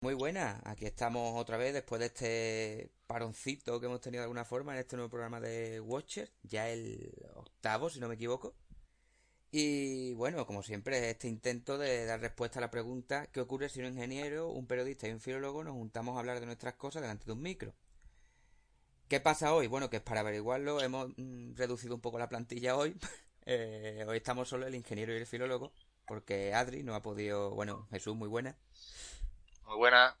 Muy buena, aquí estamos otra vez después de este paroncito que hemos tenido de alguna forma en este nuevo programa de Watcher, ya el octavo si no me equivoco. Y bueno, como siempre, este intento de dar respuesta a la pregunta ¿qué ocurre si un ingeniero, un periodista y un filólogo nos juntamos a hablar de nuestras cosas delante de un micro? ¿Qué pasa hoy? Bueno, que para averiguarlo hemos mm, reducido un poco la plantilla hoy. Eh, hoy estamos solo el ingeniero y el filólogo, porque Adri no ha podido, bueno, Jesús, muy buena. Muy buena.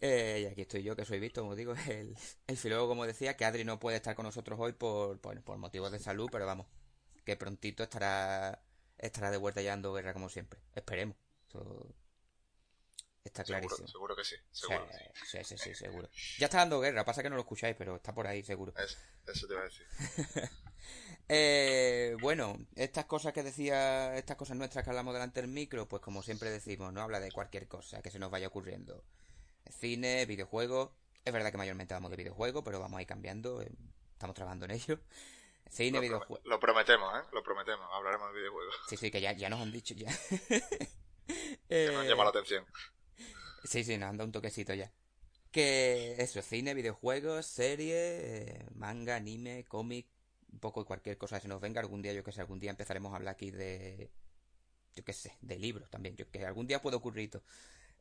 Eh, y aquí estoy yo, que soy Víctor, como digo, el, el filólogo, como decía, que Adri no puede estar con nosotros hoy por, por, por motivos de salud, pero vamos, que prontito estará estará de vuelta ya dando guerra como siempre. Esperemos. Está clarísimo. Seguro, que sí. Seguro sí, sí, sí, seguro. Ya está dando guerra, pasa que no lo escucháis, pero está por ahí, seguro. eso te iba a decir. eh, bueno, estas cosas que decía, estas cosas nuestras que hablamos delante del micro, pues como siempre decimos, no habla de cualquier cosa que se nos vaya ocurriendo. Cine, videojuegos. Es verdad que mayormente hablamos de videojuegos, pero vamos a ir cambiando. Eh, estamos trabajando en ello. Cine, videojuegos. Lo prometemos, ¿eh? Lo prometemos. Hablaremos de videojuegos. Sí, sí, que ya, ya nos han dicho ya. que nos llama la atención. Sí, sí, nos han dado un toquecito ya. Que eso, cine, videojuegos, serie, eh, manga, anime, cómic, un poco cualquier cosa que se nos venga. Algún día, yo que sé, algún día empezaremos a hablar aquí de. Yo qué sé, de libros también. Yo que algún día puedo ocurrir.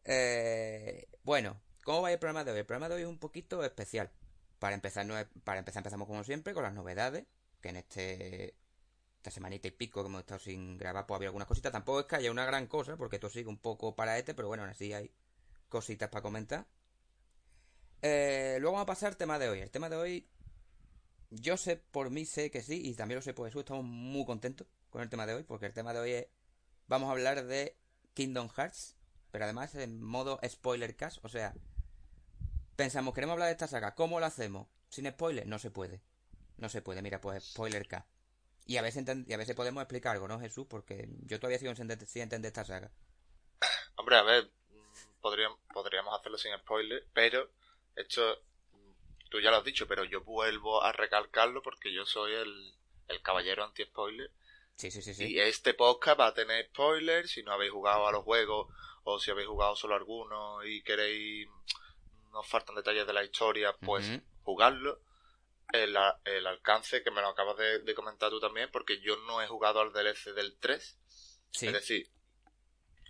Eh, bueno, ¿cómo va el programa de hoy? El programa de hoy es un poquito especial. Para empezar, no para empezar empezamos como siempre con las novedades que en este esta semanita y pico que hemos estado sin grabar, pues había algunas cositas. Tampoco es que haya una gran cosa, porque esto sigue un poco para este, pero bueno, así hay cositas para comentar. Eh, luego vamos a pasar al tema de hoy. El tema de hoy, yo sé, por mí sé que sí, y también lo sé por eso, estamos muy contentos con el tema de hoy, porque el tema de hoy es, vamos a hablar de Kingdom Hearts, pero además en modo spoiler cast, o sea, pensamos, queremos hablar de esta saga, ¿cómo lo hacemos? Sin spoiler, no se puede. No se puede, mira, pues spoiler K. Y a veces, y a veces podemos explicar algo, ¿no, Jesús? Porque yo todavía sigo sin entender esta saga. Hombre, a ver, podríamos, podríamos hacerlo sin spoiler, pero esto, tú ya lo has dicho, pero yo vuelvo a recalcarlo porque yo soy el, el caballero anti-spoiler. Sí, sí, sí, sí. Y este podcast va a tener spoilers si no habéis jugado a los juegos o si habéis jugado solo algunos y queréis, nos faltan detalles de la historia, pues jugarlo el, el, alcance que me lo acabas de, comentar tú también, porque yo no he jugado al DLC del 3. Es decir,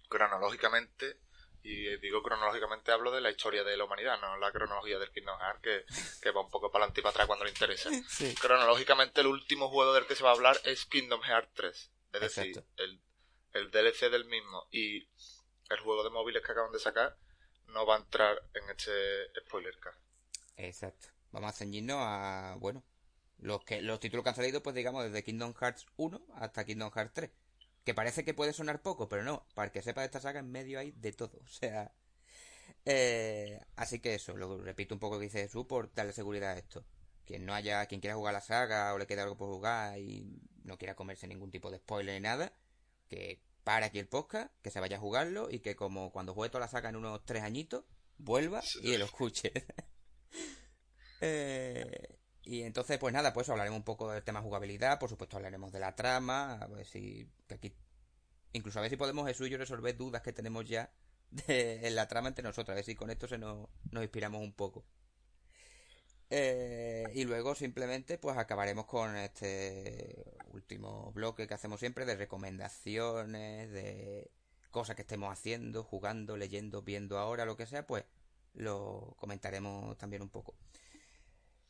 cronológicamente, y digo cronológicamente hablo de la historia de la humanidad, no la cronología del Kingdom Hearts, que, que va un poco para adelante y para atrás cuando le interesa. Cronológicamente, el último juego del que se va a hablar es Kingdom Hearts 3. Es decir, el, el DLC del mismo y el juego de móviles que acaban de sacar no va a entrar en este spoiler card. Exacto. Vamos a ceñirnos a, bueno, los que los títulos que han salido, pues digamos, desde Kingdom Hearts 1 hasta Kingdom Hearts 3. Que parece que puede sonar poco, pero no. Para que sepa de esta saga, en medio hay de todo. O sea. Eh, así que eso, lo repito un poco que dice Jesús por darle seguridad a esto. Quien no haya, quien quiera jugar la saga o le quede algo por jugar y no quiera comerse ningún tipo de spoiler ni nada, que para aquí el podcast, que se vaya a jugarlo y que como cuando juegue toda la saga en unos tres añitos, vuelva y lo escuche. Eh, y entonces, pues nada, pues hablaremos un poco del tema jugabilidad, por supuesto hablaremos de la trama, a ver si aquí incluso a ver si podemos Jesús y yo resolver dudas que tenemos ya en la trama entre nosotros, a ver si con esto se nos, nos inspiramos un poco. Eh, y luego simplemente pues acabaremos con este último bloque que hacemos siempre de recomendaciones, de cosas que estemos haciendo, jugando, leyendo, viendo ahora, lo que sea, pues lo comentaremos también un poco.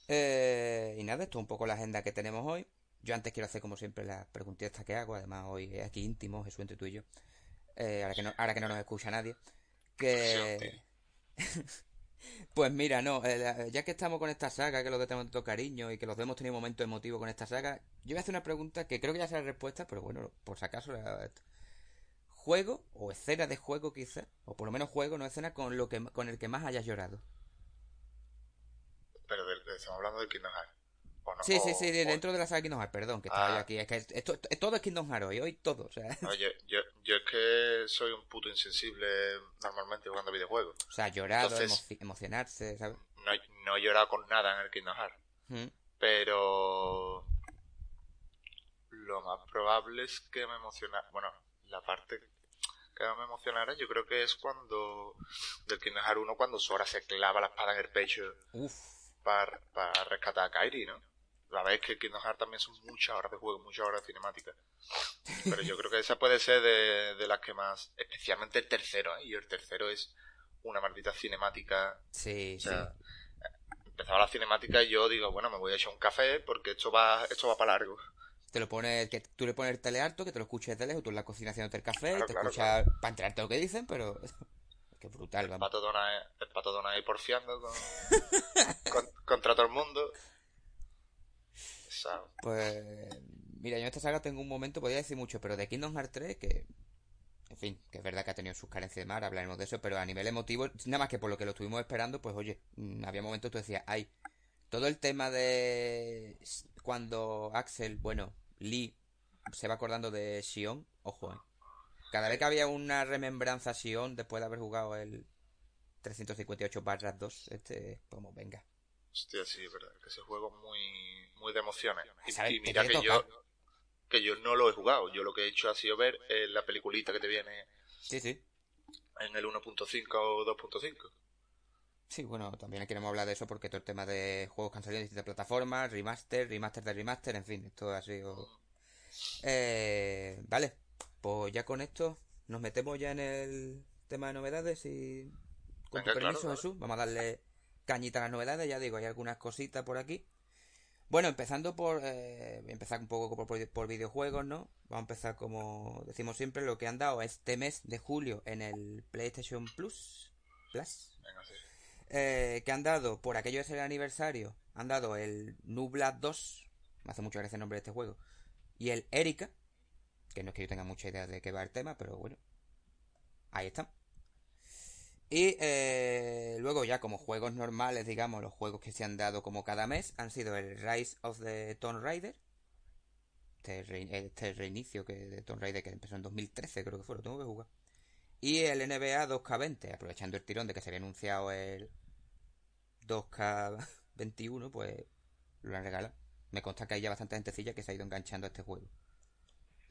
Eh, y nada, esto es un poco la agenda que tenemos hoy. Yo antes quiero hacer como siempre las preguntitas que hago, además hoy es aquí íntimo, Jesús entre tú y yo. Eh, ahora, que no, ahora que no nos escucha nadie. Que... pues mira, no, eh, ya que estamos con esta saga, que los tenemos tanto cariño y que los hemos tenido momentos emotivos con esta saga, yo voy a hacer una pregunta que creo que ya sé la respuesta, pero bueno, por si acaso juego o escena de juego quizá, o por lo menos juego, no escena con lo que con el que más hayas llorado estamos hablando de Kingdom Hearts. sí, sí, sí, dentro de la saga Kingdom Hearts, perdón, que estaba yo ah. aquí. Es que esto, todo es Kingdom Hearts hoy, hoy todo. O sea. Oye, yo, yo es que soy un puto insensible normalmente jugando videojuegos. O sea, llorado, emocionarse, ¿sabes? No, no he llorado con nada en el Kingdom Hearts. Pero lo probable es que me emociona. Bueno, la parte que me emocionara yo creo que es cuando del Kingdom Hearts 1 cuando Sora se clava la espada en el pecho para, para rescatar a Kairi, ¿no? La vez que Kingdom Hearts también son muchas horas de juego, muchas horas de cinemática. Pero yo creo que esa puede ser de, de las que más, especialmente el tercero, ¿eh? y el tercero es una maldita cinemática. Sí, sí. Empezaba la cinemática y yo digo, bueno, me voy a echar un café porque esto va, esto va para largo te lo pones, que tú le pones el telealto, que te lo escuches de lejos, tú en la cocina haciéndote el café, y te escuchas para enterarte lo que dicen, pero qué brutal, el pato, Donald, el pato ahí porfiando con, contra todo el mundo. Pues mira, yo en esta saga tengo un momento, podría decir mucho, pero de Kingdom Hearts 3 que en fin, que es verdad que ha tenido sus carencias de mar, hablaremos de eso, pero a nivel emotivo, nada más que por lo que lo estuvimos esperando, pues oye, mm, había momentos que tú decías, ay, todo el tema de cuando Axel, bueno, Lee se va acordando de Sion, ojo, eh. Cada vez que había una remembranza Sion después de haber jugado el 358 barras 2, este, como venga. Hostia, sí, verdad, que ese juego es muy, muy de emociones. Y, mira que yo, que yo no lo he jugado, yo lo que he hecho ha sido ver eh, la peliculita que te viene sí, sí. en el 1.5 o 2.5. Sí, bueno, también queremos hablar de eso porque todo el tema de juegos que han salido en distintas plataformas, remaster, remaster de remaster, en fin, esto ha sido... Eh, vale, pues ya con esto nos metemos ya en el tema de novedades y... Con tu permiso, Jesús, vamos a darle cañita a las novedades, ya digo, hay algunas cositas por aquí. Bueno, empezando por... Eh, empezar un poco por, por, videojuegos, ¿no? Vamos a empezar como decimos siempre, lo que han dado este mes de julio en el PlayStation Plus. Plus. Eh, que han dado, por aquello de ser el aniversario, han dado el Nubla 2, me hace mucho gracia el nombre de este juego, y el Erika, que no es que yo tenga mucha idea de qué va el tema, pero bueno, ahí están. Y eh, luego ya como juegos normales, digamos, los juegos que se han dado como cada mes han sido el Rise of the Tomb Raider, este, este reinicio que, de Tomb Raider que empezó en 2013, creo que fue, lo tengo que jugar. Y el NBA 2K20, aprovechando el tirón de que se había anunciado el, 2K21, pues lo han regalado. Me consta que hay ya bastante gentecilla que se ha ido enganchando a este juego.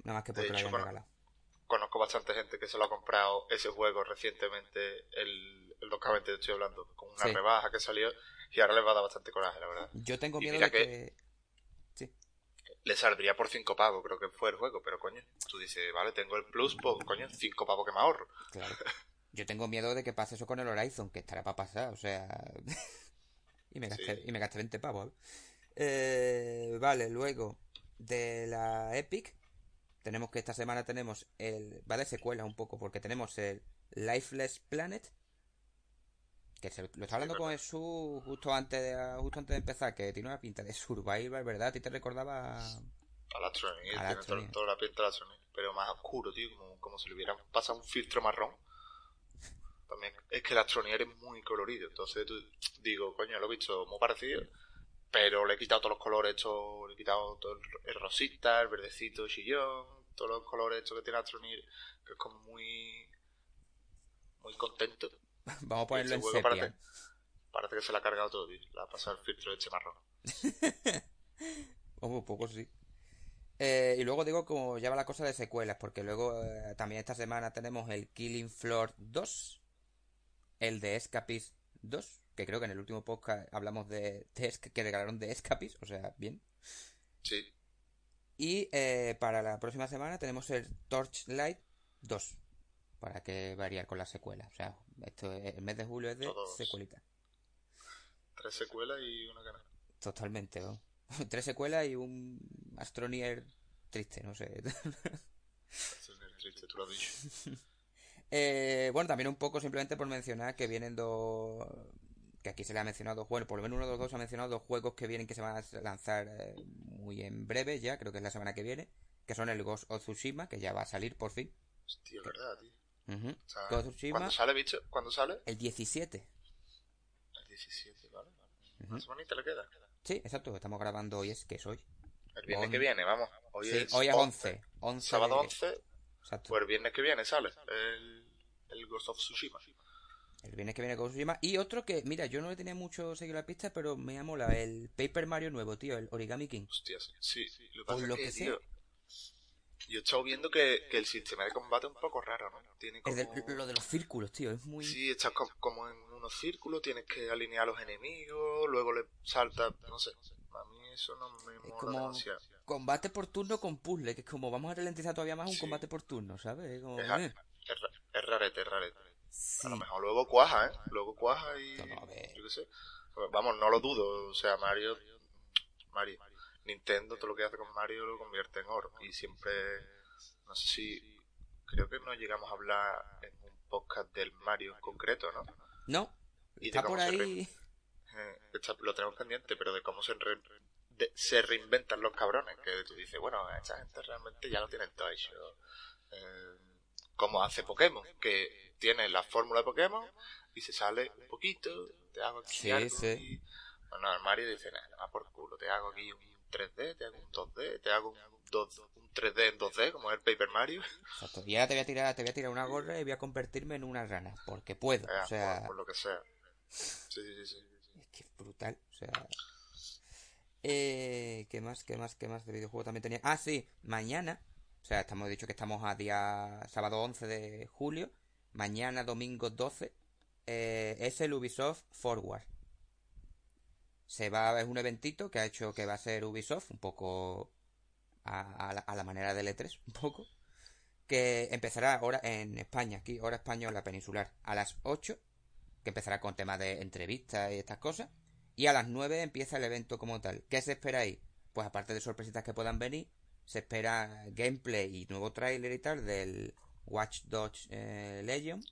Nada más que porque lo hayan regalado. Conozco bastante gente que se lo ha comprado ese juego recientemente, el, el 2K20 estoy hablando, con una rebaja que salió y ahora les va a dar bastante coraje, la verdad. Yo tengo miedo de que... Sí. Le saldría por 5 pavos, creo que fue el juego, pero coño, tú dices, vale, tengo el plus, pues coño, 5 pavos que me ahorro. Claro. Yo tengo miedo de que pase eso con el Horizon, que estará para pasar, o sea... y, me gasté, y me gasté 20 pavos. Eh, vale, luego de la Epic, tenemos que esta semana tenemos el... Va de secuela un poco, porque tenemos el Lifeless Planet, que se, lo está hablando con Jesús justo antes de justo antes de empezar, que tiene una pinta de Survivor, ¿verdad? ¿A ti te recordaba a la tiene toda, la pinta de la pero más oscuro, tío, como, como si le hubieran pasado un filtro marrón también es que el Astronier es muy colorido. Entonces digo, coño, lo he visto muy parecido. Pero le he quitado todos los colores estos, le he quitado todo el, rosita, el verdecito, el chillón, todos los colores estos que tiene Astronier, que es como muy muy contento. Vamos a ponerlo en sepia. Parece, parece, que se le ha cargado todo, y Le ha pasado el filtro de este marrón. un poco sí. Eh, y luego digo como ya va la cosa de secuelas, porque luego eh, también esta semana tenemos el Killing Floor 2, el de Escapist 2, que creo que en el último podcast hablamos de, que regalaron de Escapist, o sea, bien. Sí. Y eh, para la próxima semana tenemos el Torchlight 2, para que variar con la secuela. O sea, esto el mes de julio es de secuelita. Tres secuelas y una gana. Totalmente, ¿no? Tres secuelas y un Astronier triste, no sé. Astronier triste, tú lo has dicho. Eh, bueno, también un poco simplemente por mencionar que vienen dos. Que aquí se le ha mencionado, bueno, por lo menos uno de los dos ha mencionado dos juegos que vienen que se van a lanzar eh, muy en breve ya, creo que es la semana que viene, que son el Ghost of Tsushima, que ya va a salir por fin. Hostia, es verdad, tío. Ghost of Tsushima. ¿Cuándo sale, bicho? ¿Cuándo sale? El 17. El 17, vale. vale. Más bonita le queda. Sí, exacto, estamos grabando hoy, es que es hoy. El viernes que viene, vamos. Hoy es hoy es 11. 11. Sábado 11. Exacto. Pues el viernes que viene sale. El el Ghost of Tsushima. El viernes que viene of Tsushima. Y otro que, mira, yo no le tenía mucho seguido la pista, pero me ha molado. El Paper Mario nuevo, tío, el Origami King. Hostia, sí. sí. Lo, Por lo que, sé. Yo he estado viendo que, el sistema de combate es un poco raro, ¿no? Tiene como... lo de los círculos, tío, es muy... Sí, estás como en unos círculos, tienes que alinear a los enemigos, luego le salta, no sé. A mí eso no me mola como demasiado. Combate por turno con puzzle, que es como vamos a ralentizar todavía más un combate por turno, ¿sabes? Es, como, eh. es, rarete, es rarete. A lo mejor luego cuaja, ¿eh? Luego cuaja y... Yo qué sé. Vamos, no lo dudo, o sea, Mario... Mario Nintendo todo lo que hace con Mario lo convierte en oro. Y siempre, no sé si, creo que no llegamos a hablar en un podcast del Mario en concreto, ¿no? No. Y está por ahí. Eh, lo tenemos pendiente, pero de cómo se, se reinventan los cabrones. Que tú dices, bueno, esta gente realmente ya lo tienen todo hecho. Eh, como hace Pokémon, que tiene la fórmula de Pokémon y se sale un poquito, te hago aquí sí, sí. Bueno, el Mario dice, nada, por culo, te hago aquí un 3D, te hago un 2D, te hago un, 3D en 2D, como es el Paper Mario. Exacto. Y ahora te voy a tirar, te voy a tirar una gorra y voy a convertirme en una rana, porque puedo. o sea, por, lo que sea. Sí, sí, sí, Es que es brutal, o sea. Eh, ¿Qué más, qué más, qué más de videojuego también tenía? Ah, sí, mañana, o sea, estamos dicho que estamos a día sábado 11 de julio, mañana domingo 12, eh, es el Ubisoft Forward se va es un eventito que ha hecho que va a ser Ubisoft un poco a, la, manera del E3 un poco que empezará ahora en España aquí hora española peninsular a las 8 que empezará con temas de entrevistas y estas cosas y a las 9 empieza el evento como tal ¿qué se espera ahí? pues aparte de sorpresitas que puedan venir se espera gameplay y nuevo tráiler y tal del Watch Dogs eh, Legion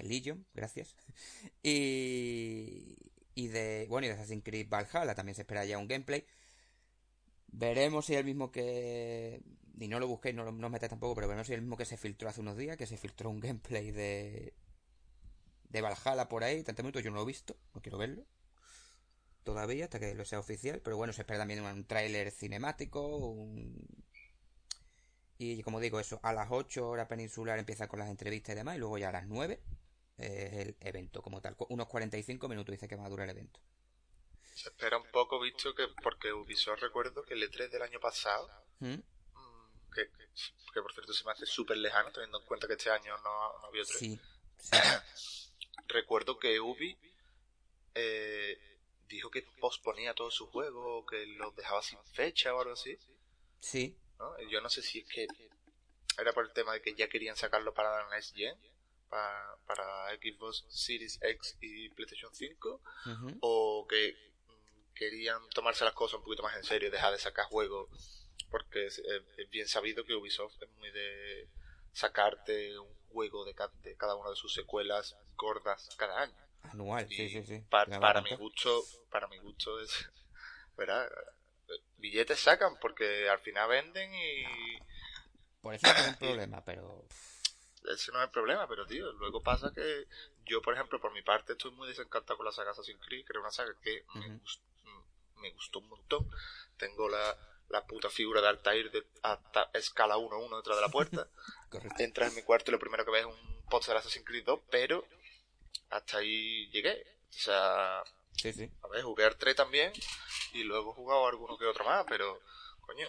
el Legion, gracias. Y, y de, bueno, y de Assassin's Creed Valhalla también se espera ya un gameplay. Veremos si es el mismo que... Y no lo busquéis, no, no os metáis tampoco, pero veremos si es el mismo que se filtró hace unos días, que se filtró un gameplay de... De Valhalla por ahí, tanto minutos yo no lo he visto, no quiero verlo. Todavía, hasta que lo sea oficial, pero bueno, se espera también un tráiler cinemático, un... Y como digo, eso, a las 8 horas peninsular empieza con las entrevistas y demás, y luego ya a las 9 el evento como tal. Unos 45 minutos dice que va a durar el evento. Se espera un poco, visto que, porque Ubisoft recuerdo que el E3 del año pasado, ¿Mm? Mm, que, por cierto se me hace súper lejano, teniendo en cuenta que este año no, no había 3 Sí, recuerdo que Ubi eh, dijo que posponía todo su juego, o que los dejaba sin fecha o algo así. Sí. Yo no sé si es que era por el tema de que ya querían sacarlo para la Next Gen para, para Xbox Series X y PlayStation 5 o que querían tomarse las cosas un poquito más en serio y dejar de sacar juegos porque es, bien sabido que Ubisoft es muy de sacarte un juego de, cada una de sus secuelas gordas cada año anual sí sí sí. para mi gusto para mi gusto es verdad billetes sacan porque al final venden y por eso es un problema pero ese no es el problema, pero tío, luego pasa que yo, por ejemplo, por mi parte, estoy muy desencantado con la saga Assassin's Creed, que era una saga que me, gustó, un montón. Tengo la, la puta figura de Altair de hasta escala 1-1 detrás de la puerta. Entras en mi cuarto y lo primero que ves es un póster de Assassin's Creed 2, pero hasta ahí llegué. O sea, sí, sí. a ver, jugué al 3 también y luego he jugado alguno que otro más, pero, coño,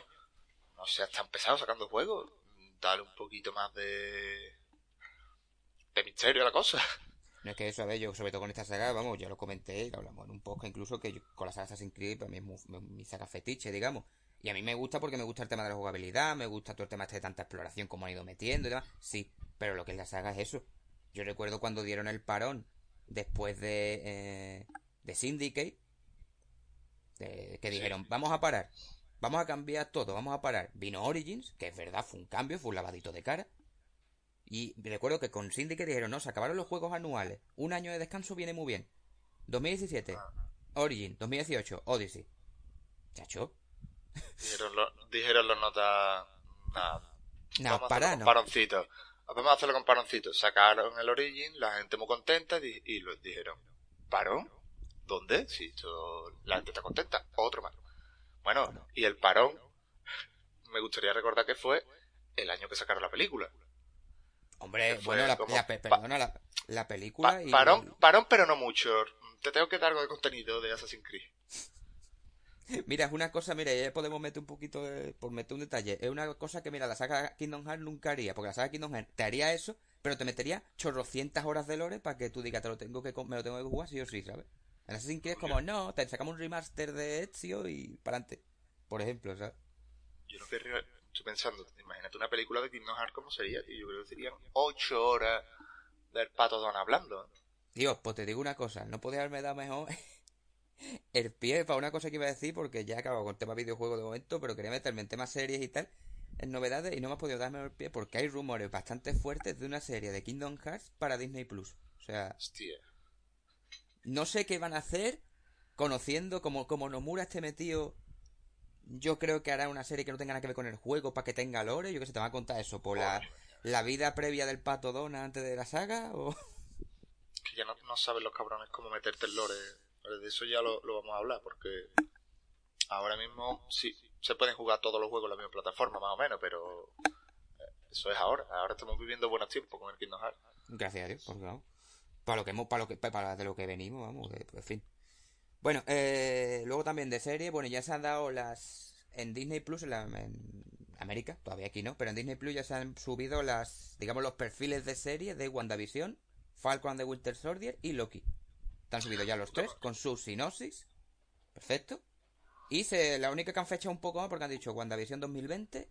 no sé, hasta empezado sacando juegos. Dale un poquito más de de misterio la cosa. No es que eso, a ver, yo sobre todo con esta saga, vamos, ya lo comenté, lo hablamos en un poco incluso que con la saga Assassin's Creed para mí es mi saga fetiche, digamos. Y a mí me gusta porque me gusta el tema de la jugabilidad, me gusta todo el tema este de tanta exploración como han ido metiendo y demás. Sí, pero lo que es la saga es eso. Yo recuerdo cuando dieron el parón después de, eh, de Syndicate, que dijeron, vamos a parar, vamos a cambiar todo, vamos a parar. Vino Origins, que es verdad, fue un cambio, fue un lavadito de cara. Y recuerdo que con Syndicate dijeron, no, se acabaron los juegos anuales. Un año de descanso viene muy bien. 2017, Origin. 2018, Odyssey. Chacho. Dijeron, dijeron los notas... Nada. Para, no. Paroncito. Vamos a hacerlo con paroncito. Sacaron el Origin, la gente muy contenta y, y los dijeron, ¿parón? ¿Dónde? Si la gente está contenta. Otro más. Bueno, y el parón, me gustaría recordar que fue el año que sacaron la película. Hombre, bueno, la, perdona, la, película. parón, parón, pero no mucho. Te tengo que dar algo de contenido de Assassin's Creed. Mira, es una cosa, mira, ya podemos meter un poquito, de, por meter un detalle. Es una cosa que, mira, la saga Kingdom Hearts nunca haría, porque la saga Kingdom Hearts te haría eso, pero te metería chorrocientas horas de lore para que tú digas, te lo tengo que, me lo tengo que jugar sí o sí, ¿sabes? En Assassin's Creed es como, no, te sacamos un remaster de Ezio y para adelante. Por ejemplo, ¿sabes? Yo no querría, estoy pensando, imagínate una película de Kingdom Hearts, ¿cómo sería? Y yo creo que serían ocho horas del pato Don hablando. Dios, pues te digo una cosa, no podía haberme dado mejor el pie para una cosa que iba a decir, porque ya he acabado con el tema videojuego de momento, pero quería meterme en temas series y tal, en novedades, y no me has podido darme el pie porque hay rumores bastante fuertes de una serie de Kingdom Hearts para Disney Plus. O sea, no sé qué van a hacer, conociendo como, como Nomura esté metido. Yo creo que hará una serie que no tenga nada que ver con el juego para que tenga lore. Yo que sé, te va a contar eso. Por la, la vida previa del pato Dona antes de la saga o. Que ya no, no saben los cabrones cómo meterte el lore de eso ya lo, vamos a hablar, porque ahora mismo sí se pueden jugar todos los juegos en la misma plataforma, más o menos, pero eh, eso es ahora. Ahora estamos viviendo buenos tiempos con el Kingdom Hearts. Gracias a Dios, porque vamos. Para lo que hemos, para lo que, para de lo que venimos, vamos, en fin. Bueno, eh, luego también de serie, bueno, ya se han dado las en Disney Plus en, en, América, todavía aquí no, pero en Disney Plus ya se han subido las, digamos, los perfiles de serie de WandaVision, Falcon the Winter Soldier y Loki. Están subidos ya los tres con su sinopsis. Perfecto. Y se, la única que han fechado un poco más porque han dicho WandaVision 2020,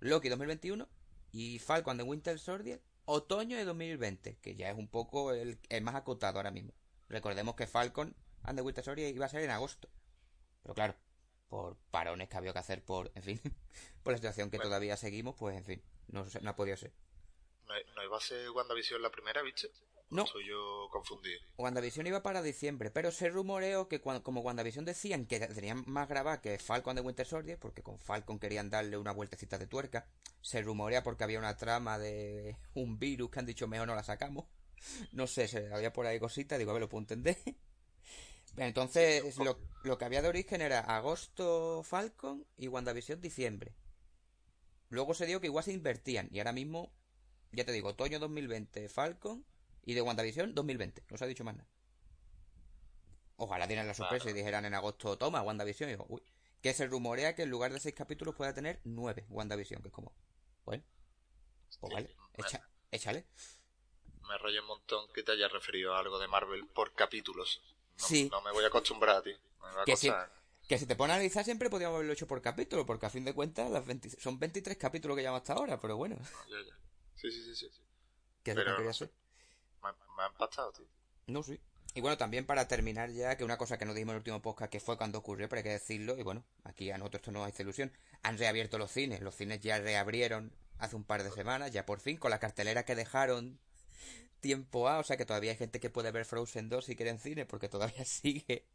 Loki 2021 y Falcon de Winter Soldier otoño de 2020, que ya es un poco el, más acotado ahora mismo. Recordemos que Falcon and the Winter Soldier iba a ser en agosto. Pero claro, por parones que había que hacer por, en fin, por la situación que todavía seguimos, pues en fin, no, no ha podido ser. ¿No, iba a ser WandaVision la primera, ¿viste? No. Soy yo confundido. WandaVision iba para diciembre, pero se rumoreó que cuando, como WandaVision decían que tenían más grabada que Falcon de Winter Soldier, porque con Falcon querían darle una vueltecita de tuerca, se rumorea porque había una trama de un virus que han dicho mejor no la sacamos. No sé, se había por ahí cositas, digo, a ver, lo puedo entender. Entonces, lo, lo que había de origen era agosto Falcon y WandaVision diciembre. Luego se dio que igual se invertían, y ahora mismo, ya te digo, otoño 2020 Falcon y de WandaVision 2020. No se ha dicho más nada. Ojalá dieran la sorpresa y dijeran en agosto, toma, WandaVision. Y digo, uy. Que se rumorea que en lugar de seis capítulos pueda tener nueve WandaVision. Que es como, bueno, pues vale, échale. Me rollo un montón que te haya referido a algo de Marvel por capítulos. No, sí. No me voy a acostumbrar a ti. que, si, que si te pones a analizar siempre podríamos haberlo hecho por capítulo, porque a fin de cuentas las son 23 capítulos que llevamos hasta ahora, pero bueno. Sí, sí, sí, sí. ¿Qué es lo que quería hacer? Me, ha impactado, tío. No, sí. Y bueno, también para terminar ya, que una cosa que no dijimos en el último podcast, que fue cuando ocurrió, pero hay que decirlo, y bueno, aquí a nosotros esto no hace ilusión, han reabierto los cines, los cines ya reabrieron hace un par de semanas, ya por fin, con la cartelera que dejaron tiempo A, o sea que todavía hay gente que puede ver Frozen 2 si quiere en cine, porque todavía sigue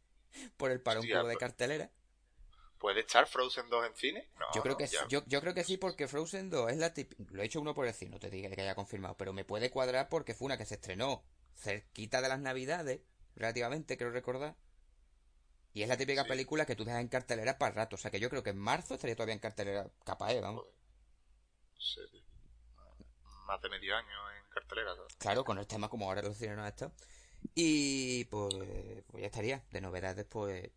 por el parón de pues, cartelera. ¿Puede estar Frozen 2 en cine? yo creo que sí, yo, yo, creo que sí porque Frozen 2 es la típica... Lo he hecho uno por decir, no te diga que haya confirmado, pero me puede cuadrar porque fue una que se estrenó cerquita de las navidades, relativamente, creo recordar. Y es la típica película que tú dejas en cartelera para rato. O sea que yo creo que en marzo estaría todavía en cartelera capaz, ¿eh? vamos. Sí. Más de medio año en cartelera. Claro, con el tema como ahora los cines no han estado. Y pues, pues ya estaría. De novedades, pues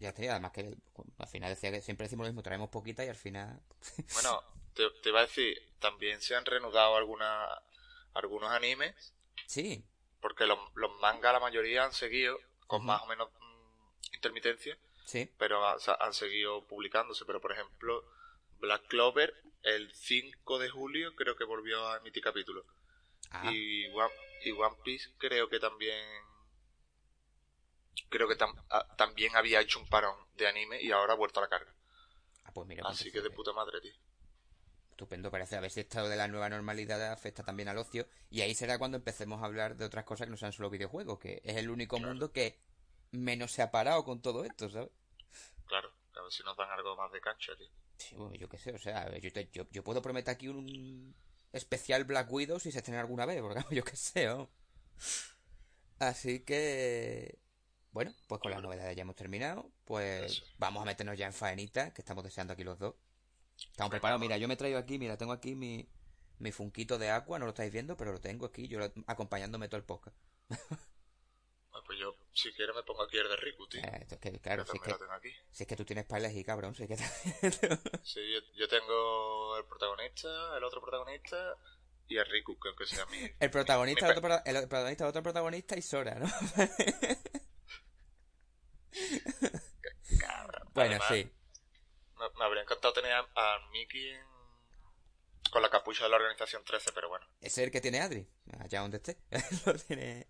ya tenía, además que al final decía que siempre decimos lo mismo, traemos poquita y al final... bueno, te, te, iba a decir, también se han reanudado alguna, algunos animes. Sí. Porque los, los mangas la mayoría han seguido, con más o menos mm, intermitencia. Sí. Pero han seguido publicándose. Pero por ejemplo, Black Clover, el 5 de julio creo que volvió a emitir capítulo. Ah. Y, y One Piece creo que también creo que también había hecho un parón de anime y ahora ha vuelto a la carga. Ah, pues mira. Así que de puta madre, tío. Estupendo, parece. A ver si esto de la nueva normalidad afecta también al ocio. Y ahí será cuando empecemos a hablar de otras cosas que no sean solo videojuegos, que es el único mundo que menos se ha parado con todo esto, ¿sabes? Claro, a ver si nos dan algo más de cancha, tío. Sí, bueno, yo qué sé, o sea, yo, yo, yo, puedo prometer aquí un especial Black Widow si se estrena alguna vez, porque yo qué sé, ¿no? Así que bueno, pues con las novedades ya hemos terminado. Pues vamos a meternos ya en faenita, que estamos deseando aquí los dos. Estamos preparados. Mira, yo me he traído aquí, mira, tengo aquí mi, mi funquito de agua, no lo estáis viendo, pero lo tengo aquí, yo acompañándome todo el podcast. Ah, pues yo, si quieres, me pongo aquí el de Riku, tío. Eh, es que, claro, si es que, si es que tú tienes para elegir, cabrón, si es que... sí, yo, yo, tengo el protagonista, el otro protagonista y el Riku, que aunque sea mi... El protagonista, el, otro, el protagonista, el otro protagonista y Sora, ¿no? cabrón. Bueno, sí. Me, habría encantado tener a, a Mickey con la capucha de la organización 13, pero bueno. Ese es el que tiene Adri, allá donde esté. Lo tiene...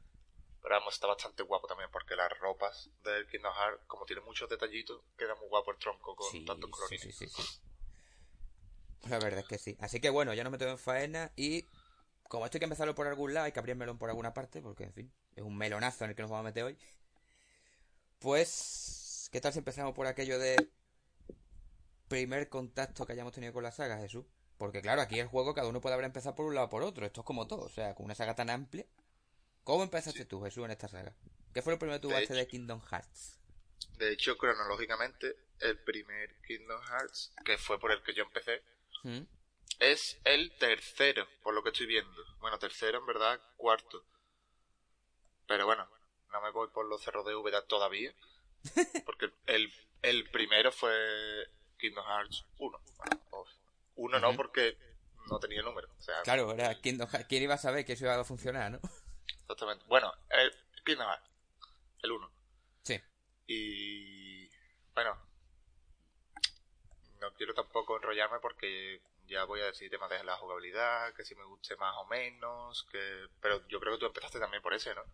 Pero vamos, está bastante guapo también porque las ropas del Kingdom Hearts, como tiene muchos detallitos, queda muy guapo el tronco con tantos colorines. Sí, sí, sí, La verdad es que sí. Así que bueno, ya no me tengo en faena y como esto hay que empezarlo por algún lado, hay que abrir melón por alguna parte, porque en fin, es un melonazo en el que nos vamos a meter hoy. Pues, ¿qué tal si empezamos por aquello de primer contacto que hayamos tenido con la saga, Jesús? Porque claro, aquí el juego cada uno puede haber empezado por un lado o por otro. Esto es como todo, o sea, con una saga tan amplia, ¿Cómo empezaste tú, Jesús, en esta saga? ¿Qué fue lo primero que tú jugaste de Kingdom Hearts? De hecho, cronológicamente, el primer Kingdom Hearts, que fue por el que yo empecé, ¿Mm? es el tercero, por lo que estoy viendo. Bueno, tercero, en verdad, cuarto. Pero bueno, no me voy por los cerros de Úbeda todavía. Porque el, el primero fue Kingdom Hearts 1. Bueno, uno no, porque no tenía número. claro, era Kingdom Hearts. ¿Quién iba a saber que eso iba a funcionar, no? Exactamente. Bueno, el Kingdom Hearts. El 1. Sí. Y. Bueno. No quiero tampoco enrollarme porque ya voy a decir temas de la jugabilidad, que si me guste más o menos, que... Pero yo creo que tú empezaste también por ese, ¿no?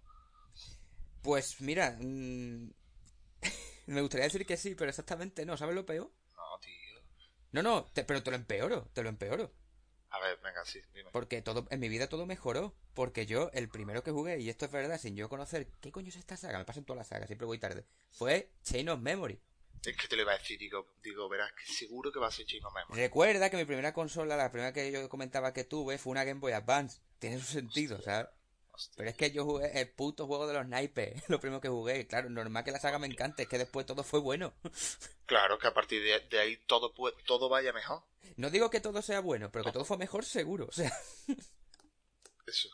Pues mira, mm, me gustaría decir que sí, pero exactamente no, ¿sabes lo peor? No, tío. No, no, pero te lo empeoro, te lo empeoro. A ver, venga, sí, dime. Porque todo, en mi vida todo mejoró. Porque yo, el primero que jugué, y esto es verdad, sin yo conocer qué coño es esta saga, me pasa en todas las sagas, siempre voy tarde, fue Chain of Memory. Es que te lo iba a decir, digo, digo, verás que seguro que va a ser Chain of Memory. Recuerda que mi primera consola, la primera que yo comentaba que tuve, fue una Game Boy Advance. Tiene su sentido, ¿sabes? Pero es que yo jugué el puto juego de los naipes, lo primero que jugué. Claro, normal que la saga me encante, es que después todo fue bueno. Claro, que a partir de, ahí todo, todo vaya mejor. No digo que todo sea bueno, pero que todo fue mejor seguro, o sea. Eso.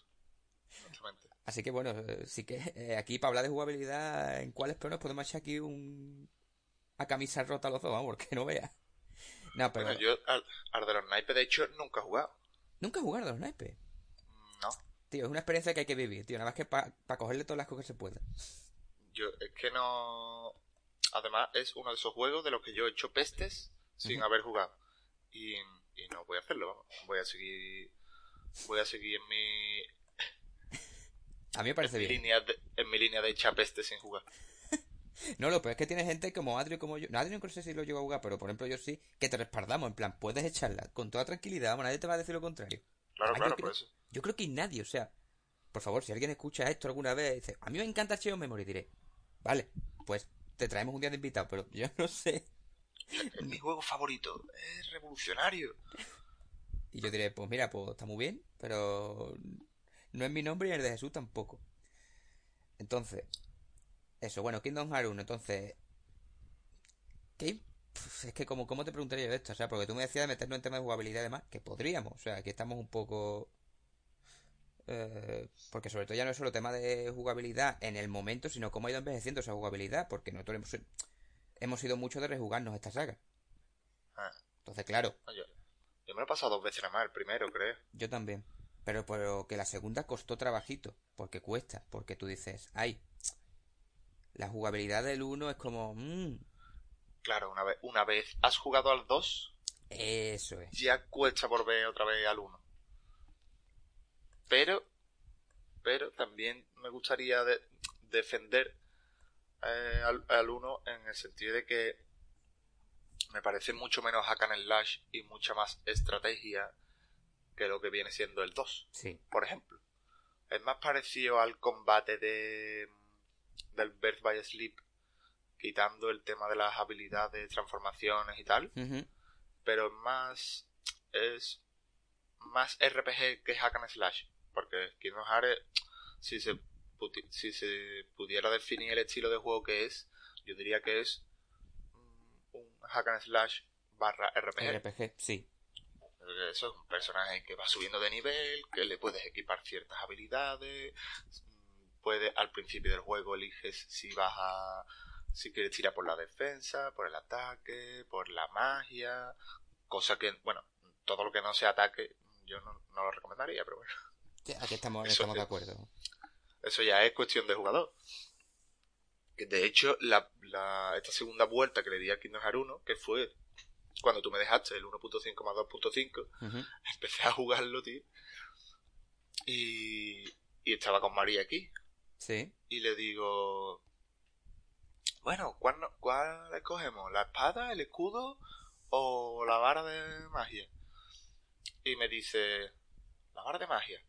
Así que bueno, sí que eh, aquí para hablar de jugabilidad, ¿en cuáles nos podemos echar aquí un. a camisa rota los dos, vamos, porque no vea. No, pero. Bueno, yo al, de los naipes, de hecho, nunca he jugado. ¿Nunca he jugado a los naipes? No. Tío, es una experiencia que hay que vivir, tío, nada más que para cogerle todas las cosas que se pueda. Yo, es que no. Además, es uno de esos juegos de los que yo he hecho pestes sin haber jugado. Y, y no voy a hacerlo, Voy a seguir. Voy a seguir en mi. A mí me parece en bien. Mi línea en mi línea de echar pestes sin jugar. no, lo peor es que tiene gente como Adrio como yo. No, Adrio no sé si lo llevo a jugar, pero por ejemplo yo sí, que te respaldamos. En plan, puedes echarla con toda tranquilidad, nadie te va a decir lo contrario. Claro, claro, por eso. Yo creo que nadie, o sea, por favor, si alguien escucha esto alguna vez y dice, a mí me encanta Cheo Memory, diré, vale, pues te traemos un día de invitado, pero yo no sé. Es mi juego favorito, es revolucionario. Y yo diré, pues mira, pues está muy bien, pero no es mi nombre y el de Jesús tampoco. Entonces, eso, bueno, Kingdom Hearts 1, entonces... ¿Qué? es que como, ¿cómo te preguntaría yo esto? O sea, porque tú me decías de meternos en temas de jugabilidad y demás, que podríamos. O sea, aquí estamos un poco... Eh, porque sobre todo ya no es solo tema de jugabilidad en el momento, sino cómo ha ido envejeciendo esa jugabilidad, porque nosotros hemos, hemos sido mucho de rejugarnos esta saga. Ah. Entonces, claro. Yo, yo, me lo he pasado dos veces nada más, el primero, creo. Yo también. Pero, pero que la segunda costó trabajito, porque cuesta, porque tú dices, ay, la jugabilidad del 1 es como... Mmm. Claro, una vez, una vez has jugado al 2, eso es. Ya cuesta volver otra vez al 1. Pero, pero también me gustaría defender eh, al 1 en el sentido de que me parece mucho menos hack and slash y mucha más estrategia que lo que viene siendo el 2. Sí. Por ejemplo. Es más parecido al combate de del Birth by Sleep, quitando el tema de las habilidades, transformaciones y tal. Pero es más. Es más RPG que Hack and Slash. Porque Kingdom Hearts, si se, si se pudiera definir el estilo de juego que es, yo diría que es un Hack and Slash barra RPG. RPG, sí. Eso es un personaje que va subiendo de nivel, que le puedes equipar ciertas habilidades, puedes, al principio del juego eliges si vas a, si quieres tirar por la defensa, por el ataque, por la magia, cosa que, bueno, todo lo que no sea ataque, yo no, lo recomendaría, pero bueno. Aquí estamos, estamos de acuerdo. Eso ya es cuestión de jugador. De hecho, la, la, esta segunda vuelta que le di a Kingdom Hearts 1, que fue cuando tú me dejaste el 1.5 más 2.5, empecé a jugarlo, tío. Y, y estaba con María aquí. Sí. Y le digo, bueno, ¿cuál, ¿cuál escogemos? ¿La espada, el escudo o la vara de magia? Y me dice, la vara de magia.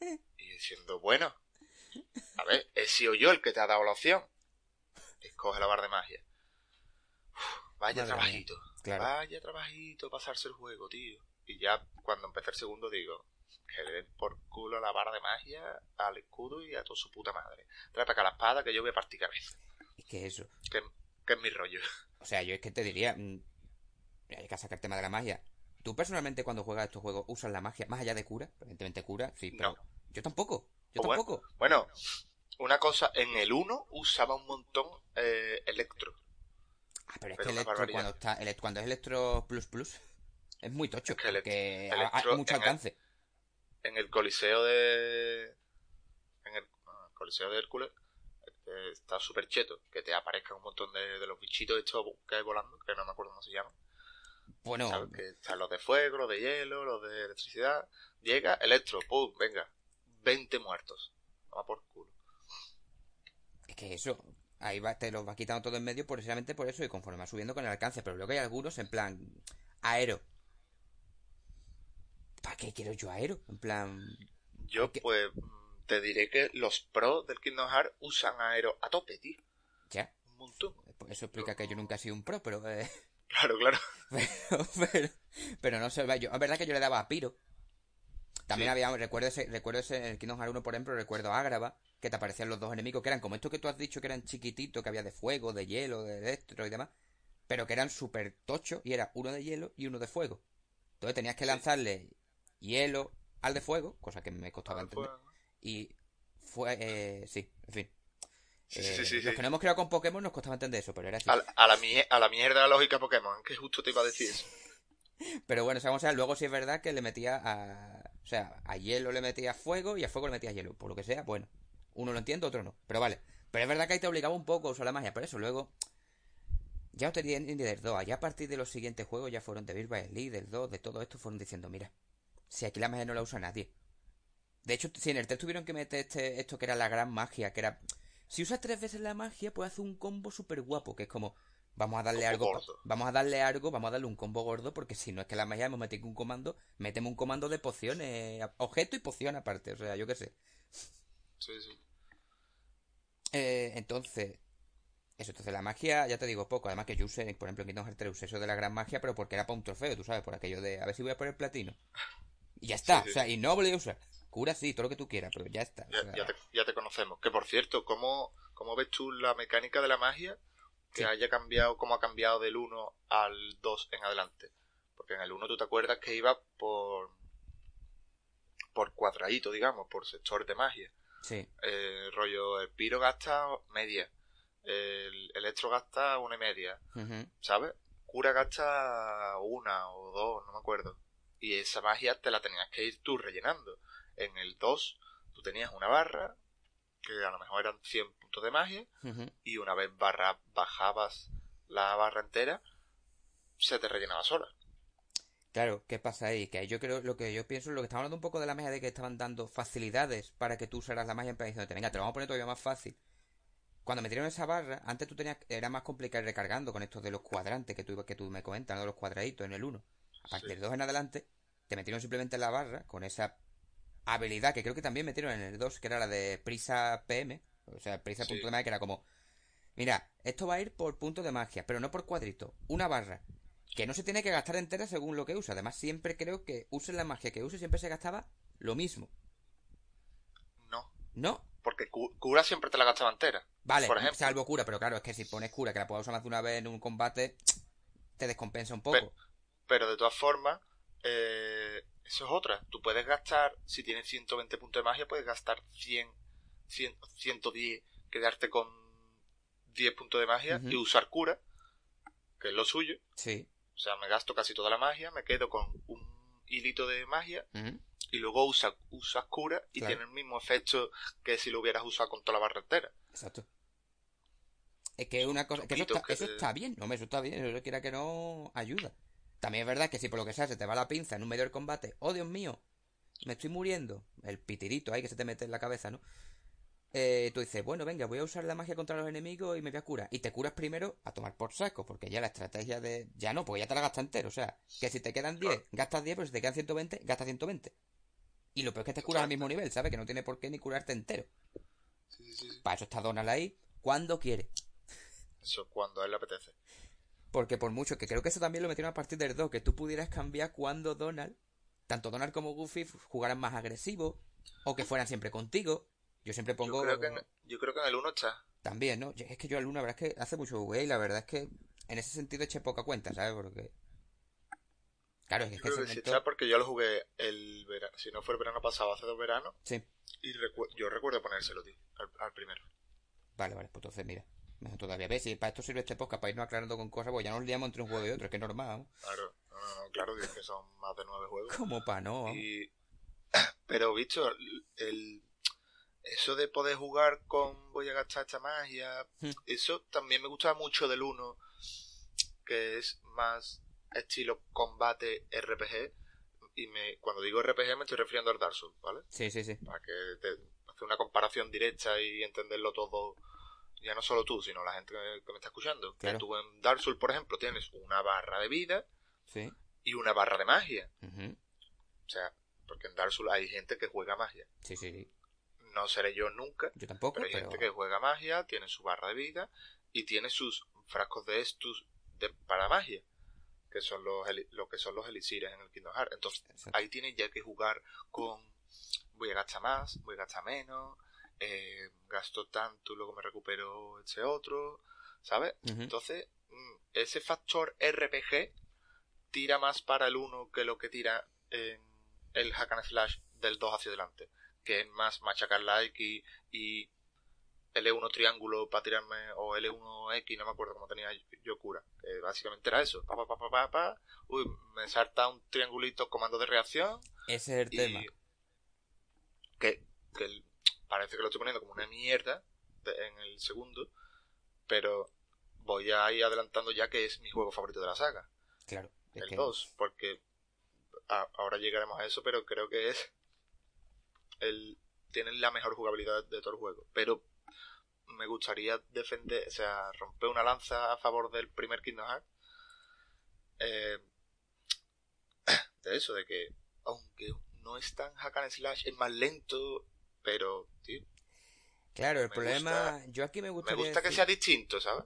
Y diciendo, bueno, a ver, he sido yo el que te ha dado la opción. Escoge la vara de magia. vaya trabajito. Vaya trabajito pasarse el juego, tío. Y ya cuando empecé el segundo digo, que le den por culo a la vara de magia, al escudo y a toda su puta madre. Trae para acá la espada que yo voy a partir cabeza. Es que eso. Que, que, es mi rollo. O sea, yo es que te diría, mm, hay que sacar el tema de la magia. ¿Tú personalmente cuando juegas estos juegos usas la magia más allá de cura? Evidentemente cura, sí, pero yo tampoco. Yo pues tampoco. Bueno, una cosa, en el 1 usaba un montón eh, Electro. Ah, pero es que Electro cuando, está, cuando es Electro Plus Plus es muy tocho, que porque hay mucho alcance. en el Coliseo de... En el Coliseo de Hércules este, está súper cheto, que te aparezcan un montón de, de, los bichitos estos que hay volando, que no me acuerdo cómo se llaman. Bueno. Que están los de fuego, los de hielo, los de electricidad. Llega, electro, pum, venga. 20 muertos. Va por culo. Es que eso, ahí va, te los va quitando todo en medio precisamente por eso y conforme va subiendo con el alcance. Pero luego hay algunos en plan aero. ¿Para qué quiero yo aero? En plan. Yo, pues, te diré que los pros del Kingdom Hearts usan aero a tope, tío. Ya. Un montón. Pues eso explica que yo nunca he sido un pro, pero. Eh, Claro, claro. Pero, pero, no sé, yo, es verdad que yo le daba a Piro. También había, recuerdo ese, recuerdo ese, en el Kingdom Hearts 1, por ejemplo, recuerdo a Ágrava, que te aparecían los dos enemigos, que eran como estos que tú has dicho que eran chiquititos, que había de fuego, de hielo, de electro y demás, pero que eran súper tochos, y era uno de hielo y uno de fuego. Entonces tenías que lanzarle hielo al de fuego, cosa que me costaba entender. Y fue, eh, sí, en fin. Sí, sí, sí, los que no hemos creado con Pokémon nos costaba entender eso, pero era así. A, la, a la mierda la lógica Pokémon, que justo te iba a decir eso. pero bueno, o sea, luego sí es verdad que le metía a... O sea, a hielo le metía fuego y a fuego le metía hielo. Por lo que sea, bueno. Uno lo entiende, otro no. Pero vale. Pero es verdad que ahí te obligaba un poco a usar la magia. Por eso luego... Ya no tenía ni del 2. Allá a partir de los siguientes juegos ya fueron de Virba Elite, del 2, de todo esto, fueron diciendo, mira, si aquí la magia no la usa nadie. De hecho, si en el 3 tuvieron que meter este, esto que era la gran magia, que era si usas tres veces la magia, puede hacer un combo súper guapo, que es como, vamos a darle algo, vamos a darle algo, vamos a darle un combo gordo, porque si no es que la magia hemos metido un comando, metemos un comando de pociones, objeto y poción aparte, o sea, yo qué sé. Sí, sí. Eh, entonces, eso, entonces la magia, ya te digo poco, además que yo usé, por ejemplo, en Kingdom Hearts 3 usé eso de la gran magia, pero porque era para un trofeo, tú sabes, por aquello de, a ver si voy a poner platino. Y ya está, o sea, y no volví a usar. Cura sí, todo lo que tú quieras, pero ya está. Ya, te, conocemos. Que por cierto, ¿cómo, ¿cómo ves tú la mecánica de la magia que haya cambiado, cómo ha cambiado del 1 al 2 en adelante? Porque en el 1 tú te acuerdas que iba por por cuadradito, digamos, por sector de magia. Sí. El rollo, el piro gasta media, el electro gasta una y media, ¿sabes? Cura gasta una o dos, no me acuerdo. Y esa magia te la tenías que ir tú rellenando en el 2 tú tenías una barra que a lo mejor eran 100 puntos de magia y una vez barra bajabas la barra entera se te rellenaba sola. Claro, ¿qué pasa ahí? Que yo creo, lo que yo pienso, lo que estamos hablando un poco de la magia de que estaban dando facilidades para que tú usaras la magia en plan venga, te lo vamos a poner todavía más fácil. Cuando metieron esa barra, antes tú tenías, era más complicado ir recargando con estos de los cuadrantes que tú, que tú me comentas, de los cuadraditos en el 1. A partir del 2 en adelante, te metieron simplemente la barra con esa habilidad que creo que también metieron en el 2, que era la de prisa PM, o sea, prisa punto de magia, que era como, mira, esto va a ir por punto de magia, pero no por cuadrito, una barra, que no se tiene que gastar entera según lo que usa. Además, siempre creo que use la magia que use, siempre se gastaba lo mismo. No. ¿No? Porque cura siempre te la gastaba entera. Vale, por ejemplo. salvo cura, pero claro, es que si pones cura que la puedes usar más de una vez en un combate, te descompensa un poco. pero de todas formas, eh, eso es otra. Tú puedes gastar, si tienes 120 puntos de magia, puedes gastar 100 110, quedarte con 10 puntos de magia y usar cura, que es lo suyo. Sí. O sea, me gasto casi toda la magia, me quedo con un hilito de magia y luego usas usa cura y tiene el mismo efecto que si lo hubieras usado con toda la barra entera. Exacto. Es que una cosa. Que eso, está, bien, no me eso está bien, eso quiera que no ayuda. También es verdad que si por lo que sea se te va la pinza en un medio del combate, oh Dios mío, me estoy muriendo. El pitirito ahí que se te mete en la cabeza, ¿no? Eh, tú dices, bueno, venga, voy a usar la magia contra los enemigos y me voy a curar. Y te curas primero a tomar por saco, porque ya la estrategia de. Ya no, porque ya te la gastas entero. O sea, que si te quedan 10, gastas 10, pero si te quedan 120, gastas 120. Y lo peor es que te curas al mismo nivel, ¿sabes? Que no tiene por qué ni curarte entero. Sí, sí, sí. Para eso está Donald ahí cuando quiere. Eso, cuando a él le apetece. Porque por mucho, que creo que eso también lo metieron a partir del 2, que tú pudieras cambiar cuando Donald, tanto Donald como Goofy, jugaran más agresivos, o que fueran siempre contigo. Yo siempre pongo... Yo creo que en, yo creo que en el 1 está. También, ¿no? Es que yo al 1, la verdad es que hace mucho jugué y la verdad es que en ese sentido eché poca cuenta, ¿sabes? Porque... Claro, es que, creo que sí está porque yo lo jugué el verano, si no fue el verano pasado, hace dos veranos. Sí. Y yo recuerdo ponérselo, tío, al primero. Vale, vale, pues entonces mira. Todavía. ¿Ves? Y para esto sirve este podcast, para irnos aclarando con cosas, pues ya nos liamos entre un juego y otro, es que es normal. Claro, no, no, claro que son más de nueve juegos. Como para no. Pero, bicho, el... eso de poder jugar con voy a gastar esta magia, hmm. eso también me gustaba mucho del 1, que es más estilo combate RPG. Y me, cuando digo RPG me estoy refiriendo al Dark Souls, ¿vale? Sí, sí, sí. Para que te, hacer una comparación directa y entenderlo todo ya no solo tú, sino la gente que, me está escuchando, que tú en Dark Souls, por ejemplo, tienes una barra de vida y una barra de magia. O sea, porque en Dark Souls hay gente que juega magia. Sí, sí. No seré yo nunca. Yo tampoco. Pero hay gente que juega magia, tiene su barra de vida y tiene sus frascos de estus de, para magia. Que son los, lo que son los elixires en el Kingdom Hearts. Entonces, ahí tienes ya que jugar con voy a gastar más, voy a gastar menos, eh, gasto tanto y luego me recupero ese otro, ¿sabes? Entonces, mm, ese factor RPG tira más para el 1 que lo que tira en el hack and slash del 2 hacia adelante, que es más machacar la X y L1 triángulo para tirarme, o L1X, no me acuerdo cómo tenía yo cura. Básicamente era eso. Pa, pa, pa, pa, Uy, me salta un triangulito comando de reacción. Ese es el tema. Que, que el, parece que lo estoy poniendo como una mierda en el segundo, pero voy a ir adelantando ya que es mi juego favorito de la saga. Claro. El 2, porque ahora llegaremos a eso, pero creo que es el tiene la mejor jugabilidad de todo el juego, pero me gustaría defender, o sea, romper una lanza a favor del primer Kingdom Hearts. Eh, de eso, de que aunque no es tan hack and slash, es más lento, pero, tío. Claro, el problema. yo aquí me gustaría. Me gusta que sea distinto, ¿sabes?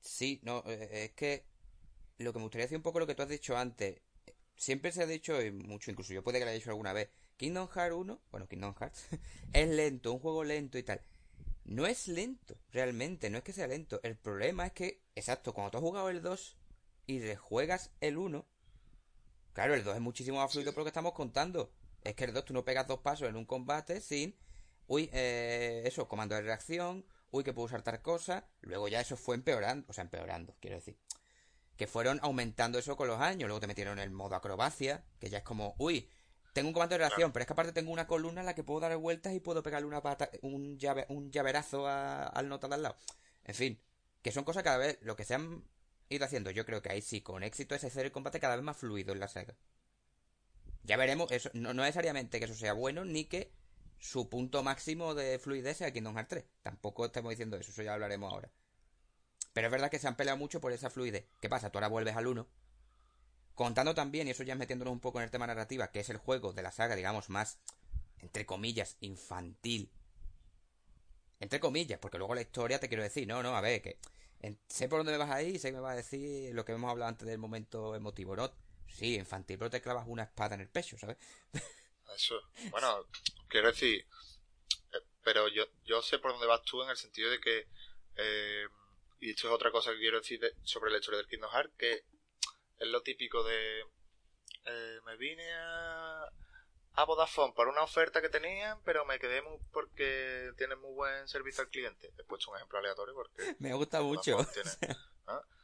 Sí, no, eh, es que. Lo que me gustaría decir un poco lo que tú has dicho antes. Siempre se ha dicho, y mucho, incluso yo puede que lo haya dicho alguna vez. Kingdom Hearts 1, bueno, Kingdom Hearts, es lento, un juego lento y tal. No es lento, realmente, no es que sea lento. El problema es que, exacto, cuando tú has jugado el 2 y rejuegas el 1, claro, el 2 es muchísimo más fluido por lo que estamos contando. Es que el 2 tú no pegas dos pasos en un combate sin, uy, eh, eso, comando de reacción, uy, que puedo usar tal cosa. Luego ya eso fue empeorando, o sea, empeorando, quiero decir. Que fueron aumentando eso con los años. Luego te metieron el modo acrobacia, que ya es como, uy, tengo un comando de reacción, pero es que aparte tengo una columna en la que puedo dar vueltas y puedo pegarle una pata, un, llave, un llaverazo al nota de al lado. En fin, que son cosas cada vez, lo que se han ido haciendo, yo creo que ahí sí, con éxito es hacer el combate cada vez más fluido en la saga. Ya veremos, eso, no, necesariamente que eso sea bueno, ni que su punto máximo de fluidez sea Kingdom Hearts 3. Tampoco estamos diciendo eso, eso ya hablaremos ahora. Pero es verdad que se han peleado mucho por esa fluidez. ¿Qué pasa? Tú ahora vuelves al 1. Contando también, y eso ya metiéndonos un poco en el tema narrativa, que es el juego de la saga, digamos, más, entre comillas, infantil. Entre comillas, porque luego la historia te quiero decir, no, no, a ver, que sé por dónde me vas ahí, sé que me vas a decir lo que hemos hablado antes del momento emotivo, ¿no? Sí, infantil, pero te clavas una espada en el pecho, ¿sabes? Eso, bueno, quiero decir, eh, pero yo, yo sé por dónde vas tú en el sentido de que, eh, y esto es otra cosa que quiero decir sobre la historia del Kingdom Hearts, que es lo típico de, eh, me vine a, a Vodafone por una oferta que tenían, pero me quedé porque tienen muy buen servicio al cliente. He puesto un ejemplo aleatorio porque... me gusta mucho. Eh,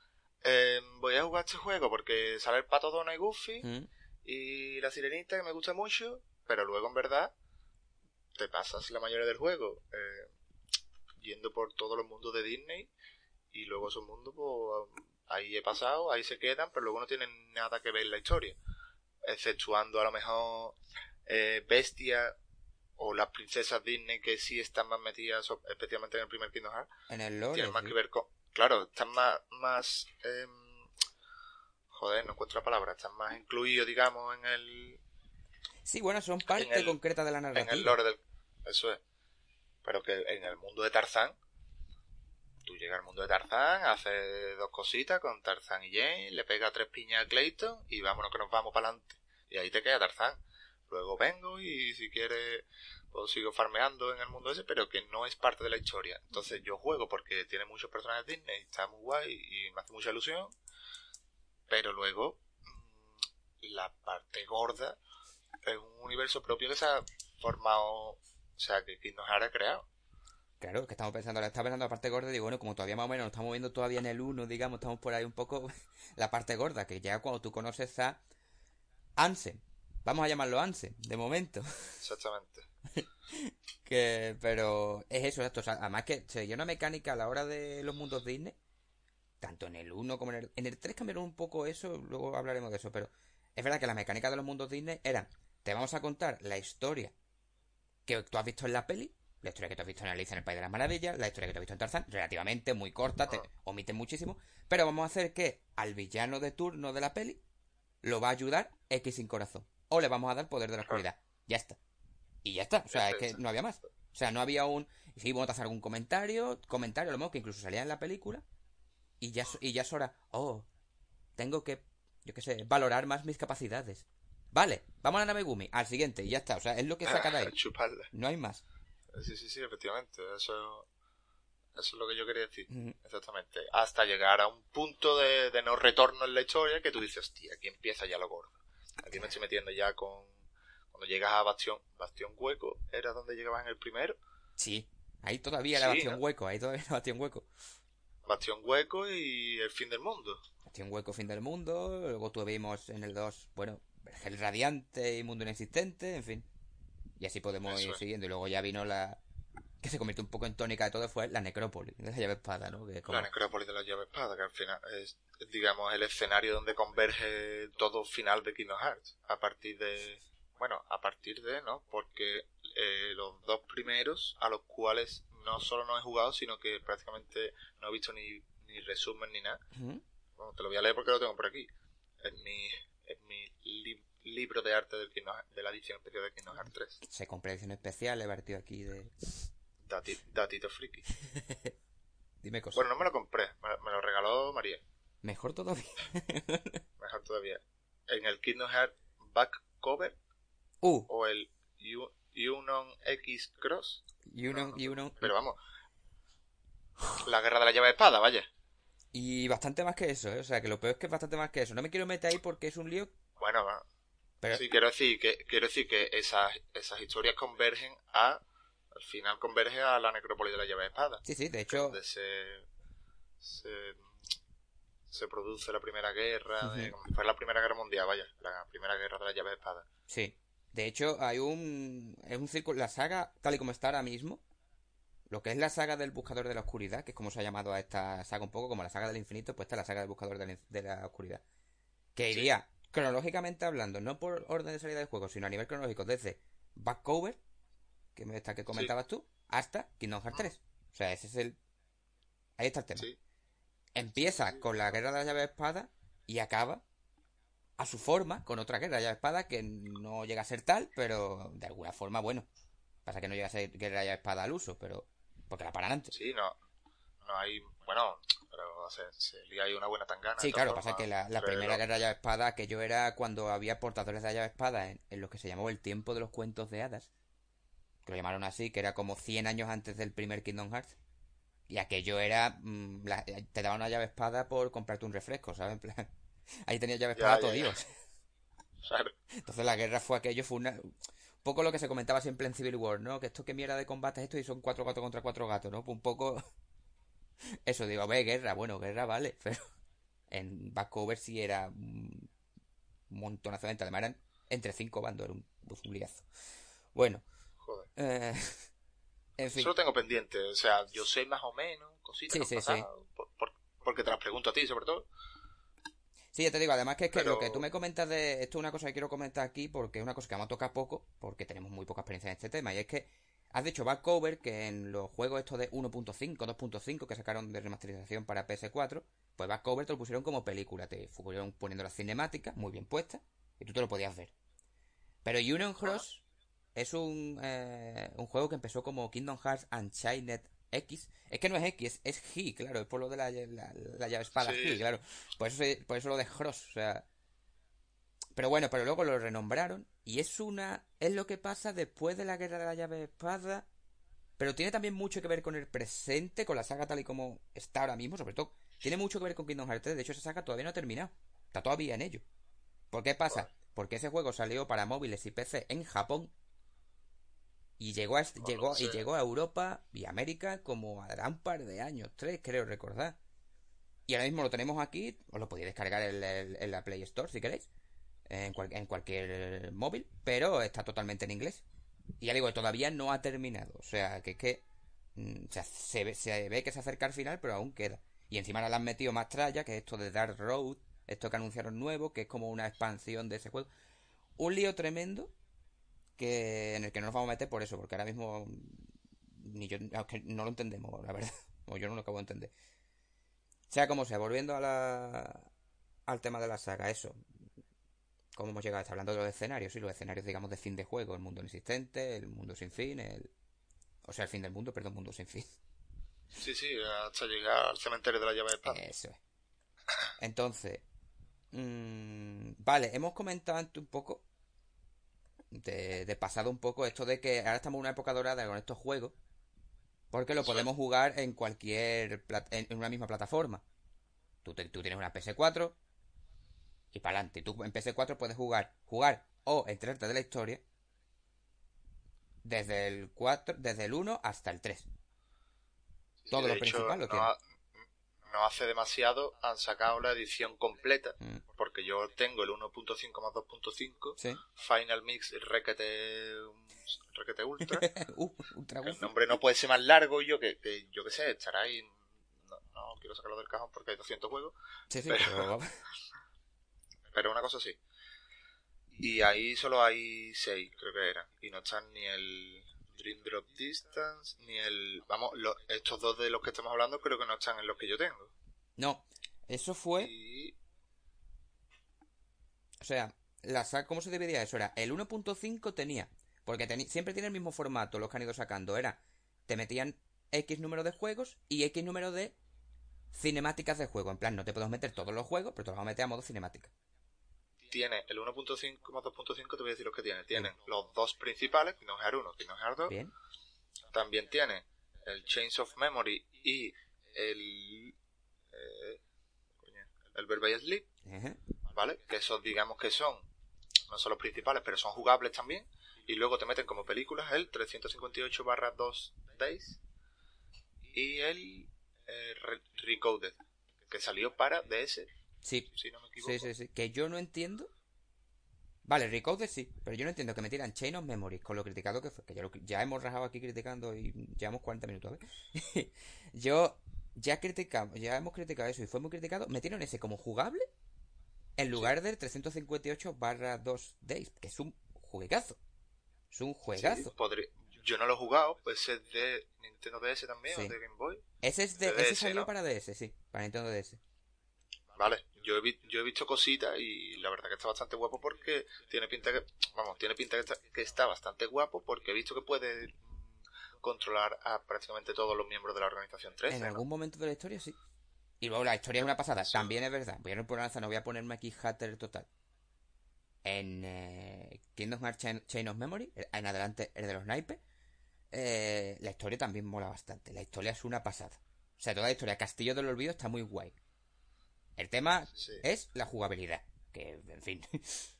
voy a jugar este juego porque sale el pato Dona y Goofy mm. y la sirenita que me gusta mucho, pero luego en verdad te pasas la mayoría del juego eh, yendo por todos los mundos de Disney y luego esos mundos pues ahí he pasado, ahí se quedan, pero luego no tienen nada que ver en la historia, exceptuando a lo mejor eh, Bestia o las princesas Disney que sí están más metidas, especialmente en el primer Kingdom Hearts, en el lore, tienen más que ver con, claro, están más, más eh, joder, no encuentro la palabra, están más incluidos, digamos, en el... Sí, bueno, son parte concreta de la narrativa. En el lore del... Eso es. Pero que en el mundo de Tarzán, tú llegas al mundo de Tarzán, haces dos cositas con Tarzán y Jane, le pega tres piñas a Clayton y vámonos que nos vamos para adelante. Y ahí te queda Tarzán. Luego vengo y si quieres pues sigo farmeando en el mundo ese, pero que no es parte de la historia. Entonces yo juego porque tiene muchos personajes Disney, está muy guay y me hace mucha ilusión. Pero luego mm, la parte gorda es un universo propio que se ha formado, o sea, que nos ha creado. Claro, que estamos pensando, estaba pensando la parte gorda, digo, bueno, como todavía más o menos nos estamos viendo todavía en el 1, digamos, estamos por ahí un poco la parte gorda, que ya cuando tú conoces a Ansem, vamos a llamarlo Ansem, de momento. Exactamente. que, pero es eso, esto, además que se una mecánica a la hora de los mundos Disney, tanto en el 1 como en el, en el 3 cambiaron un poco eso, luego hablaremos de eso, pero es verdad que la mecánica de los mundos Disney eran, te vamos a contar la historia que tú has visto en la peli, la historia que tú has visto en Alicia en el País de las Maravillas, la historia que tú has visto en Tarzán, relativamente muy corta, te omiten muchísimo, pero vamos a hacer que al villano de turno de la peli lo va a ayudar X sin corazón. O le vamos a dar poder de la oscuridad. Ya está. Y ya está. O sea, es que no había más. O sea, no había un... Sí, vamos a hacer algún comentario, comentario, lo mismo que incluso salía en la película. Y ya, y ya es hora... Oh, tengo que, yo qué sé, valorar más mis capacidades. Vale, vamos a la nave Gumi, al siguiente, y ya está. O sea, es lo que saca de ahí. No hay más. Sí, sí, sí, efectivamente. Eso, eso es lo que yo quería decir. Exactamente. Hasta llegar a un punto de, no retorno en la historia que tú dices, hostia, aquí empieza ya lo gordo. Aquí me estoy metiendo ya con. Cuando llegas a Bastión, Bastión Hueco, ¿era donde llegabas en el primero? Sí, ahí todavía era Bastión Hueco, ahí todavía era Bastión Hueco. Bastión Hueco y el fin del mundo. Bastión Hueco, fin del mundo. Luego tuvimos en el 2, bueno, el radiante y mundo inexistente, en fin. Y así podemos ir siguiendo. Y luego ya vino la. que se convirtió un poco en tónica de todo, fue la necrópolis de la llave espada, ¿no? La necrópolis de la llave espada, que al final es, digamos, el escenario donde converge todo final de Kingdom Hearts. A partir de. Bueno, a partir de, ¿no? Porque eh, los dos primeros, a los cuales no solo no he jugado, sino que prácticamente no he visto ni, ni resumen ni nada. bueno, te lo voy a leer porque lo tengo por aquí. En mi, en mi libro de arte del de la edición especial de Kingdom Hearts 3. Se compré edición especial, he partido aquí de... datito friki. Dime cosas. Bueno, no me lo compré, me, lo regaló María. Mejor todavía. Mejor todavía. En el Kingdom Hearts back cover. O el Unon X Cross. Unon, Unon. Pero vamos. La guerra de la llave de espada, vaya. Y bastante más que eso, ¿eh? O sea, que lo peor es que es bastante más que eso. No me quiero meter ahí porque es un lío. Bueno, Pero... Sí, quiero decir que, quiero decir que esas, esas historias convergen a. Al final converge a la necrópolis de la llave de espada. Sí, sí, de hecho. Donde se. se, produce la primera guerra. fue la primera guerra mundial, vaya. La primera guerra de la llave de espada. Sí. De hecho, hay un. Es un círculo. La saga, tal y como está ahora mismo, lo que es la saga del Buscador de la Oscuridad, que es como se ha llamado a esta saga un poco, como la saga del infinito, pues está la saga del Buscador de la, Oscuridad. Que iría, cronológicamente hablando, no por orden de salida del juego, sino a nivel cronológico, desde Backcover, que me esta que comentabas tú, hasta Kingdom Hearts 3. O sea, ese es el. Ahí está el tema. Empieza con la guerra de la llave de espada y acaba a su forma con otra guerra de la espada que no llega a ser tal, pero de alguna forma, bueno. Pasa que no llega a ser guerra de la espada al uso, pero porque la paran antes. Sí, no. No hay. Bueno, pero se, se hay una buena tangana. Sí, claro, pasa que la, primera guerra de llave espada, que yo era cuando había portadores de la llave espada en, lo que se llamó el tiempo de los cuentos de hadas. Que lo llamaron así, que era como 100 años antes del primer Kingdom Hearts. Y aquello era. Mm, te daban una llave espada por comprarte un refresco, ¿sabes? En plan, ahí tenía llave espada todo Dios. Entonces la guerra fue aquello, fue una, poco lo que se comentaba siempre en Civil War, ¿no? Que esto que mierda de combate es esto y son cuatro gatos contra cuatro gatos, ¿no? un poco... Eso, digo, ve, guerra, bueno, guerra vale, pero en Backover sí era un montonazo de gente, además eran entre cinco bandos, era un, un Bueno. Joder. Eh, en fin. Solo tengo pendiente, o sea, yo sé más o menos cositas sí, sí, sí. porque te las pregunto a ti, sobre todo. Sí, ya te digo, además que es que lo que tú me comentas de... Esto es una cosa que quiero comentar aquí porque es una cosa que vamos a tocar poco, porque tenemos muy poca experiencia en este tema, y es que has dicho Backcover que en los juegos estos de 1.5, 2.5 que sacaron de remasterización para PS4, pues Backcover te lo pusieron como película, te fueron poniendo las cinemáticas muy bien puestas, y tú te lo podías ver. Pero Union Cross es un, eh, un juego que empezó como Kingdom Hearts Unchained X. Es que no es X, es, G, claro, es por lo de la, la, llave espada G, claro. Por eso, por eso lo de Cross, o sea. Pero bueno, pero luego lo renombraron y es una. Es lo que pasa después de la guerra de la llave espada. Pero tiene también mucho que ver con el presente, con la saga tal y como está ahora mismo, sobre todo. Tiene mucho que ver con Kingdom Hearts 3. De hecho, esa saga todavía no ha terminado. Está todavía en ello. ¿Por qué pasa? Porque ese juego salió para móviles y PC en Japón y llegó a, llegó, y llegó a Europa y América como a un par de años, tres creo recordar. Y ahora mismo lo tenemos aquí, os lo podéis descargar en, la Play Store si queréis, en, en, cualquier móvil, pero está totalmente en inglés. Y ya digo, todavía no ha terminado, o sea, que es que mm, se, ve, se ve que se acerca al final, pero aún queda. Y encima ahora le han metido más tralla, que es esto de Dark Road, esto que anunciaron nuevo, que es como una expansión de ese juego. Un lío tremendo, que en el que no nos vamos a meter por eso, porque ahora mismo ni yo, no lo entendemos, la verdad, o yo no lo acabo de entender. Sea como sea, volviendo a la, al tema de la saga, eso. ¿Cómo hemos llegado? Está hablando de los escenarios, sí, los escenarios, digamos, de fin de juego, el mundo inexistente, el mundo sin fin, el... O sea, el fin del mundo, perdón, mundo sin fin. Sí, sí, hasta llegar al cementerio de la llave de espada. Eso es. Entonces, mmm, vale, hemos comentado antes un poco de, pasado un poco esto de que ahora estamos en una época dorada con estos juegos. Porque lo podemos jugar en cualquier. en una misma plataforma. Tú, tú tienes una PS4 y para adelante. Tú en PS4 puedes jugar, jugar o enterarte de la historia desde el 4, desde el 1 hasta el 3. Todo lo principal lo tienes no hace demasiado han sacado la edición completa, mm. porque yo tengo el 1.5 más 2.5, Final Mix Requete, Requete Ultra. Uh, el nombre no puede ser más largo, yo que, yo que sé, estará ahí. No, quiero sacarlo del cajón porque hay 200 juegos. pero, pero una cosa sí. Y ahí solo hay 6, creo que era. Y no están ni el Drop Distance, ni el... Vamos, estos dos de los que estamos hablando creo que no están en los que yo tengo. No, eso fue... O sea, la ¿cómo se dividía eso? Era, el 1.5 tenía... Porque siempre tiene el mismo formato los que han ido sacando. Era, te metían X número de juegos y X número de cinemáticas de juego. En plan, no te puedes meter todos los juegos, pero te los vamos a meter a modo cinemática tiene el 1.5 más 2.5, te voy a decir los que tiene. Tienen los dos principales, Kingdom Hearts 1, Kingdom Hearts 2. Bien. También tiene el Chains of Memory y el. Eh, el Verbal Sleep. ¿Vale? Que esos, digamos que son. No son los principales, pero son jugables también. Y luego te meten como películas el 358-2 Days y el eh, Recoded, que salió para DS Sí. sí, sí, sí, Que yo no entiendo. Vale, Recoded sí, pero yo no entiendo que me tiran Chain of Memories con lo criticado que fue. Que ya, hemos rajado aquí criticando y llevamos 40 minutos, ver yo ya criticamos, ya hemos criticado eso y fue muy criticado. Me tiran ese como jugable en lugar del 358 barra 2 Days, que es un juegazo. Es un juegazo. Yo no lo he jugado, pues es de Nintendo DS también, o de Game Boy. Ese, es de, ese salió para DS, sí, para Nintendo DS. Vale, yo he, yo he visto cositas y la verdad que está bastante guapo porque tiene pinta que, vamos, tiene pinta que está, que está bastante guapo porque he visto que puede controlar a prácticamente todos los miembros de la organización 3. En algún momento de la historia sí. Y luego la historia es una pasada, también es verdad. Voy a no no voy a ponerme aquí hater total. En eh, Kingdom Hearts Chain, of Memory, en adelante el de los naipes, eh, la historia también mola bastante. La historia es una pasada. O sea, toda la historia Castillo del Olvido está muy guay. El tema es la jugabilidad. Que, en fin.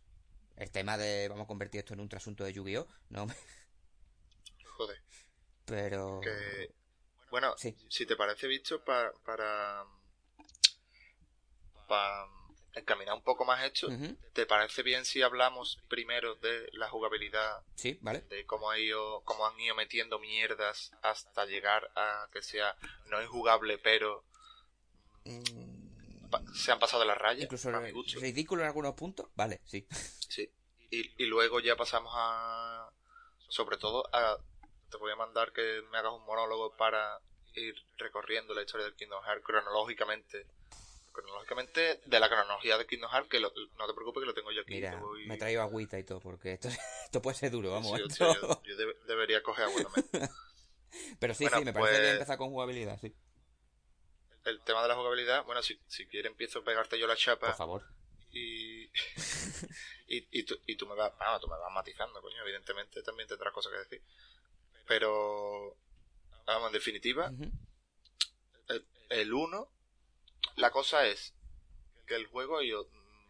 El tema de vamos a convertir esto en un trasunto de Yu-Gi-Oh! No Joder. Pero. Bueno, si te parece, bicho, para. para. para encaminar un poco más esto, ¿te parece bien si hablamos primero de la jugabilidad? Sí, vale. De cómo, ha ido, cómo han ido metiendo mierdas hasta llegar a que sea no injugable, pero. Se han pasado de la raya. Incluso ridículo en algunos puntos. Vale, sí. Sí. Y, y luego ya pasamos a. Sobre todo a. Te voy a mandar que me hagas un monólogo para ir recorriendo la historia del Kingdom Hearts cronológicamente cronológicamente de la cronología de Kingdom Hearts, que no te preocupes que lo tengo yo aquí. Mira, me he traído agüita y todo, porque esto, esto puede ser duro, vamos. yo, debería coger agua también. Pero sí, sí, me parece pues empezar con jugabilidad, sí. El tema de la jugabilidad, bueno, si, si quieres empiezo a pegarte yo la chapa. Por favor. Y, y, y, tú, y tú me vas, tú me vas matizando, coño, evidentemente también tendrás cosas que decir. Pero, vamos, en definitiva, el 1 la cosa es que el juego ha ido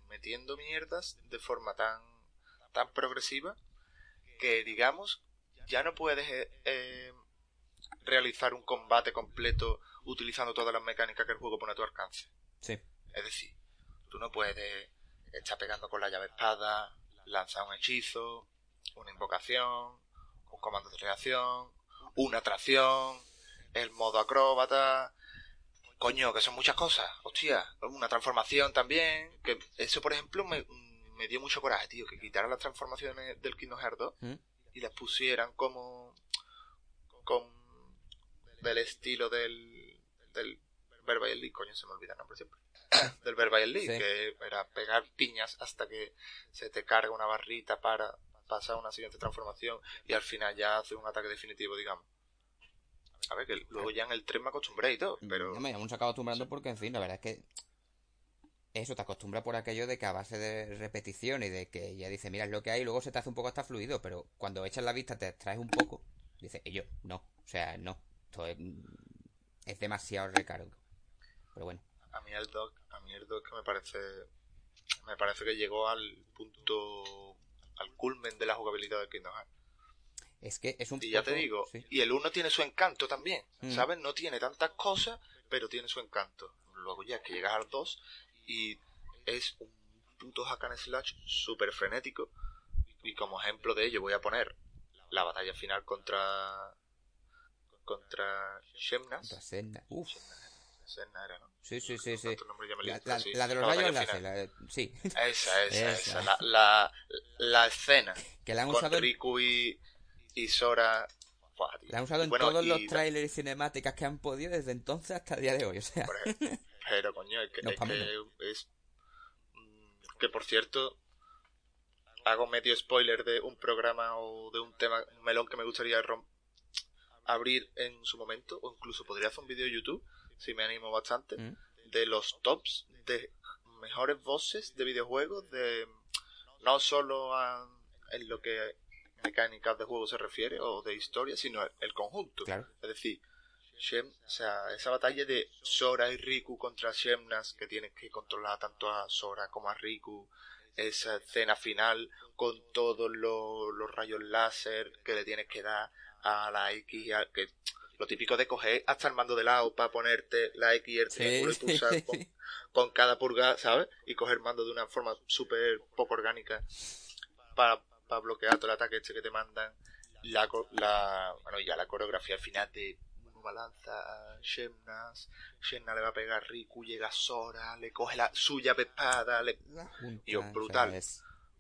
metiendo mierdas de forma tan, tan progresiva que, digamos, ya no puedes eh, eh, realizar un combate completo utilizando todas las mecánicas que el juego pone a tu alcance. Sí. Es decir, tú no puedes estar pegando con la llave espada, lanzar un hechizo, una invocación, un comando de reacción, una atracción, el modo acróbata, Coño, que son muchas cosas, hostia, una transformación también, que eso por ejemplo me, me dio mucho coraje, tío, que quitaran las transformaciones del Kingdom Hearts 2 ¿Mm? y las pusieran como con del estilo del del Verba y coño, se me olvida el nombre siempre. del Verba y que era pegar piñas hasta que se te carga una barrita para pasar a una siguiente transformación y al final ya hace un ataque definitivo, digamos. A ver, que luego ya en el tren me acostumbré y todo, pero... No me mucho acostumbrando porque, en fin, la verdad es que eso te acostumbra por aquello de que a base de repetición y de que ya dice, mira, es lo que hay, y luego se te hace un poco hasta fluido, pero cuando echas la vista te extraes un poco, dice, y yo, no, o sea, no, esto es, es demasiado recargo. Pero bueno. A mí el doc, a mí el doc me parece, me parece que llegó al punto, al culmen de la jugabilidad de Kingdom Hearts. Es que es un Y ya te digo, y el 1 tiene su encanto también, mm. ¿sabes? No tiene tantas cosas, pero tiene su encanto. Luego ya que llegas al 2 y es un puto hack and slash súper frenético. Y como ejemplo de ello voy a poner la batalla final contra contra Shemnas. Contra Senna. Uf. Senna era, ¿no? Sí, sí, sí, sí. La, de los rayos láser, sí. Esa, esa, esa. La, la, la, escena. Que la han con usado Riku y, y Sora. La han usado en todos los trailers y cinemáticas que han podido desde entonces hasta el día de hoy, o sea. pero coño, es que, es, mm, que, por cierto hago medio spoiler de un programa o de un tema, un melón que me gustaría abrir en su momento, o incluso podría hacer un vídeo de YouTube, si me animo bastante, mm. de los tops de mejores voces de videojuegos, de no solo en lo que mecánicas de juego se refiere o de historia, sino el, conjunto. Es decir, o sea, esa batalla de Sora y Riku contra Shemnas, que tienes que controlar tanto a Sora como a Riku, esa escena final con todos los, rayos láser que le tienes que dar a la X, que lo típico de coger hasta el mando de lado para ponerte la X y el triángulo y pulsar con, con, cada purga, ¿sabes? Y coger mando de una forma súper poco orgánica para para bloquear todo el ataque este que te mandan. La, la, bueno, ya la coreografía final de balanza a Shemnas, Shemna le va a pegar a Riku, llega Sora, le coge la suya espada, le... y brutal,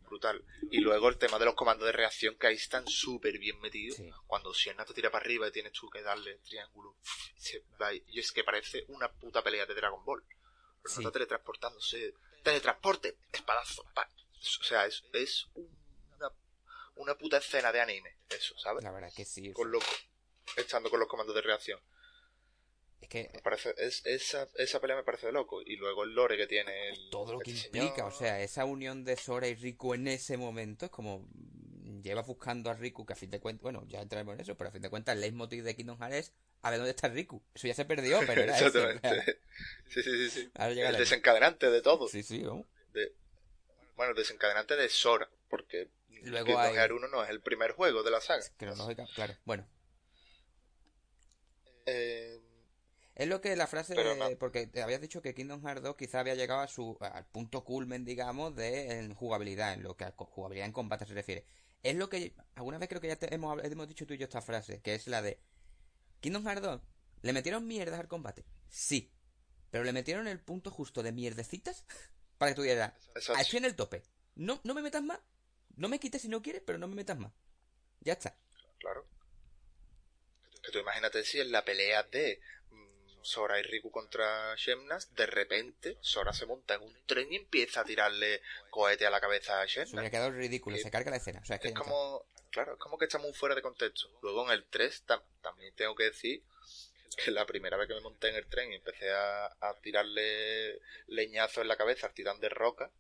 brutal. Y luego el tema de los comandos de reacción que ahí están súper bien metidos. Cuando Shemna te tira para arriba y tienes tú que darle triángulo, se va y es que parece una puta pelea de Dragon Ball. Pero no está teletransportándose, teletransporte, espadazo, o sea, es, es un una puta escena de anime, eso, ¿sabes? La verdad que sí. Con lo, estando con los comandos de reacción. Es que. parece, es, esa, esa pelea me parece de loco. Y luego el lore que tiene. El, todo lo que implica, o sea, esa unión de Sora y Riku en ese momento es como. Lleva buscando a Riku, que a fin de cuentas. Bueno, ya entraremos en eso, pero a fin de cuentas el leitmotiv de Kingdom Hearts es a ver dónde está Riku. Eso ya se perdió, pero era Exactamente. sí, sí, sí. sí. el desencadenante de todo. Sí, sí. De, Bueno, el desencadenante de Sora, porque Luego Kingdom Hearts 1 no es el primer juego de la saga. Cronológica, claro. Bueno. Eh, es lo que la frase porque te habías dicho que Kingdom Hearts 2 quizá había llegado a su al punto culmen, digamos, de jugabilidad, en lo que a jugabilidad en combate se refiere. Es lo que alguna vez creo que ya hemos, hemos dicho tú y yo esta frase, que es la de Kingdom Hearts 2. ¿Le metieron mierdas al combate? Sí. Pero le metieron el punto justo de mierdecitas para que tuviera. Estoy en el tope. No, no me metas más. No me quites si no quieres, pero no me metas más. Ya está. Claro. Que tú imagínate si en la pelea de Sora y Riku contra Shemnas, de repente Sora se monta en un tren y empieza a tirarle cohete a la cabeza a Shemnas. Se hubiera quedado ridículo, se carga la escena. es, como, claro, es como que estamos fuera de contexto. Luego en el 3 también tengo que decir que la primera vez que me monté en el tren y empecé a, tirarle leñazos en la cabeza al titán de roca.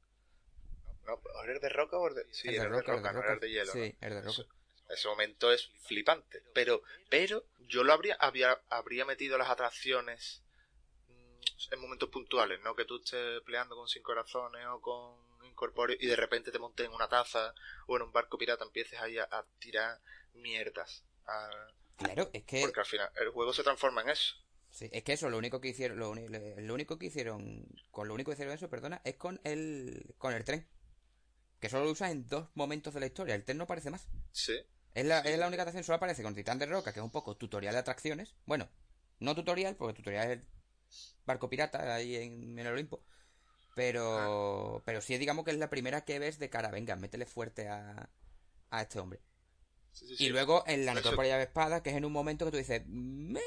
¿No? ¿Eres de roca o de...? Sí, de roca, de roca, no de hielo. Sí, de roca. Ese momento es flipante. Pero, pero yo lo habría, había, habría metido las atracciones mm, en momentos puntuales, ¿no? Que tú estés peleando con cinco corazones o con incorpóreo y de repente te montes en una taza o en un barco pirata empieces ahí a, tirar mierdas. Claro, es que... Porque al final el juego se transforma en eso. Sí, es que eso, lo único que hicieron, lo, único que hicieron, con lo único que hicieron eso, perdona, es con el, con el tren. Que solo lo usas en dos momentos de la historia. El tren no aparece más. Sí. Es la, es la única atracción, solo aparece con Titán de Roca, que es un poco tutorial de atracciones. Bueno, no tutorial, porque tutorial es el barco pirata ahí en, el Olimpo. Pero, pero sí, digamos que es la primera que ves de cara, venga, métele fuerte a, a este hombre. y luego en la necrópolis de espada, que es en un momento que tú dices, me.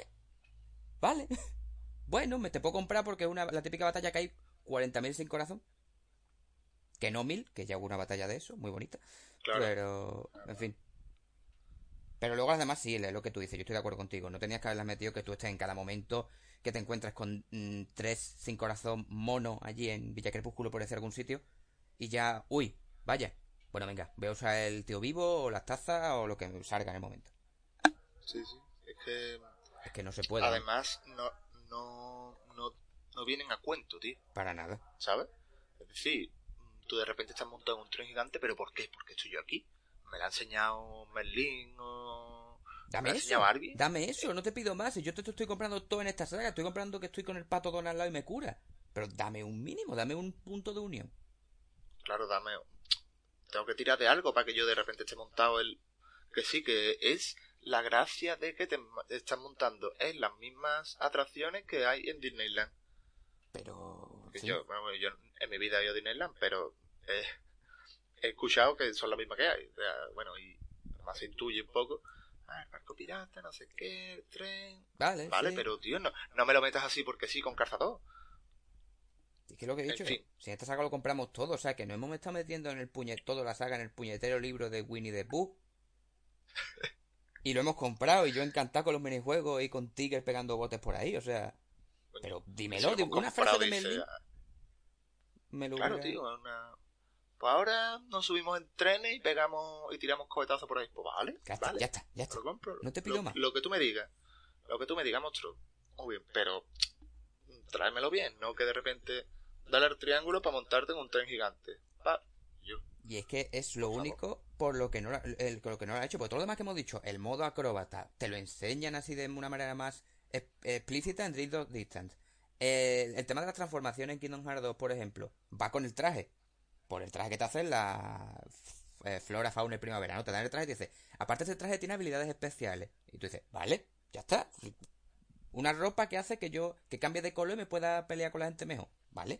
Vale. bueno, me te puedo comprar porque es una, la típica batalla que hay 40.000 sin corazón. Que no mil, que ya hubo una batalla de eso, muy bonita. Pero, en fin. Pero luego además sí, es lo que tú dices, yo estoy de acuerdo contigo. No tenías que haberlas metido que tú estés en cada momento que te encuentras con mm, tres sin corazón mono allí en Villa Crepúsculo por decir algún sitio. Y ya, uy, vaya. Bueno, venga, voy a usar el tío vivo o las tazas o lo que salga en el momento. Sí, sí. Es que... Es que no se puede. Además, no, no, no, no vienen a cuento, tío. Para nada. ¿Sabes? Es decir, tú de repente estás montado en un tren gigante, pero ¿por qué? Porque estoy yo aquí me la ha enseñado Merlin o... Dame eso, dame eso, no te pido más. Si yo te, estoy comprando todo en esta saga, estoy comprando que estoy con el pato Don al lado y me cura. Pero dame un mínimo, dame un punto de unión. Claro, dame. Tengo que tirar de algo para que yo de repente esté montado el. Que sí, que es la gracia de que te estás montando en las mismas atracciones que hay en Disneyland. Pero. Yo, yo en mi vida he ido a Disneyland, pero. Eh, he escuchado que son las mismas que hay. O sea, bueno, y además se intuye un poco. Ah, el barco pirata, no sé qué, el tren. Vale, Vale, pero tío, no, no me lo metas así porque sí con cazador. ¿Y qué es lo que he dicho? Si en esta saga lo compramos todo, o sea, que no hemos estado metiendo en el puñet todo la saga en el puñetero libro de Winnie the Pooh. y lo hemos comprado y yo encantado con los minijuegos y con Tiger pegando botes por ahí, o sea. pero dímelo, una frase de Melvin. Me lo claro, tío, una, pues ahora nos subimos en trenes y pegamos y tiramos cohetazos por ahí. Pues vale, ya está, ya está, ya está. No te pido más. Lo que tú me digas, lo que tú me digas, monstruo. Muy bien, pero tráemelo bien, no que de repente dale al triángulo para montarte en un tren gigante. yo. Y es que es lo único por lo que no el, lo que no lo ha hecho. Porque todo lo demás que hemos dicho, el modo acróbata, te lo enseñan así de una manera más explícita en Dream Distance. El, el, tema de la transformación en Kingdom Hearts 2, por ejemplo, va con el traje por el traje que te hacen la eh, flora, fauna y primavera, ¿no? Te dan el traje y te dice, aparte este traje tiene habilidades especiales. Y tú dices, vale, ya está. Una ropa que hace que yo, que cambie de color y me pueda pelear con la gente mejor. Vale.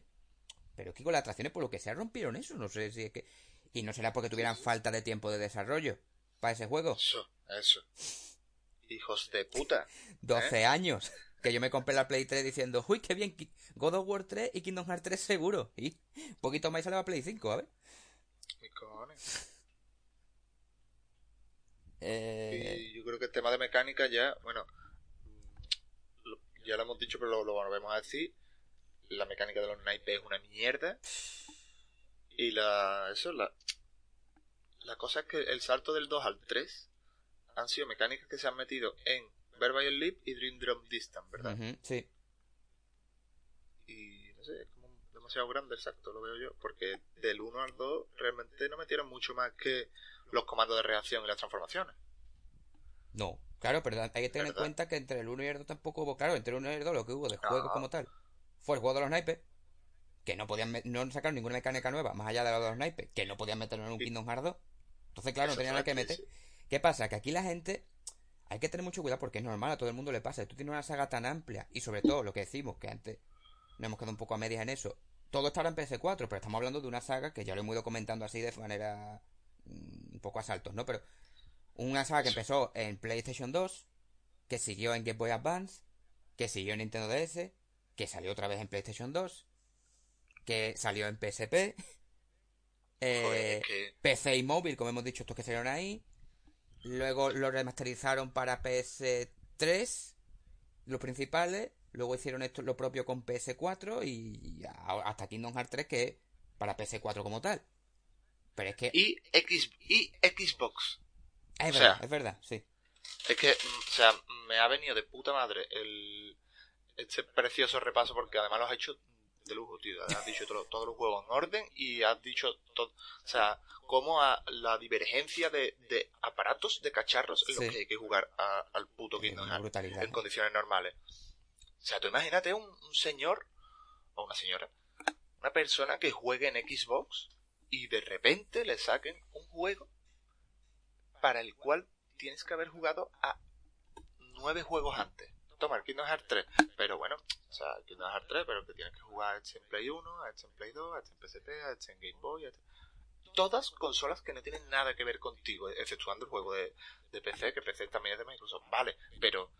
Pero es que con las atracciones, por lo que sea, rompieron eso. No sé si es que... Y no será porque tuvieran falta de tiempo de desarrollo para ese juego. Eso, eso. Hijos de puta. 12 ¿eh? años que yo me compré la Play 3 diciendo, uy, qué bien, God of War 3 y Kingdom Hearts 3 seguro. Y un poquito más sale la Play 5, a ver. ¿Qué cojones? Eh... Y yo creo que el tema de mecánica ya, bueno, ya lo hemos dicho, pero lo, lo volvemos a decir. La mecánica de los naipes es una mierda. Y la. Eso, la. La cosa es que el salto del 2 al 3 han sido mecánicas que se han metido en Verbal Leap y Dream Drop Distance, ¿verdad? sí. Y no sé, es como demasiado grande, exacto, lo veo yo, porque del 1 al 2 realmente no metieron mucho más que los comandos de reacción y las transformaciones. No, claro, pero hay que tener en cuenta que entre el 1 y el 2 tampoco hubo, claro, entre el 1 y el 2 lo que hubo de juego como tal fue el juego de los naipes, que no podían no sacaron ninguna mecánica nueva, más allá de lo de los naipes, que no podían meterlo en un Kingdom Hearts 2. Entonces, claro, no tenían nada que meter. ¿Qué pasa? Que aquí la gente hay que tener mucho cuidado porque es normal, a todo el mundo le pasa. Tú tienes una saga tan amplia y sobre todo lo que decimos, que antes nos hemos quedado un poco a medias en eso. Todo está ahora en PS4, pero estamos hablando de una saga que ya lo hemos ido comentando así de manera mm, un poco a saltos, ¿no? Pero una saga que empezó en PlayStation 2, que siguió en Game Boy Advance, que siguió en Nintendo DS, que salió otra vez en PlayStation 2, que salió en PSP, eh, PC y móvil, como hemos dicho, estos que salieron ahí, Luego lo remasterizaron para PS3, los principales. Luego hicieron esto lo propio con PS4 y hasta Kingdom Hearts 3 que es para PS4 como tal. Pero es que... Y, X, y Xbox. Es verdad, es verdad, sí. Es que, o sea, me ha venido de puta madre el, este precioso repaso porque además lo has hecho de lujo, tío. Has dicho todos los juegos en orden y has dicho todo. O sea, como a la divergencia de, aparatos, de cacharros, es lo que hay que jugar al puto Kingdom Hearts en condiciones normales. O sea, tú imagínate un, un señor o una señora, una persona que juegue en Xbox y de repente le saquen un juego para el cual tienes que haber jugado a nueve juegos antes toma el Kingdom Hearts 3. Pero bueno, o sea, el Kingdom Hearts 3, pero que tienes que jugar a este en Play 1, a este en Play 2, a este en PSP, a este en Game Boy, a este... Todas consolas que no tienen nada que ver contigo, exceptuando el juego de, de PC, que PC también es de Microsoft. Vale, pero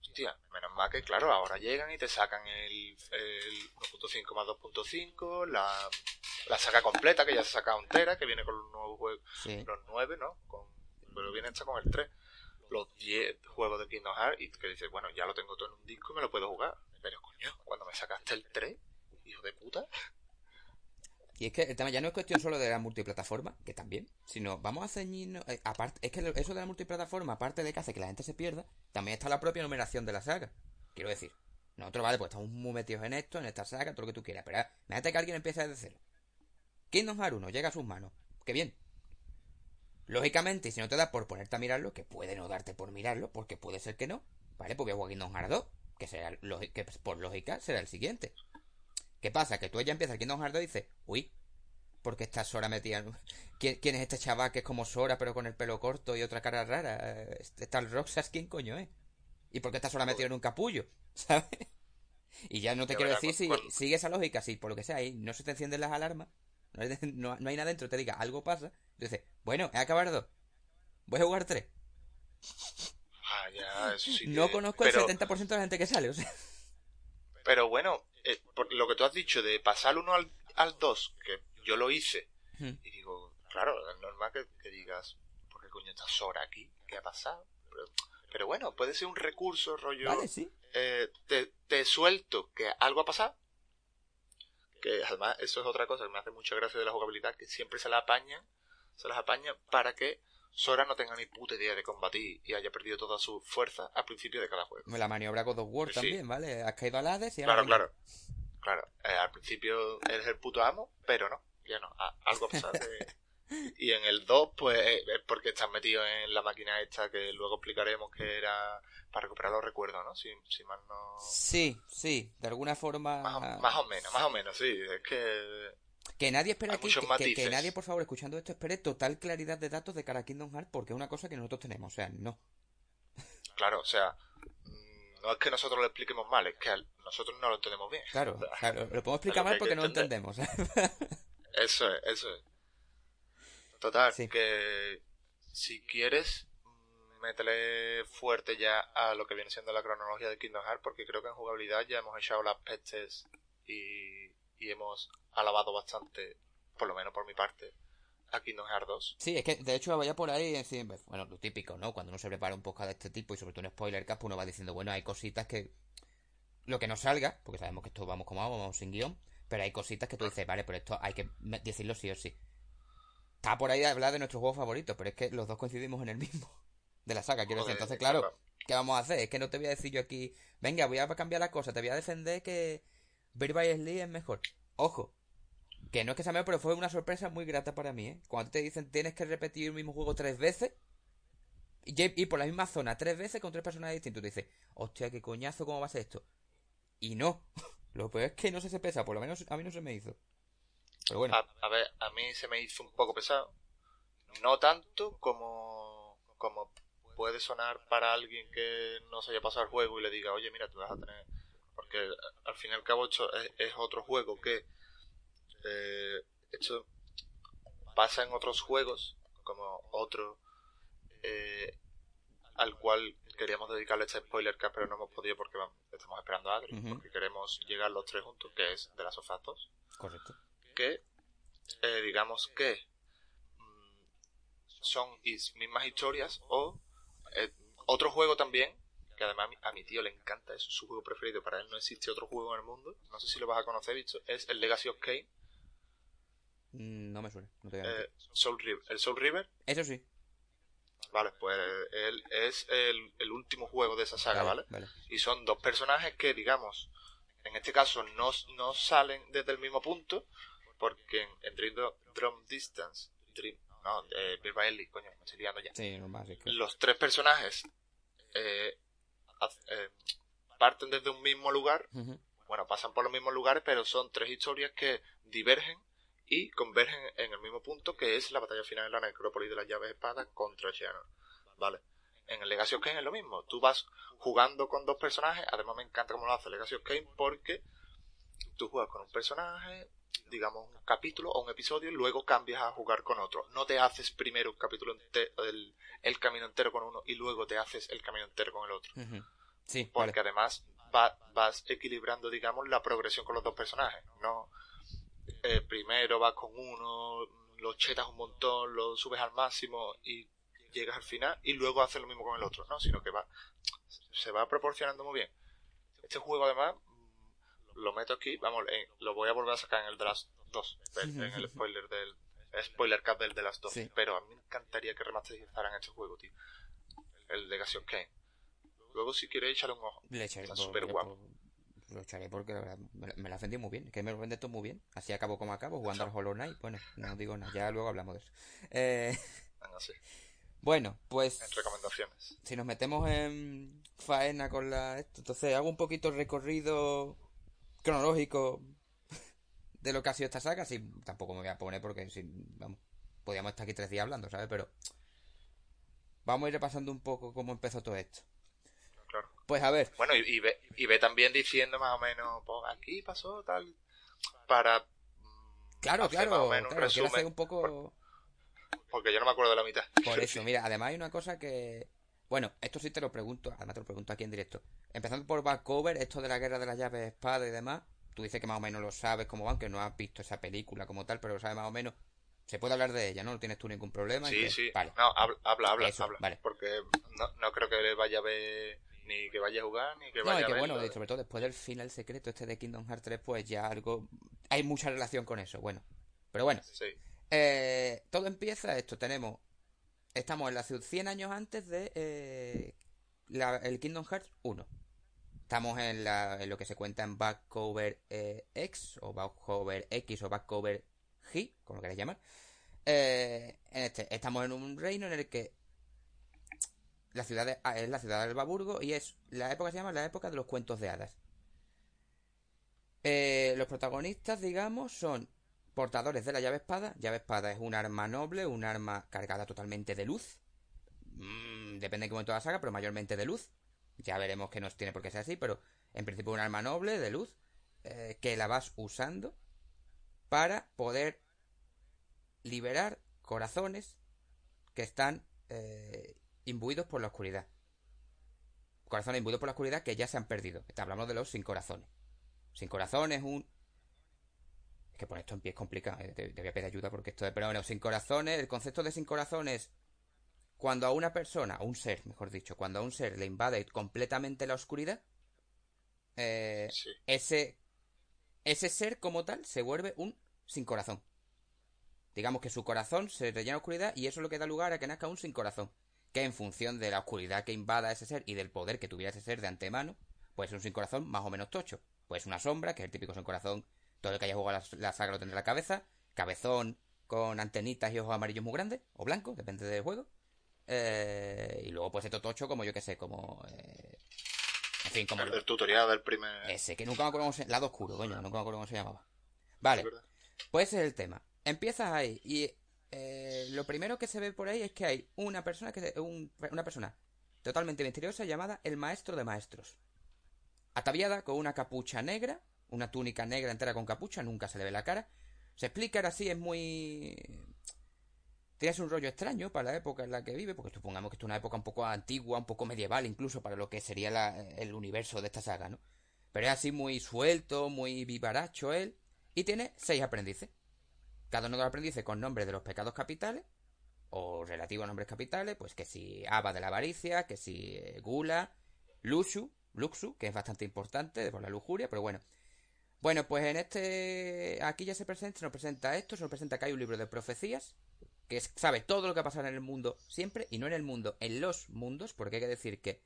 hostia, menos mal que claro, ahora llegan y te sacan el, el 1.5 más 2.5, la, la saga completa que ya se saca entera, que viene con los nuevos juegos, los 9, ¿no? Con, pero viene hecha con el 3 los 10 juegos de Kingdom Hearts y que dices, bueno, ya lo tengo todo en un disco y me lo puedo jugar. Pero coño, cuando me sacaste el 3, hijo de puta. Y es que el tema ya no es cuestión solo de la multiplataforma, que también, sino vamos a ceñirnos. Eh, aparte, es que eso de la multiplataforma, aparte de que hace que la gente se pierda, también está la propia numeración de la saga. Quiero decir, nosotros, vale, pues estamos muy metidos en esto, en esta saga, todo lo que tú quieras, pero imagínate que alguien empieza desde cero. Kingdom Hearts 1 llega a sus manos, qué bien, Lógicamente, si no te da por ponerte a mirarlo, que puede no darte por mirarlo, porque puede ser que no, ¿vale? Porque Kingdom Hearts 2, que, será, que por lógica será el siguiente. ¿Qué pasa? Que tú ya empiezas Kingdom Hearts 2 y dices, uy, porque está Sora metida? ¿Quién, ¿Quién, es este chaval que es como Sora pero con el pelo corto y otra cara rara? Está el Roxas, ¿quién coño es? ¿Y por qué está Sora metido en un capullo? ¿Sabes? Y ya no te quiero decir si sigue esa lógica, si por lo que sea ahí no se te encienden las alarmas, no hay, no, hay nada dentro, te diga algo pasa, dices, bueno, he acabado. Voy a jugar tres. Ah, ya, eso sí No conozco el 70% de la gente que sale, o sea. Pero bueno, eh, por lo que tú has dicho de pasar uno al, al dos, que yo lo hice, hmm. y digo, claro, es normal que, digas, ¿por qué coño está Sora aquí? ¿Qué ha pasado? Pero, bueno, puede ser un recurso, rollo. Vale, sí. Eh, te, te suelto que algo ha pasado que además eso es otra cosa que me hace mucha gracia de la jugabilidad, que siempre se la apaña, se las apaña para que Sora no tenga ni puta idea de combatir y haya perdido toda su fuerza al principio de cada juego. La maniobra God of War también, ¿vale? Has caído al Hades y Claro, claro. Claro, eh, al principio eres el puto amo, pero no, ya no. algo a de... Y en el 2, pues eh, es porque estás metido en la máquina esta que luego explicaremos que era para recuperar los recuerdos, ¿no? Si, si más no... Sí, sí, de alguna forma... Más o, menos, más o menos, sí. Es que... Que nadie espera aquí, que, que, nadie, por favor, escuchando esto, espere total claridad de datos de cara a Kingdom Hearts, porque es una cosa que nosotros tenemos, o sea, no. Claro, o sea, mm, no es que nosotros lo expliquemos mal, es que nosotros no lo entendemos bien. Claro, claro, lo podemos explicar mal porque no lo entendemos. eso es, eso es. Total, que si quieres, métele fuerte ya a lo que viene siendo la cronología de Kingdom Hearts, porque creo que en jugabilidad ya hemos echado las pestes y, y hemos alabado bastante, por lo menos por mi parte, a Kingdom Hearts 2. Sí, es que de hecho vaya por ahí bueno, lo típico, ¿no? Cuando uno se prepara un podcast de este tipo y sobre todo un spoiler cap, uno va diciendo, bueno, hay cositas que lo que no salga, porque sabemos que esto vamos como vamos, sin guion, pero hay cositas que tú dices, vale, pero esto hay que decirlo sí o sí. Está por ahí hablar de nuestro juego favorito, pero es que los dos coincidimos en el mismo de la saga, quiero decir. Entonces, claro, ¿qué vamos a hacer? Es que no te voy a decir yo aquí, venga, voy a cambiar la cosa, te voy a defender que Bird by Sleep es mejor. Ojo, que no es que sea mejor, pero fue una sorpresa muy grata para mí, ¿eh? Cuando te dicen tienes que repetir el mismo juego tres veces y por la misma zona tres veces con tres personajes distintos, te dices, hostia, qué coñazo, ¿cómo va a ser esto? Y no, lo peor es que no si se pesa, por lo menos a mí no se me hizo. Pero bueno. A, ver, a mí se me hizo un poco pesado. No tanto como, como puede sonar para alguien que no se haya pasado el juego y le diga, oye, mira, tú vas a tener... Porque al fin y al cabo es, es otro juego que eh, hecho pasa en otros juegos, como otro, eh, al cual queríamos dedicarle este spoiler que pero no hemos podido porque estamos esperando a Adri, porque queremos llegar los tres juntos, que es de las of 2. Correcto. Que, eh, digamos que mm, son mismas historias o eh, otro juego también que además a mi tío le encanta, es su juego preferido, para él no existe otro juego en el mundo, no sé si lo vas a conocer, visto, es el Legacy of Kane, Mm, no me suena. Eh, Soul River. ¿El Soul River? Eso sí. Vale, pues él es el, último juego de esa saga, ¿vale? Y son dos personajes que, digamos, en este caso no, no salen desde el mismo punto, porque en, Dream Drum Distance, Dream, no, eh, Ellie, coño, me estoy liando ya. Sí, normal, Los tres personajes eh, eh, parten desde un mismo lugar, bueno, pasan por los mismos lugares, pero son tres historias que divergen y convergen en el mismo punto que es la batalla final en la necrópolis de las llaves espadas contra Shannon. Vale. En el Legacy of Kane es lo mismo. Tú vas jugando con dos personajes. Además me encanta cómo lo hace Legacy of Kane porque tú juegas con un personaje, digamos un capítulo o un episodio y luego cambias a jugar con otro. No te haces primero un capítulo entero, el, camino entero con uno y luego te haces el camino entero con el otro. Sí, porque además vas equilibrando, digamos, la progresión con los dos personajes. No, eh, primero vas con uno, lo chetas un montón, lo subes al máximo y llegas al final y luego haces lo mismo con el otro, ¿no? Sino que va, se va proporcionando muy bien. Este juego además, lo meto aquí, vamos, lo voy a volver a sacar en el de las dos, en el spoiler del, spoiler cap del de las dos, pero a mí me encantaría que remasterizaran este juego, tío. El Legacy of Kane. Luego si quieres echarle un ojo. Está súper guapo lo echaré porque la verdad me, la vendí muy bien. que me lo vende todo muy bien. Así acabo como acabo, jugando al Hollow Knight. Bueno, no digo nada, ya luego hablamos de eso. Eh, bueno, pues. recomendaciones. Si nos metemos en faena con la. Esto, entonces hago un poquito el recorrido cronológico de lo que ha sido esta saga. Sí, tampoco me voy a poner porque si, vamos, podríamos estar aquí tres días hablando, ¿sabes? Pero vamos a ir repasando un poco cómo empezó todo esto. Pues a ver. Bueno, y, ve, y ve también diciendo más o menos, pues aquí pasó tal, para... Claro, claro, quiero hacer un poco... porque yo no me acuerdo de la mitad. Por eso, mira, además hay una cosa que... Bueno, esto sí te lo pregunto, además te lo pregunto aquí en directo. Empezando por Backcover, esto de la guerra de las llaves de espada y demás, tú dices que más o menos lo sabes cómo van, que no has visto esa película como tal, pero lo sabes más o menos. Se puede hablar de ella, ¿no? No tienes tú ningún problema. Sí, sí. Vale. No, habla, habla, habla. Vale. Porque no, no creo que vaya a ver ni que vaya a jugar, ni que vaya no, y que bueno, sobre todo después del final secreto este de Kingdom Hearts 3, pues ya algo... Hay mucha relación con eso, bueno. Pero bueno. Eh, todo empieza esto, tenemos... Estamos en la ciudad 100 años antes de eh, el Kingdom Hearts 1. Estamos en, la, en lo que se cuenta en Backcover eh, X, o Backcover X, o Backcover G, como lo queréis llamar. en este, estamos en un reino en el que la ciudad ah, es la ciudad de Albaburgo y es la época se llama la época de los cuentos de hadas. Eh, los protagonistas, digamos, son portadores de la llave espada. Llave espada es un arma noble, un arma cargada totalmente de luz. Mm, depende de qué momento la saga, pero mayormente de luz. Ya veremos que no tiene por qué ser así, pero en principio un arma noble de luz eh, que la vas usando para poder liberar corazones que están eh, imbuidos por la oscuridad. Corazones imbuidos por la oscuridad que ya se han perdido. Hablamos de los sin corazones. Sin corazones, un. Es que poner esto en pie es complicado. Eh, te, voy a pedir ayuda porque esto es. Pero bueno, sin corazones. El concepto de sin corazones. Cuando a una persona, a un ser, mejor dicho, cuando a un ser le invade completamente la oscuridad, eh, ese, ese ser como tal se vuelve un sin corazón. Digamos que su corazón se rellena de oscuridad y eso es lo que da lugar a que nazca un sin corazón que en función de la oscuridad que invada ese ser y del poder que tuviera ese ser de antemano, pues un sin corazón más o menos tocho. Pues una sombra, que es el típico sin corazón Todo el que haya jugado la, la saga lo tendrá en la cabeza. Cabezón con antenitas y ojos amarillos muy grandes, o blancos, depende del juego. Eh, y luego pues este tocho como yo que sé, como... Eh, en fin, como... El tutorial del primer... Ese, que nunca me acuerdo cómo se... Lado oscuro, coño, nunca me acuerdo cómo se llamaba. Vale, pues ese es el tema. Empiezas ahí y eh, lo primero que se ve por ahí es que hay una persona que una persona totalmente misteriosa llamada el maestro de maestros. Ataviada con una capucha negra, una túnica negra entera con capucha, nunca se le ve la cara. Se explica ahora sí, es muy Tienes un rollo extraño para la época en la que vive, porque supongamos que es una época un poco antigua, un poco medieval incluso para lo que sería el universo de esta saga, ¿no? Pero es así muy suelto, muy vivaracho él, y tiene seis aprendices. Cada uno de los aprendices con nombres de los pecados capitales, o relativos nombres capitales, pues que si Aba de la avaricia, que si eh, Gula, Luxu, Luxu, que es bastante importante por la lujuria, pero bueno. Bueno, pues en este. Aquí ya se presenta, se nos presenta esto, se nos presenta que hay un libro de profecías, que sabe todo lo que ha pasado en el mundo siempre, y no en el mundo, en los mundos, porque hay que decir que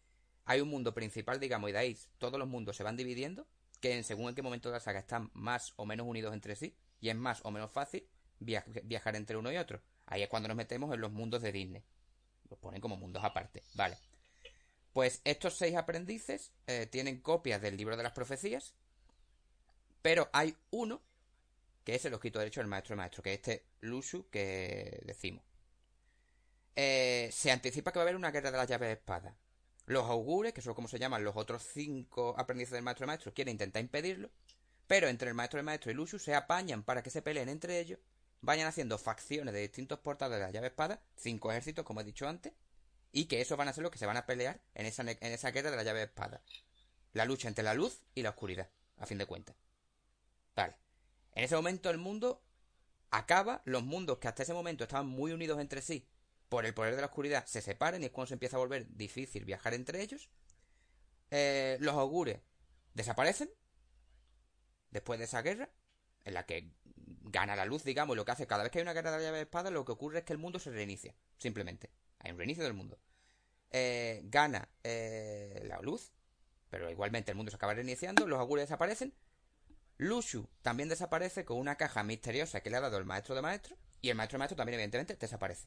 hay un mundo principal, digamos, y de ahí todos los mundos se van dividiendo, que en según en qué momento de la saga están más o menos unidos entre sí, y es más o menos fácil viajar entre uno y otro. Ahí es cuando nos metemos en los mundos de Disney. Los ponen como mundos aparte, vale. Pues estos seis aprendices eh, tienen copias del libro de las profecías, pero hay uno que es el ojito derecho del maestro maestro, que es este Lusu que decimos. Eh, se anticipa que va a haber una guerra de las llaves de espada. Los augures, que son como se llaman los otros cinco aprendices del maestro maestro, quieren intentar impedirlo, pero entre el maestro maestro y Lusu se apañan para que se peleen entre ellos, vayan haciendo facciones de distintos portales de la llave de espada, cinco ejércitos, como he dicho antes, y que esos van a ser los que se van a pelear en esa, en esa guerra de la llave de espada. La lucha entre la luz y la oscuridad, a fin de cuentas. En ese momento el mundo acaba, los mundos que hasta ese momento estaban muy unidos entre sí por el poder de la oscuridad se separan y es cuando se empieza a volver difícil viajar entre ellos. Eh, los augures desaparecen después de esa guerra en la que gana la luz, digamos, lo que hace cada vez que hay una guerra de la llave de espada, lo que ocurre es que el mundo se reinicia, simplemente. Hay un reinicio del mundo. Eh, gana eh, la luz, pero igualmente el mundo se acaba reiniciando, los augures desaparecen, Lushu también desaparece con una caja misteriosa que le ha dado el maestro de maestro. Y el maestro de maestro también, evidentemente, desaparece.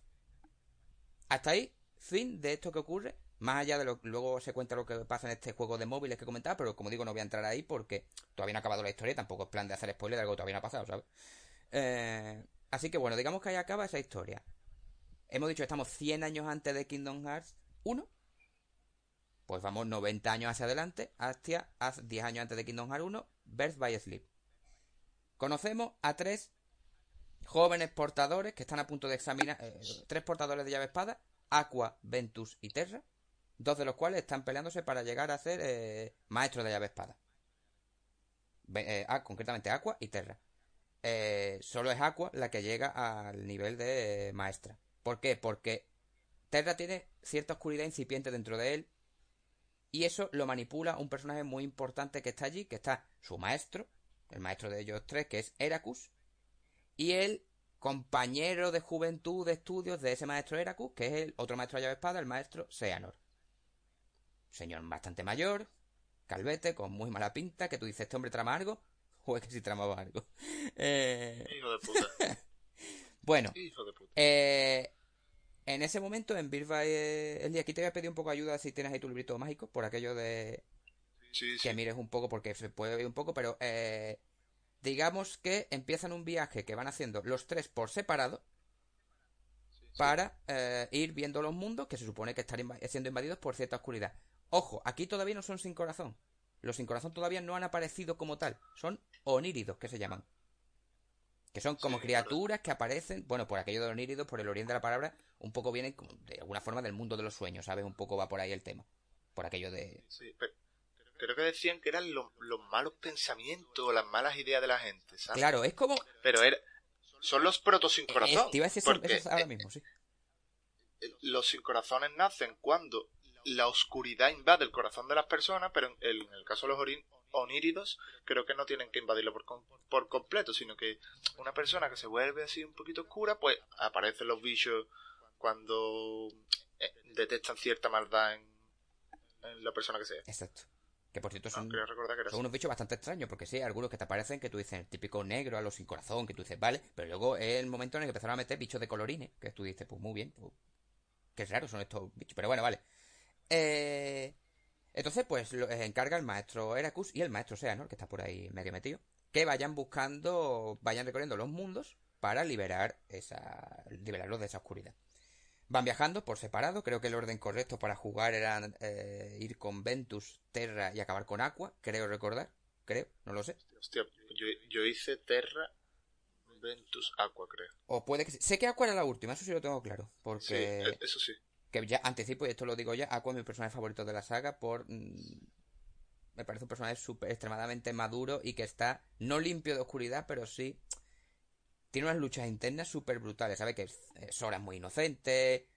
Hasta ahí, fin de esto que ocurre. Más allá de lo que luego se cuenta lo que pasa en este juego de móviles que comentaba, pero como digo, no voy a entrar ahí porque todavía no ha acabado la historia tampoco es plan de hacer spoiler de algo que todavía no ha pasado, ¿sabes? Eh, así que bueno, digamos que ahí acaba esa historia. Hemos dicho que estamos 100 años antes de Kingdom Hearts 1. Pues vamos 90 años hacia adelante, hasta 10 años antes de Kingdom Hearts 1, Birth by Sleep. Conocemos a tres jóvenes portadores que están a punto de examinar, eh, tres portadores de llave espada, Aqua, Ventus y Terra, dos de los cuales están peleándose para llegar a ser eh, maestros de llave espada. Ah, concretamente Aqua y Terra. solo es Aqua la que llega al nivel de maestra. ¿Por qué? Porque Terra tiene cierta oscuridad incipiente dentro de él y eso lo manipula un personaje muy importante que está allí, que está su maestro, el maestro de ellos tres, que es Heracus, y el compañero de juventud de estudios de ese maestro Heracus, que es el otro maestro de llave espada, el maestro Seanor. Señor bastante mayor, calvete, con muy mala pinta, que tú dices, este hombre trama algo, o es que si tramaba algo. Eh, Hijo de puta. bueno, Hijo de puta. Eh, en ese momento, en Birva eh, el día aquí te voy a pedir un poco de ayuda si tienes ahí tu librito mágico, por aquello de que mires un poco, porque se puede ver un poco, pero eh, digamos que empiezan un viaje que van haciendo los tres por separado para eh, ir viendo los mundos que se supone que están siendo invadidos por cierta oscuridad. Ojo, aquí todavía no son sin corazón. Los sin corazón todavía no han aparecido como tal. Son oníridos, que se llaman. Que son como criaturas que aparecen, bueno, por aquello de oníridos, por el oriente de la palabra, un poco vienen de alguna forma del mundo de los sueños, ¿sabes? Un poco va por ahí el tema. Por aquello de... Sí, pero creo que decían que eran los, malos pensamientos, las malas ideas de la gente, ¿sabes? Claro, es como... Pero era, son los protos sin corazón. te iba a decir eso, ahora mismo, sí. Los sin corazones nacen cuando la oscuridad invade el corazón de las personas, pero en el, en el caso de los oníridos creo que no tienen que invadirlo por, por completo, sino que una persona que se vuelve así un poquito oscura, pues aparecen los bichos cuando eh, detectan cierta maldad en, la persona que sea. Exacto. Que por cierto son, unos bichos bastante extraños, porque sí, algunos que te aparecen que tú dices, el típico negro a los sin corazón, que tú dices, vale, pero luego es el momento en el que empezaron a meter bichos de colorines, que tú dices, pues muy bien, pues, qué raro son estos bichos, pero bueno, vale. Eh, entonces, pues lo, encarga el maestro Heracus y el maestro Seanor, que está por ahí medio metido, que vayan buscando, vayan recorriendo los mundos para liberar esa, liberarlos de esa oscuridad. Van viajando por separado, creo que el orden correcto para jugar era eh, ir con Ventus, Terra y acabar con Aqua, creo recordar, creo, no lo sé. Hostia, yo, hice Terra, Ventus, Aqua, creo. O puede que sé que Aqua era la última, eso sí lo tengo claro, porque... Sí, e, eso sí que ya anticipo, y esto lo digo ya, Aqua es mi personaje favorito de la saga por... Mm, me parece un personaje super, extremadamente maduro y que está no limpio de oscuridad, pero sí... Tiene unas luchas internas súper brutales, ¿sabe? Que Sora es muy inocente,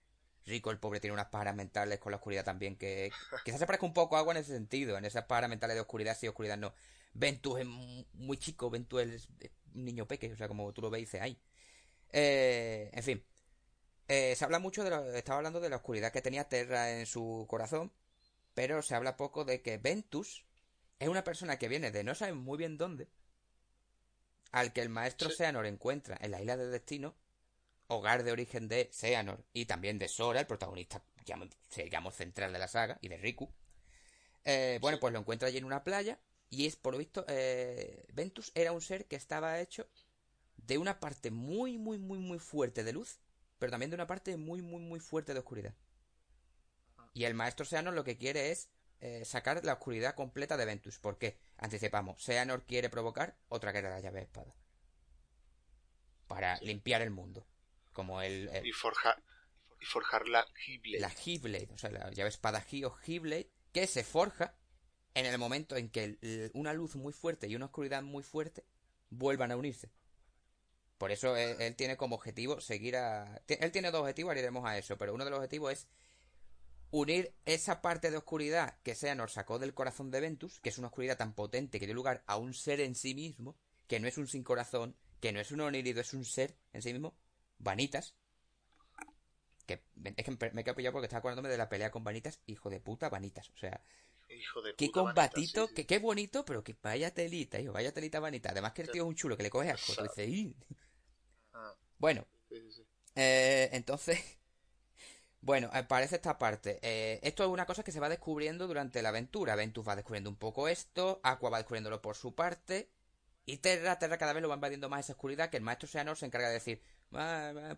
Rico el pobre tiene unas paras mentales con la oscuridad también que... Quizás se parezca un poco a Agua en ese sentido, en esas paras mentales de oscuridad sí, oscuridad no. Ventus es muy chico, Ventus es niño peque, o sea, como tú lo ves, dice ahí. Eh, en fin, eh, se habla mucho de lo, estaba hablando de la oscuridad que tenía Terra en su corazón, pero se habla poco de que Ventus es una persona que viene de no saber muy bien dónde, al que el maestro Seanor encuentra en la isla del destino, hogar de origen de Seanor y también de Sora, el protagonista, digamos, central de la saga, y de Riku. Eh, bueno, pues lo encuentra allí en una playa y es, por lo visto, eh, Ventus era un ser que estaba hecho de una parte muy, muy, muy, muy fuerte de luz pero también de una parte muy, muy, muy fuerte de oscuridad. Y el maestro Seanor lo que quiere es eh, sacar la oscuridad completa de Ventus. ¿Por qué? Anticipamos, Seanor quiere provocar otra guerra de la llave de espada. Para limpiar el mundo. Como el... Y, forjar, y forjar la Heblade. La Heblade, o sea, la llave espada He o que se forja en el momento en que una luz muy fuerte y una oscuridad muy fuerte vuelvan a unirse. Por eso él, tiene como objetivo seguir a... Él tiene dos objetivos, iremos a eso, pero uno de los objetivos es unir esa parte de oscuridad que Seanor sacó del corazón de Ventus, que es una oscuridad tan potente que dio lugar a un ser en sí mismo, que no es un sin corazón, que no es un onírido, es un ser en sí mismo, Vanitas. Que es que me he pillado porque estaba acordándome de la pelea con Vanitas, hijo de puta, Vanitas. O sea, Hijo de qué combatito, que, qué bonito, pero que vaya telita, hijo, vaya telita Vanita. Además que el tío es un chulo, que le coge asco. Tú dices, bueno, eh, entonces, bueno, aparece esta parte. Eh, esto es una cosa que se va descubriendo durante la aventura. Ventus va descubriendo un poco esto, Aqua va descubriéndolo por su parte, y Terra, Terra cada vez lo va invadiendo más esa oscuridad que el maestro Seanor se encarga de decir,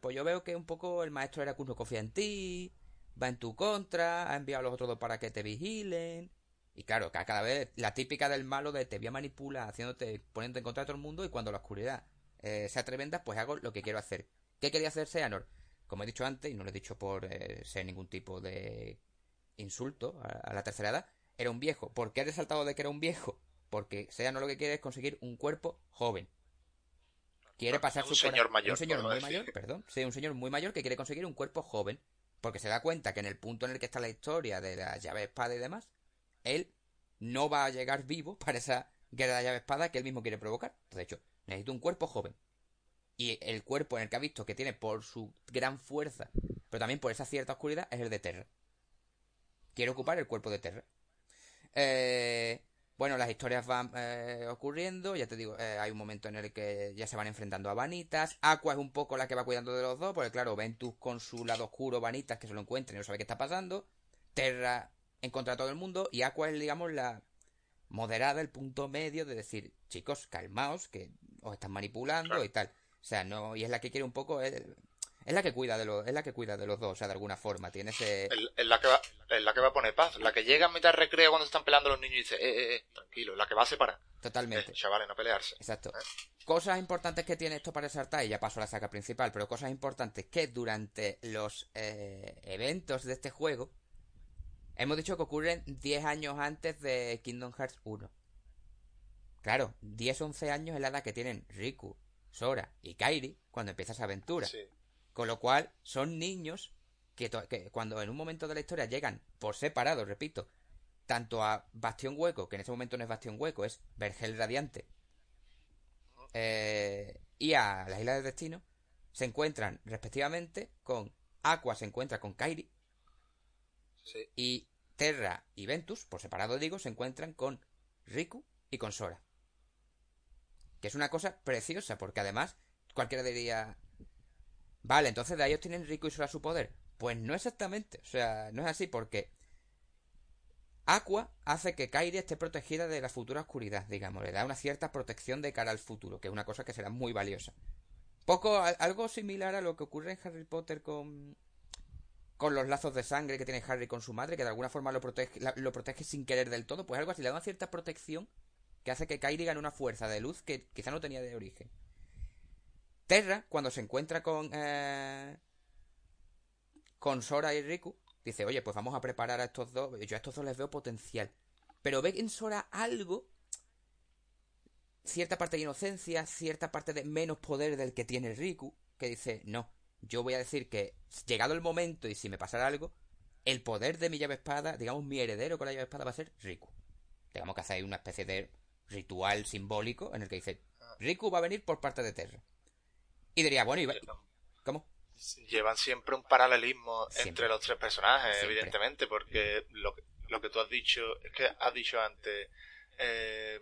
pues yo veo que un poco el maestro Heracus no confía en ti, va en tu contra, ha enviado a los otros dos para que te vigilen. Y claro, cada vez la típica del malo de te voy a manipular, haciéndote, poniéndote en contra de todo el mundo y cuando la oscuridad eh, sea tremenda, pues hago lo que quiero hacer. ¿Qué quería hacer Seanor? Como he dicho antes, y no lo he dicho por eh, ser ningún tipo de insulto a, la tercera edad, era un viejo. ¿Por qué he resaltado de que era un viejo? Porque Seanor lo que quiere es conseguir un cuerpo joven. Quiere pasar un señor mayor. Un señor muy mayor, perdón. Sí, un señor muy mayor que quiere conseguir un cuerpo joven. Porque se da cuenta que en el punto en el que está la historia de la llave espada y demás, él no va a llegar vivo para esa guerra de llave espada que él mismo quiere provocar. De hecho, Necesito un cuerpo joven. Y el cuerpo en el que ha visto que tiene por su gran fuerza, pero también por esa cierta oscuridad, es el de Terra. Quiere ocupar el cuerpo de Terra. Eh, bueno, las historias van eh, ocurriendo, ya te digo, eh, hay un momento en el que ya se van enfrentando a Vanitas, Aqua es un poco la que va cuidando de los dos, porque claro, Ventus con su lado oscuro, Vanitas que se lo encuentra y no sabe qué está pasando, Terra encuentra a todo el mundo y Aqua es, digamos, la moderada, el punto medio de decir, chicos, calmaos, que os están manipulando y tal. O sea, no, y es la que quiere un poco, es, la que cuida de los, es la que cuida de los dos, o sea, de alguna forma, tiene ese... Es la que va, es la que va a poner paz, la que llega a mitad de recreo cuando están peleando los niños y dice, eh, eh, eh tranquilo, la que va a separar. Totalmente. Eh, chavales, no pelearse. Exacto. ¿Eh? Cosas importantes que tiene esto para resaltar, y ya paso a la saga principal, pero cosas importantes que durante los eventos de este juego, hemos dicho que ocurren 10 años antes de Kingdom Hearts 1. Claro, 10 11 años es la edad que tienen Riku, Sora y Kairi cuando empieza esa aventura. Con lo cual, son niños que, cuando en un momento de la historia llegan por separado, repito, tanto a Bastión Hueco, que en ese momento no es Bastión Hueco, es Vergel Radiante, eh, y a las Islas del Destino, se encuentran respectivamente con Aqua, se encuentra con Kairi, y Terra y Ventus, por separado digo, se encuentran con Riku y con Sora. Que es una cosa preciosa, porque además cualquiera diría, vale, entonces de ahí obtienen Riku y Sora su poder. Pues no exactamente, o sea, no es así porque Aqua hace que Kairi esté protegida de la futura oscuridad, digamos, le da una cierta protección de cara al futuro, que es una cosa que será muy valiosa. Poco, algo similar a lo que ocurre en Harry Potter con, con los lazos de sangre que tiene Harry con su madre, que de alguna forma lo protege, lo protege sin querer del todo, pues algo así, le da una cierta protección que hace que Kairi gane una fuerza de luz que quizá no tenía de origen. Terra, cuando se encuentra con, eh, con Sora y Riku, dice, oye, pues vamos a preparar a estos dos, yo a estos dos les veo potencial. Pero ve en Sora algo, cierta parte de inocencia, cierta parte de menos poder del que tiene Riku, que dice, no, yo voy a decir que llegado el momento y si me pasara algo, el poder de mi llave espada, digamos mi heredero con la llave espada va a ser Riku. Digamos que ahí una especie de ritual simbólico en el que dice, Riku va a venir por parte de Terra. Y diría, bueno, y ¿cómo? Llevan siempre un paralelismo entre los tres personajes, evidentemente, porque lo, lo que tú has dicho, es que has dicho antes, eh,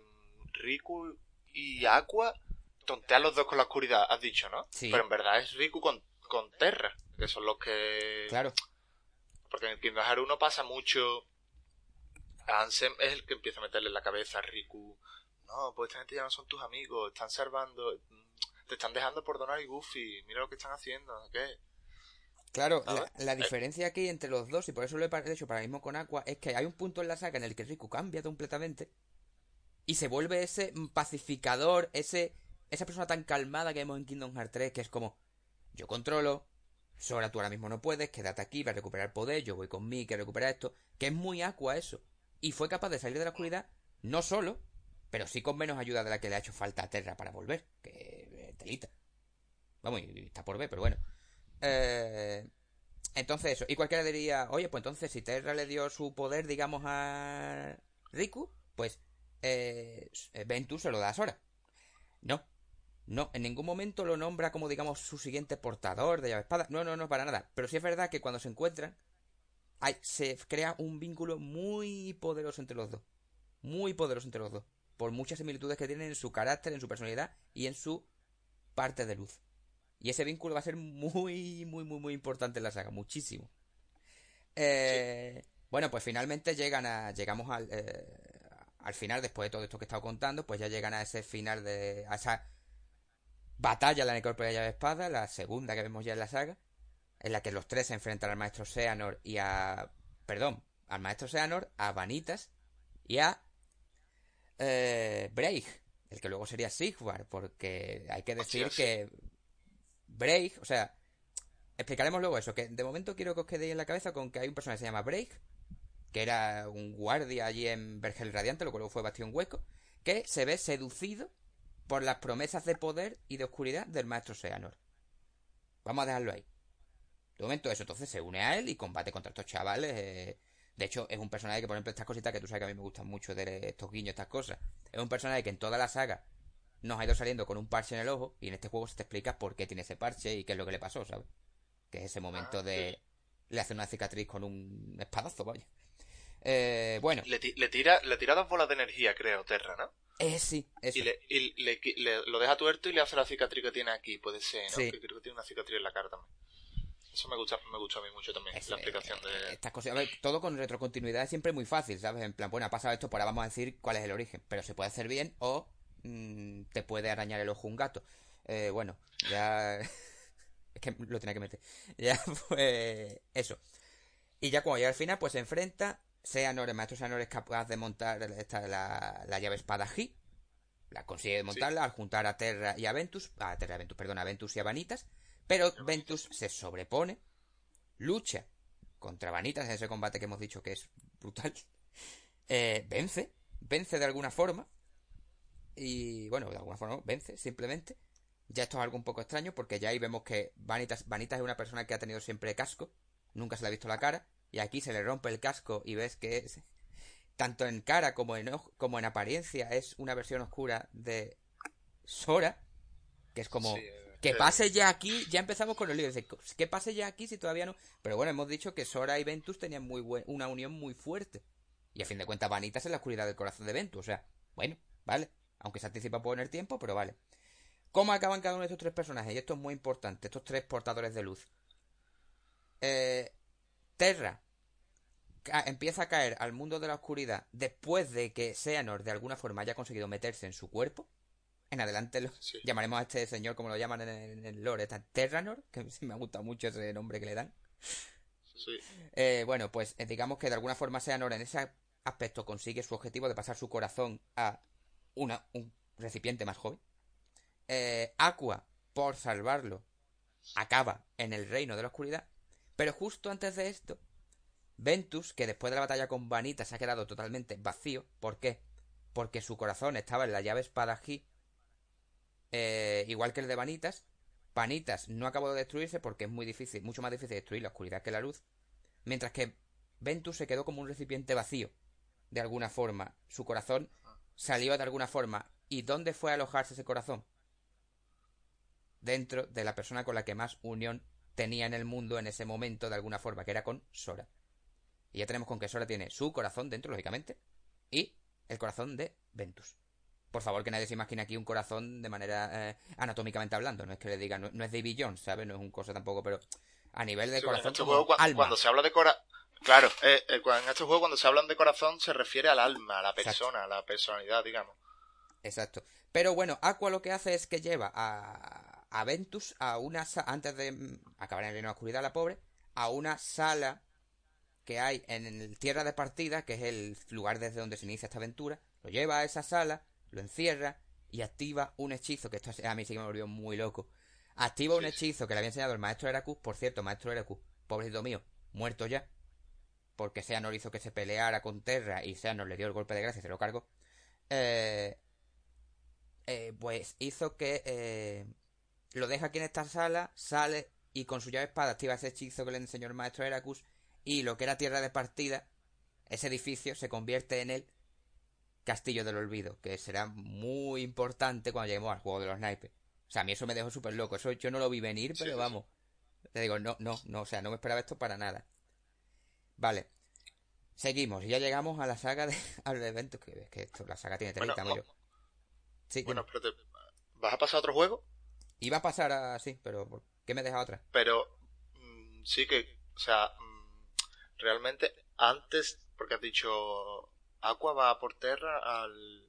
Riku y Aqua tontean los dos con la oscuridad, has dicho, ¿no? Sí. Pero en verdad es Riku con, con Terra, que son los que... Claro. Porque en el Kingdom Hearts 1 pasa mucho... Ansem es el que empieza a meterle en la cabeza a Riku. No, pues esta gente ya no son tus amigos, están salvando, te están dejando por Donald y Goofy, mira lo que están haciendo, ¿qué? Claro, la, diferencia aquí entre los dos, y por eso lo he hecho para mismo con Aqua, es que hay un punto en la saga en el que Riku cambia completamente y se vuelve ese pacificador, ese esa persona tan calmada que vemos en Kingdom Hearts 3, que es como, yo controlo, Sora tú ahora mismo no puedes, quédate aquí, para recuperar poder, yo voy con mí, que recupera esto, que es muy Aqua eso. Y fue capaz de salir de la oscuridad, no solo, pero sí con menos ayuda de la que le ha hecho falta a Terra para volver, que telita. Vamos, y está por ver, pero bueno. Eh, entonces eso, y cualquiera diría, oye, pues entonces si Terra le dio su poder, digamos, a Riku, pues eh, Ventus se lo da a Sora. No, no, en ningún momento lo nombra como, digamos, su siguiente portador de llave espada. No, no, no, para nada. Pero sí es verdad que cuando se encuentran, hay, se crea un vínculo muy poderoso entre los dos. Muy poderoso entre los dos. Por muchas similitudes que tienen en su carácter, en su personalidad y en su parte de luz. Y ese vínculo va a ser muy, muy, muy, muy importante en la saga. Muchísimo. Eh, bueno, pues finalmente llegan a, llegamos al, eh, al final, después de todo esto que he estado contando, pues ya llegan a ese final de, a esa batalla la necrópolis de espada, la segunda que vemos ya en la saga, en la que los tres se enfrentan al maestro Seanor y a... perdón, al maestro Seanor, a Vanitas y a eh, Breig, el que luego sería Sigvar, porque hay que decir que Breig, o sea, explicaremos luego eso, que de momento quiero que os quedéis en la cabeza con que hay un personaje que se llama Breig, que era un guardia allí en Vergel Radiante, lo cual fue Bastión Hueco, que se ve seducido por las promesas de poder y de oscuridad del maestro Seanor. Vamos a dejarlo ahí. De momento eso, entonces se une a él y combate contra estos chavales. Eh, de hecho, es un personaje que, por ejemplo, estas cositas que tú sabes que a mí me gustan mucho de estos guiños, estas cosas. Es un personaje que en toda la saga nos ha ido saliendo con un parche en el ojo y en este juego se te explica por qué tiene ese parche y qué es lo que le pasó, ¿sabes? Que es ese momento ah, de... Le hace una cicatriz con un espadazo, vaya. Eh, bueno. Le, tira, le tira dos bolas de energía, creo, Terra, ¿no? Eh, sí, eso. Y, le, lo deja tuerto y le hace la cicatriz que tiene aquí, puede ser, ¿no? Que creo que tiene una cicatriz en la cara también. Eso me gusta, me gusta a mí mucho también, la explicación de... Estas cosas, a ver, todo con retrocontinuidad es siempre muy fácil, ¿sabes? En plan, bueno, ha pasado esto, pues ahora vamos a decir cuál es el origen. Pero se puede hacer bien o mm, te puede arañar el ojo un gato. Eh, bueno, ya... es que lo tenía que meter. Ya, pues... Eso. Y ya cuando llega al final, pues se enfrenta Seanor, el maestro Seanor es capaz de montar esta, la, llave espada G. La consigue montarla al juntar a Terra y a Ventus. A Terra y a Ventus, perdón, a Ventus y a Vanitas. Pero Ventus se sobrepone, lucha contra Vanitas en ese combate que hemos dicho que es brutal. Eh, vence, vence de alguna forma. Y bueno, de alguna forma vence, simplemente. Ya esto es algo un poco extraño porque ya ahí vemos que Vanitas, Vanitas es una persona que ha tenido siempre casco. Nunca se le ha visto la cara y aquí se le rompe el casco y ves que es, tanto en cara como en, como en apariencia es una versión oscura de Sora, que es como que pase ya aquí, ya empezamos con el lío. que pase ya aquí si todavía no. Pero bueno, hemos dicho que Sora y Ventus tenían muy una unión muy fuerte. Y a fin de cuentas, Vanitas en la oscuridad del corazón de Ventus. O sea, bueno, vale. Aunque se anticipa por poner tiempo, pero vale. ¿Cómo acaban cada uno de estos tres personajes? Y esto es muy importante, estos tres portadores de luz. Eh, Terra empieza a caer al mundo de la oscuridad después de que Seanor de alguna forma haya conseguido meterse en su cuerpo. En adelante lo, llamaremos a este señor como lo llaman en el, lore, está Terranor, que me ha gustado mucho ese nombre que le dan. Eh, bueno, pues eh, digamos que de alguna forma Seanor en ese aspecto consigue su objetivo de pasar su corazón a una, un recipiente más joven. Eh, Aqua, por salvarlo, acaba en el reino de la oscuridad. Pero justo antes de esto, Ventus, que después de la batalla con Vanita se ha quedado totalmente vacío. ¿Por qué? Porque su corazón estaba en la llave espada G, eh, igual que el de Vanitas. Vanitas no acabó de destruirse porque es muy difícil, mucho más difícil destruir la oscuridad que la luz. Mientras que Ventus se quedó como un recipiente vacío, de alguna forma. Su corazón salió de alguna forma. ¿Y dónde fue a alojarse ese corazón? Dentro de la persona con la que más unión tenía en el mundo en ese momento, de alguna forma, que era con Sora. Y ya tenemos con que Sora tiene su corazón dentro, lógicamente, y el corazón de Ventus. Por favor, que nadie se imagine aquí un corazón de manera eh, anatómicamente hablando. No es que le diga, no, es David Jones, ¿sabes? No es un cosa tampoco, pero a nivel de corazón. Este cuando, se habla de corazón. Claro, eh, eh, en este juego cuando se habla de corazón se refiere al alma, a la persona, a la personalidad, digamos. Exacto. Pero bueno, Aqua lo que hace es que lleva a, a Ventus a una antes de mm, acabar en la oscuridad, la pobre, a una sala que hay en el Tierra de Partida, que es el lugar desde donde se inicia esta aventura, lo lleva a esa sala, lo encierra y activa un hechizo, que esto a mí sí que me volvió muy loco. Activa un hechizo que le había enseñado el maestro Heracus, por cierto, maestro Heracus, pobrecito mío, muerto ya, porque Seanor hizo que se peleara con Terra y Seanor le dio el golpe de gracia y se lo cargó. Eh, eh, pues hizo que eh, lo deja aquí en esta sala, sale y con su llave espada activa ese hechizo que le enseñó el maestro Heracus y lo que era tierra de partida, ese edificio se convierte en el Castillo del Olvido, que será muy importante cuando lleguemos al juego de los naipes. O sea, a mí eso me dejó súper loco. Eso yo no lo vi venir, pero vamos. Te digo, no, no, no, o sea, no me esperaba esto para nada. Vale. Seguimos, ya llegamos a la saga de al evento, que, que esto, la saga tiene 30 bueno, Sí, bueno, pero ¿vas a pasar a otro juego? Iba a pasar así, pero ¿por qué me deja otra? Pero mm, sí que, o sea, realmente antes, porque has dicho, Aqua va por tierra al,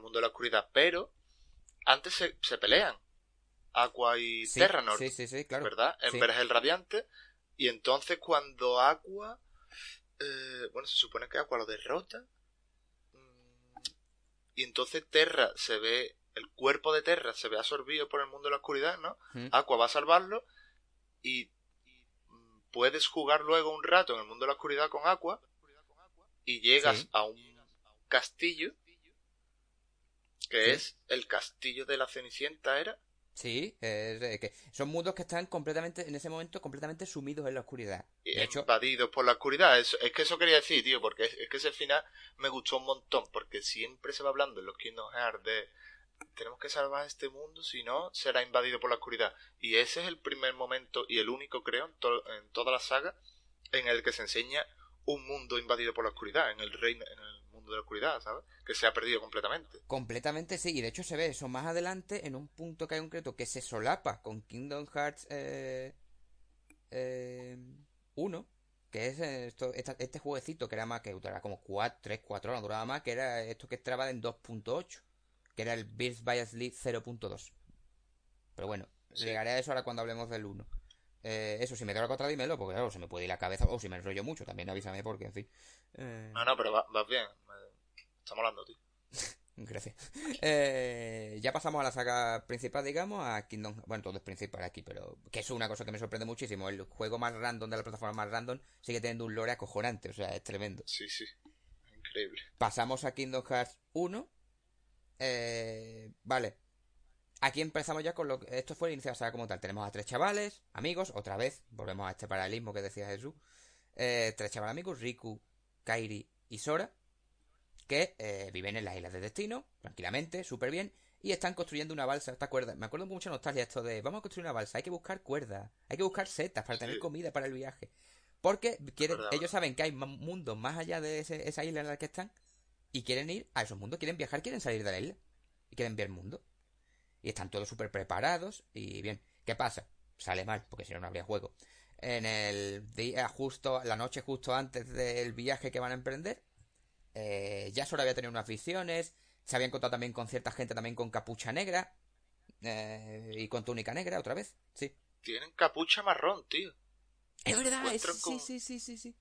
mundo de la oscuridad, pero antes se, se pelean. Aqua y sí, Terranor. Sí, sí, sí, claro. ¿Verdad? En el Radiante. Y entonces cuando Aqua... Eh, bueno, se supone que Aqua lo derrota. Mm, y entonces Terra se ve... El cuerpo de Terra se ve absorbido por el mundo de la oscuridad, ¿no? Aqua va a salvarlo. Y puedes jugar luego un rato en el mundo de la oscuridad con Aqua y llegas a un castillo que es el castillo de la Cenicienta, ¿era? Sí, que son mundos que están completamente, en ese momento, completamente sumidos en la oscuridad. De hecho, invadidos por la oscuridad. Es, es, que eso quería decir, tío, porque es, que ese final me gustó un montón, porque siempre se va hablando en los Kingdom Hearts de tenemos que salvar este mundo, si no, será invadido por la oscuridad. Y ese es el primer momento y el único, creo, en, toda la saga, en el que se enseña un mundo invadido por la oscuridad, en el reino, en el mundo de la oscuridad, ¿sabes? Que se ha perdido completamente. Completamente, sí, y de hecho se ve eso más adelante en un punto que hay concreto que se solapa con Kingdom Hearts eh, eh, 1, que es esto, este jueguecito que era más que duraba como 4, 3, 4 horas, duraba más, que era esto que estaba en 2.8 que era el Birth by Sleep 0.2. Pero bueno, llegaré a eso ahora cuando hablemos del 1. Eh, eso, si me tengo contra, dímelo, porque claro, se me puede ir la cabeza, o si me enrollo mucho, también avísame, porque en fin. Eh... No, no, pero vas va bien. Estamos hablando, tío. Gracias. Eh, ya pasamos a la saga principal, digamos, a Kingdom. Bueno, todo es principal aquí, pero que es una cosa que me sorprende muchísimo. El juego más random de la plataforma más random sigue teniendo un lore acojonante, o sea, es tremendo. Sí, sí. Increíble. Pasamos a Kingdom Hearts 1, eh, vale. Aquí empezamos ya con lo que... Esto fue el inicio de la saga como tal. Tenemos a tres chavales, amigos, otra vez. Volvemos a este paralelismo que decía Jesús. Eh, tres chavales amigos, Riku, Kairi y Sora. Que eh, viven en las islas de destino, tranquilamente, súper bien. y están construyendo una balsa. ¿Te acuerdas? Me acuerdo mucho nostalgia esto de vamos a construir una balsa, hay que buscar cuerdas, hay que buscar setas para tener comida para el viaje. Porque quieren, ellos saben que hay mundos más allá de esa isla en la que están y quieren ir a esos mundos, quieren viajar, quieren salir de la isla y quieren ver el mundo. Y están todos súper preparados y bien, ¿qué pasa? Sale mal, porque si no, no habría juego. En el día justo, la noche justo antes del viaje que van a emprender, eh, ya solo había tenido unas visiones, se había encontrado también con cierta gente también con capucha negra eh, y con túnica negra otra vez, sí. Tienen capucha marrón, tío. Es verdad, sí, sí, sí, sí, sí.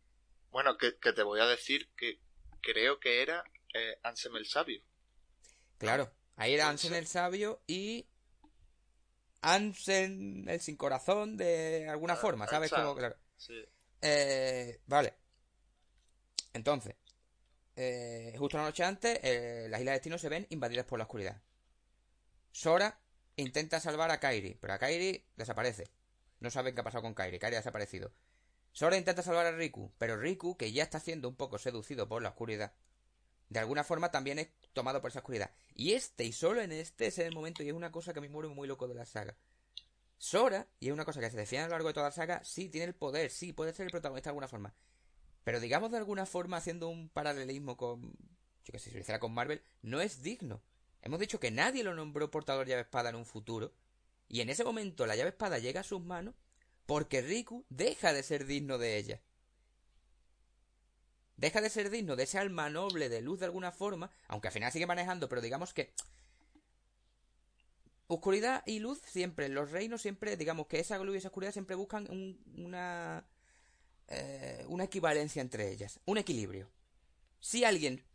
Bueno, que, te voy a decir que creo que era eh, Ansem el Sabio. Claro, ahí era Ansem el Sabio y Ansem el Sin Corazón de alguna ah, forma, ¿sabes? Como, claro. Sí. Eh, vale. Entonces, eh, justo una noche antes, eh, las Islas de Destino se ven invadidas por la oscuridad. Sora intenta salvar a Kairi, pero a Kairi desaparece. No saben qué ha pasado con Kairi, Kairi ha desaparecido. Sora intenta salvar a Riku, pero Riku, que ya está siendo un poco seducido por la oscuridad, de alguna forma también es tomado por esa oscuridad. Y este, y solo en este, es el momento, y es una cosa que me muere muy loco de la saga. Sora, y es una cosa que se define a lo largo de toda la saga, sí tiene el poder, sí puede ser el protagonista de alguna forma. Pero digamos de alguna forma, haciendo un paralelismo con. Yo que sé, si lo hiciera con Marvel, no es digno. Hemos dicho que nadie lo nombró portador llave espada en un futuro. Y en ese momento la llave espada llega a sus manos porque Riku deja de ser digno de ella. Deja de ser digno de ese alma noble de luz de alguna forma, aunque al final sigue manejando, pero digamos que oscuridad y luz siempre, los reinos siempre, digamos que esa luz y esa oscuridad siempre buscan una eh, una equivalencia entre ellas, un equilibrio. Si alguien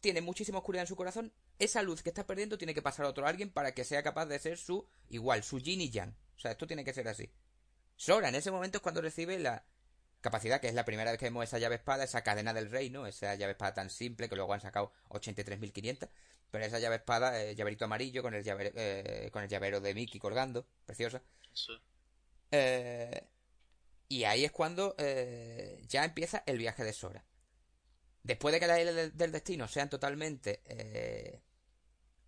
tiene muchísima oscuridad en su corazón, esa luz que está perdiendo tiene que pasar a otro alguien para que sea capaz de ser su igual, su yin y yang. O sea, esto tiene que ser así. Sora en ese momento es cuando recibe la capacidad, que es la primera vez que vemos esa llave espada, esa cadena del reino, esa llave espada tan simple que luego han sacado 83.500, pero esa llave espada, eh, llaverito amarillo con el, llavero, eh, con el llavero de Mickey colgando, preciosa. Eh, y ahí es cuando eh, ya empieza el viaje de Sora. Después de que las islas del destino sean totalmente eh,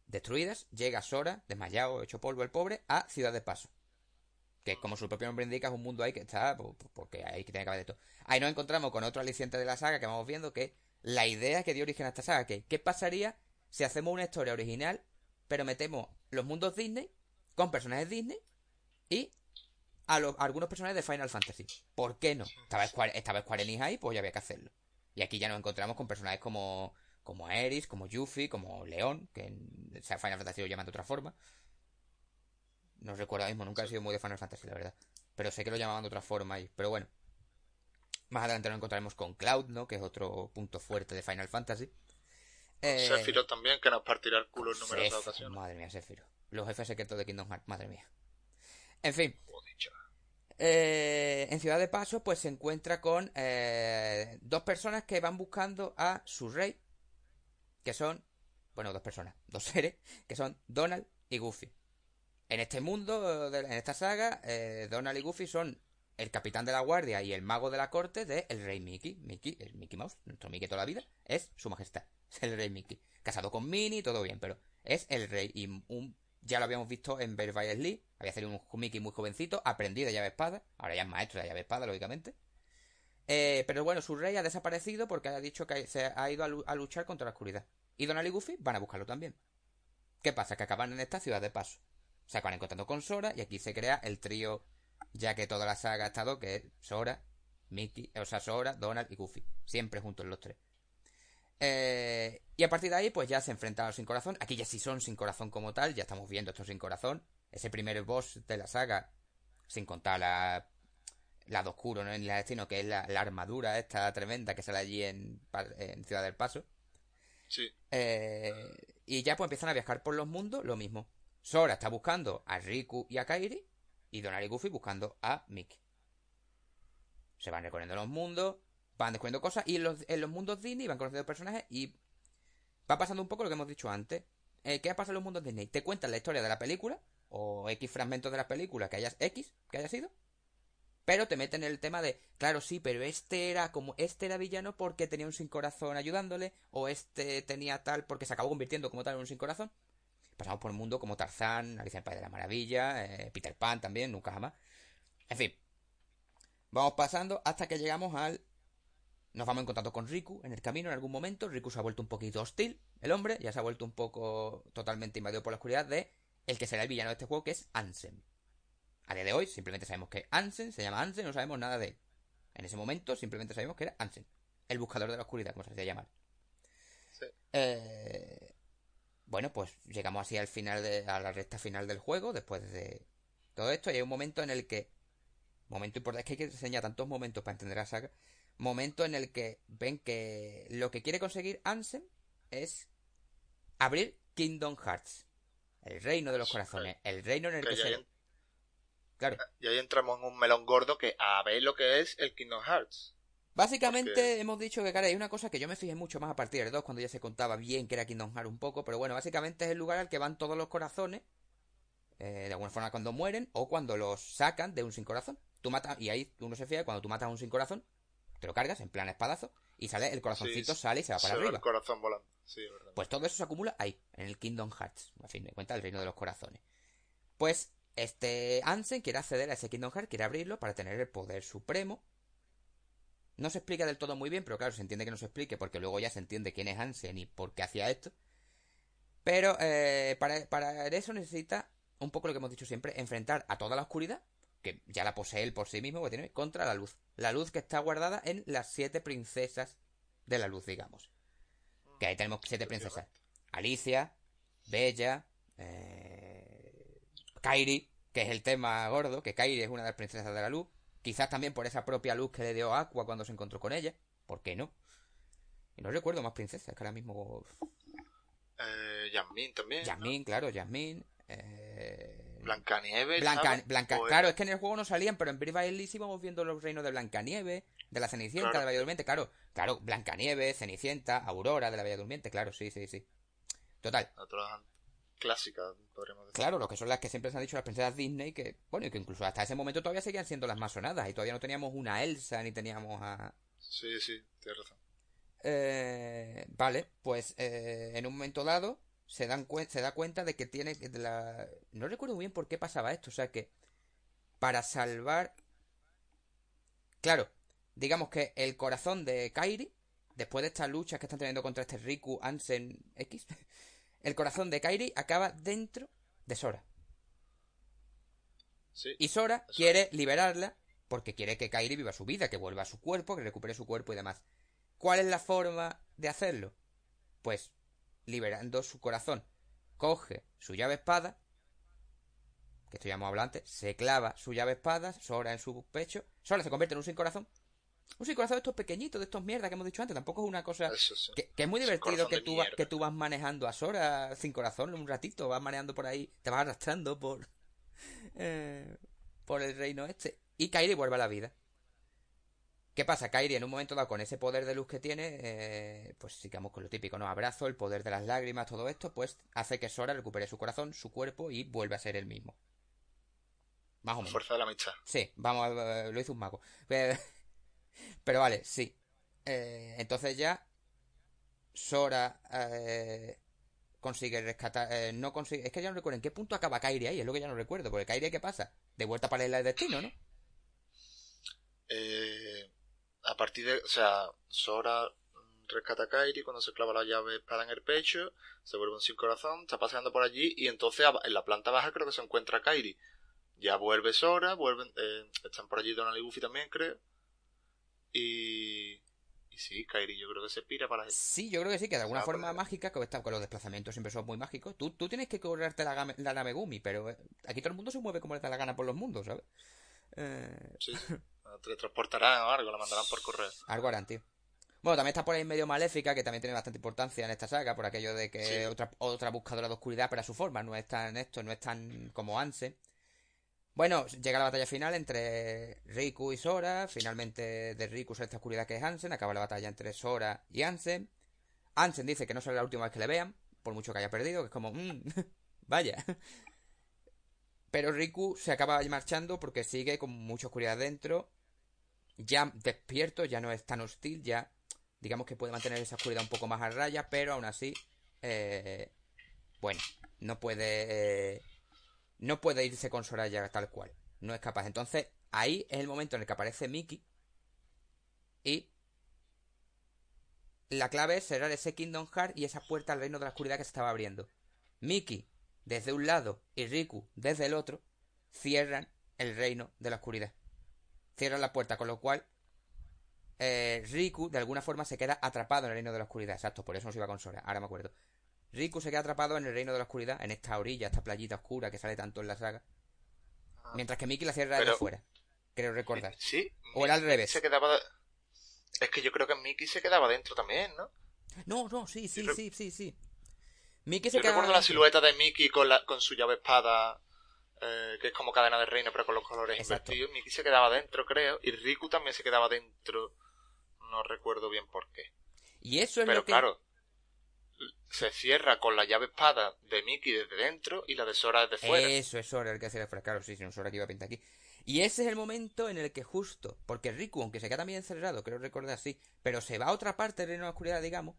destruidas, llega Sora, desmayado, hecho polvo el pobre, a Ciudad de Paso. Que como su propio nombre indica es un mundo ahí que está, porque ahí que tiene que haber de todo. Ahí nos encontramos con otro aliciente de la saga que vamos viendo que la idea que dio origen a esta saga, que ¿qué pasaría si hacemos una historia original, pero metemos los mundos Disney con personajes Disney y a, algunos personajes de Final Fantasy. ¿Por qué no? Estaba Square, estaba Square Enix ahí, pues ya había que hacerlo. Y aquí ya nos encontramos con personajes como, como Aeris, como Yuffie, como León, que en Final Fantasy lo llaman de otra forma. No recuerdo mismo, nunca he sido muy de Final Fantasy, la verdad. Pero sé que lo llamaban de otra forma ahí. Pero bueno. Más adelante nos encontraremos con Cloud, ¿no? Que es otro punto fuerte de Final Fantasy. Eh, Sephiroth también, que nos partirá el culo en numerosas ocasiones. Madre mía, Sephiroth. Los jefes secretos de Kingdom Hearts, madre mía. En fin. Eh, en Ciudad de Paso, pues se encuentra con eh, dos personas que van buscando a su rey, que son, bueno, dos personas, dos seres, que son Donald y Goofy. En este mundo, en esta saga, eh, Donald y Goofy son el capitán de la guardia y el mago de la corte de el rey Mickey. Mickey, el Mickey Mouse, nuestro Mickey toda la vida, es su majestad, es el rey Mickey. Casado con Minnie, todo bien, pero es el rey y un ya lo habíamos visto en Bear Lee. Había sido un Mickey muy jovencito, aprendí de llave espada. Ahora ya es maestro de llave espada, lógicamente. Eh, pero bueno, su rey ha desaparecido porque ha dicho que se ha ido a, luchar contra la oscuridad. Y Donald y Goofy van a buscarlo también. ¿Qué pasa? Que acaban en esta ciudad de paso. Se acaban encontrando con Sora y aquí se crea el trío, ya que toda la saga ha estado, que es Sora, Mickey, o sea, Sora, Donald y Goofy. Siempre juntos los tres. Eh, y a partir de ahí, pues ya se enfrentan a los sin corazón. Aquí ya sí son sin corazón como tal, ya estamos viendo estos sin corazón. Ese primer boss de la saga, sin contar la, la de oscuro, ¿no? En la destino, que es la, armadura esta tremenda que sale allí en, Ciudad del Paso. Sí. Eh, y ya pues empiezan a viajar por los mundos, lo mismo. Sora está buscando a Riku y a Kairi, y Donald y Goofy buscando a Mickey. Se van recorriendo los mundos, van descubriendo cosas y en los, en los mundos Disney van conociendo personajes y va pasando un poco lo que hemos dicho antes. Eh, ¿Qué ha pasado en los mundos Disney? Te cuentan la historia de la película o X fragmentos de la película que hayas X que haya sido. Pero te meten en el tema de, claro, sí, pero este era como, este era villano porque tenía un sin corazón ayudándole, o este tenía tal porque se acabó convirtiendo como tal en un sin corazón. Pasamos por un mundo como Tarzán, Alicia en el País de la Maravilla, eh, Peter Pan también, nunca jamás. En fin, vamos pasando hasta que llegamos al... Nos vamos encontrando con Riku en el camino en algún momento. Riku se ha vuelto un poquito hostil, el hombre, ya se ha vuelto un poco totalmente invadido por la oscuridad de el que será el villano de este juego, que es Ansem. A día de hoy simplemente sabemos que Ansem se llama Ansem, no sabemos nada de él. En ese momento simplemente sabemos que era Ansem, el buscador de la oscuridad, como se hacía llamar. Eh, bueno, pues llegamos así al final de, a la recta final del juego, después de todo esto, y hay un momento en el que, momento importante, es que hay que enseñar tantos momentos para entender la saga, momento en el que ven que lo que quiere conseguir Ansem es abrir Kingdom Hearts, el reino de los corazones, el reino en el que, se... Claro. Y ahí entramos en un melón gordo que a ver lo que es el Kingdom Hearts. Básicamente hemos dicho que, cara, hay una cosa que yo me fijé mucho más a partir del 2, cuando ya se contaba bien que era Kingdom Hearts un poco, pero bueno, básicamente es el lugar al que van todos los corazones, eh, de alguna forma cuando mueren, o cuando los sacan de un sin corazón. Tú matas, y ahí uno se fía, cuando tú matas a un sin corazón, te lo cargas en plan espadazo, y sale, el corazoncito sale y se va para arriba. el corazón volando, sí, verdad. Pues todo eso se acumula ahí, en el Kingdom Hearts, a fin de cuentas, el reino de los corazones. Pues, este Ansem quiere acceder a ese Kingdom Hearts, quiere abrirlo para tener el poder supremo no se explica del todo muy bien, pero claro, se entiende que no se explique porque luego ya se entiende quién es Hansen y por qué hacía esto. Pero eh, para, eso necesita, un poco lo que hemos dicho siempre, enfrentar a toda la oscuridad, que ya la posee él por sí mismo, que tiene, contra la luz. La luz que está guardada en las siete princesas de la luz, digamos. Que ahí tenemos siete princesas. Alicia, Bella, eh, Kairi, que es el tema gordo, que Kairi es una de las princesas de la luz. Quizás también por esa propia luz que le dio Aqua cuando se encontró con ella. ¿Por qué no? Y no recuerdo más princesas, que ahora mismo... Eh, Yasmin también. Yasmin, claro, Yasmin. Eh... Blancanieves. Blanca, Blanca... Claro, es que en el juego no salían, pero en Briva Ellis íbamos viendo los reinos de Blancanieves, de la Cenicienta, de la Bella Durmiente. Claro, claro, Blancanieves, Cenicienta, Aurora de la Bella Durmiente, claro, sí, sí, sí. Total clásica, podríamos decir. Claro, lo que son las que siempre se han dicho las princesas Disney, que, bueno, y que incluso hasta ese momento todavía seguían siendo las más sonadas, y todavía no teníamos una Elsa, ni teníamos a... Sí, sí, tienes razón. Eh, vale, pues eh, en un momento dado se, dan se da cuenta de que tiene de la... No recuerdo muy bien por qué pasaba esto, o sea que para salvar... Claro, digamos que el corazón de Kairi, después de estas luchas que están teniendo contra este Riku Ansen X, el corazón de Kairi acaba dentro de Sora. y Sora quiere liberarla porque quiere que Kairi viva su vida, que vuelva a su cuerpo, que recupere su cuerpo y demás. ¿Cuál es la forma de hacerlo? Pues liberando su corazón. Coge su llave espada, que esto ya hemos hablado antes, se clava su llave espada, Sora en su pecho, Sora se convierte en un sin corazón un psicorazón de estos pequeñitos, de estos mierdas que hemos dicho antes. Tampoco es una cosa. Que, es muy divertido que tú, que tú vas manejando a Sora sin corazón un ratito. Vas manejando por ahí, te vas arrastrando por. Eh, por el reino este. Y Kairi vuelve a la vida. ¿Qué pasa? Kairi en un momento dado con ese poder de luz que tiene, eh, pues sigamos con lo típico, ¿no? Abrazo, el poder de las lágrimas, todo esto, pues hace que Sora recupere su corazón, su cuerpo y vuelva a ser el mismo. Más o menos. Fuerza de la mecha. Sí, vamos, eh, lo hizo un mago. Pero vale, sí. Eh, entonces ya Sora eh, consigue rescatar. Eh, no consigue. Es que ya no recuerdo en qué punto acaba Kairi ahí. Es lo que ya no recuerdo. Porque Kairi, ¿qué pasa? De vuelta para de destino, ¿no? a partir de. O sea, Sora rescata a Kairi cuando se clava la llave espada en el pecho. Se vuelve un sin corazón. Está paseando por allí. Y entonces en la planta baja creo que se encuentra Kairi. Ya vuelve Sora. Vuelven, están por allí Donald y Goofy también, creo. Y, y sí, Kairi yo creo que se pira para... Sí, yo creo que sí, que de alguna forma mágica, que con los desplazamientos siempre son muy mágicos. Tú, tú tienes que correrte la, la nave Gumi, pero eh, aquí todo el mundo se mueve como le da la gana por los mundos, ¿sabes? Eh... Sí, Te transportarán o algo, la mandarán por correo. Algo harán, tío. Bueno, también está por ahí medio maléfica, que también tiene bastante importancia en esta saga, por aquello de que otra, otra buscadora de oscuridad, pero a su forma, no es tan esto, no es tan como Anse. Bueno, llega la batalla final entre Riku y Sora. Finalmente de Riku sale esta oscuridad que es Hansen. Acaba la batalla entre Sora y Hansen. Hansen dice que no será la última vez que le vean, por mucho que haya perdido, que es como, mmm, vaya. Pero Riku se acaba marchando porque sigue con mucha oscuridad dentro. Ya despierto, ya no es tan hostil, ya digamos que puede mantener esa oscuridad un poco más a raya, pero aún así, eh, bueno, No puede. Eh, no puede irse con Soraya tal cual. No es capaz. Entonces, ahí es el momento en el que aparece Mickey. Y. La clave es cerrar ese Kingdom Heart y esa puerta al reino de la oscuridad que se estaba abriendo. Mickey, desde un lado, y Riku, desde el otro, cierran el reino de la oscuridad. Cierran la puerta, con lo cual eh, Riku de alguna forma se queda atrapado en el reino de la oscuridad. Exacto, por eso no se iba con Sora. Ahora me acuerdo. Riku se queda atrapado en el reino de la oscuridad, en esta orilla, esta playita oscura que sale tanto en la saga. Ah. Mientras que Mickey la cierra de fuera. Creo recordar. Sí. O era al revés. Se quedaba... Es que yo creo que Mickey se quedaba dentro también, ¿no? No, no, sí, sí, sí, sí, sí. Mickey se yo recuerdo la silueta de Mickey con, la, con su llave espada, eh, que es como cadena de reino, pero con los colores invertidos. Mickey se quedaba dentro, creo, y Riku también se quedaba dentro no recuerdo bien por qué. Y eso es Pero lo que... claro, se cierra con la llave espada de Mickey desde dentro y la de Sora desde fuera. Eso es Sora el que hace la Claro, sí, sí, Sora que iba a pintar aquí. Y ese es el momento en el que justo, porque Riku, aunque se queda también encerrado, creo recordar así, pero se va a otra parte del reino de la oscuridad, digamos,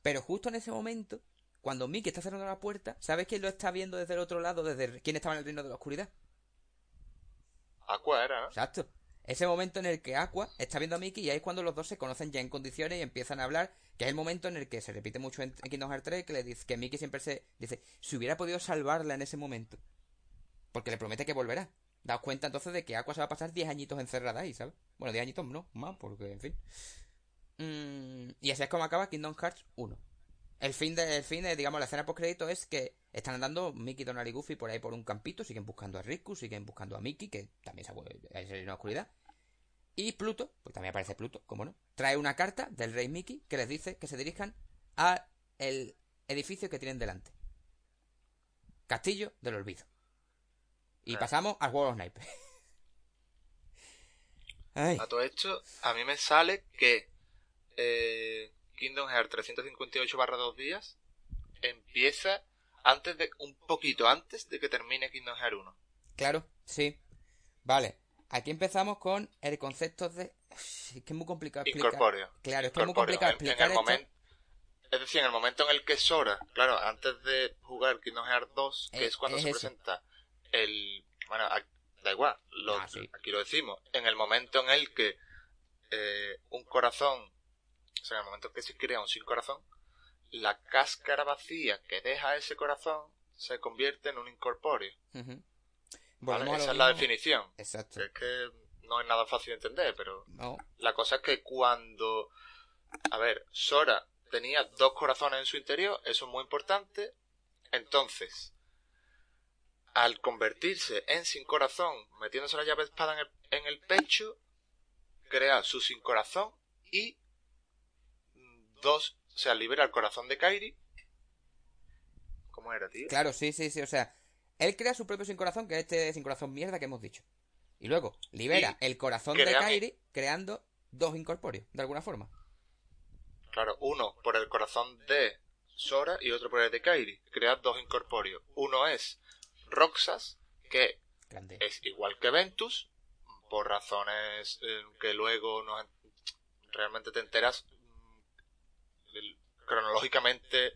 pero justo en ese momento, cuando Mickey está cerrando la puerta, ¿sabes quién lo está viendo desde el otro lado, desde quién estaba en el reino de la oscuridad? Aqua era, Exacto. Ese momento en el que Aqua está viendo a Mickey y ahí es cuando los dos se conocen ya en condiciones y empiezan a hablar, que es el momento en el que se repite mucho en Kingdom Hearts 3, que le dice que Mickey siempre se dice, si hubiera podido salvarla en ese momento. Porque le promete que volverá. Daos cuenta entonces de que Aqua se va a pasar 10 añitos encerrada ahí, ¿sabes? Bueno, 10 añitos no, más, porque en fin. Mm, y así es como acaba Kingdom Hearts 1. El fin de, el fin de, digamos, la escena post crédito es que están andando Mickey, Donald y Goofy por ahí por un campito, siguen buscando a Riku, siguen buscando a Mickey, que también se ha en la oscuridad. Y Pluto, pues también aparece Pluto, como no, trae una carta del rey Mickey que les dice que se dirijan a el edificio que tienen delante. Castillo del Olvido. Y ah. pasamos al juego de Snipe. A todo esto, a mí me sale que eh, Kingdom Hearts 358 barra 2 días empieza antes de un poquito antes de que termine Kingdom Hearts 1. Claro, sí. Vale. Aquí empezamos con el concepto de. Es que es muy complicado explicar. Incorpóreo. Claro, es muy complicado explicar. Es decir, en el momento en el que Sora, claro, antes de jugar Kingdom Hearts 2, que es, cuando se presenta el. Bueno, da igual, ah, aquí lo decimos. En el momento en el que eh, un corazón, o sea, en el momento en que se crea un sin corazón, la cáscara vacía que deja ese corazón se convierte en un incorpóreo. Esa es la definición. Exacto. Es que no es nada fácil de entender, pero la cosa es que cuando, a ver, Sora tenía dos corazones en su interior, eso es muy importante. Entonces, al convertirse en sin corazón, metiéndose la llave de espada en el, en el pecho, crea su sin corazón y dos, o sea, libera el corazón de Kairi. ¿Cómo era, tío? Claro, sí, sí, sí, o sea, él crea su propio sin corazón, que es este sin corazón mierda que hemos dicho. Y luego libera el corazón de Kairi creando dos incorpóreos, de alguna forma. Claro, uno por el corazón de Sora y otro por el de Kairi. Crea dos incorpóreos. Uno es Roxas, que es igual que Ventus, por razones eh, que luego no, realmente te enteras mm, cronológicamente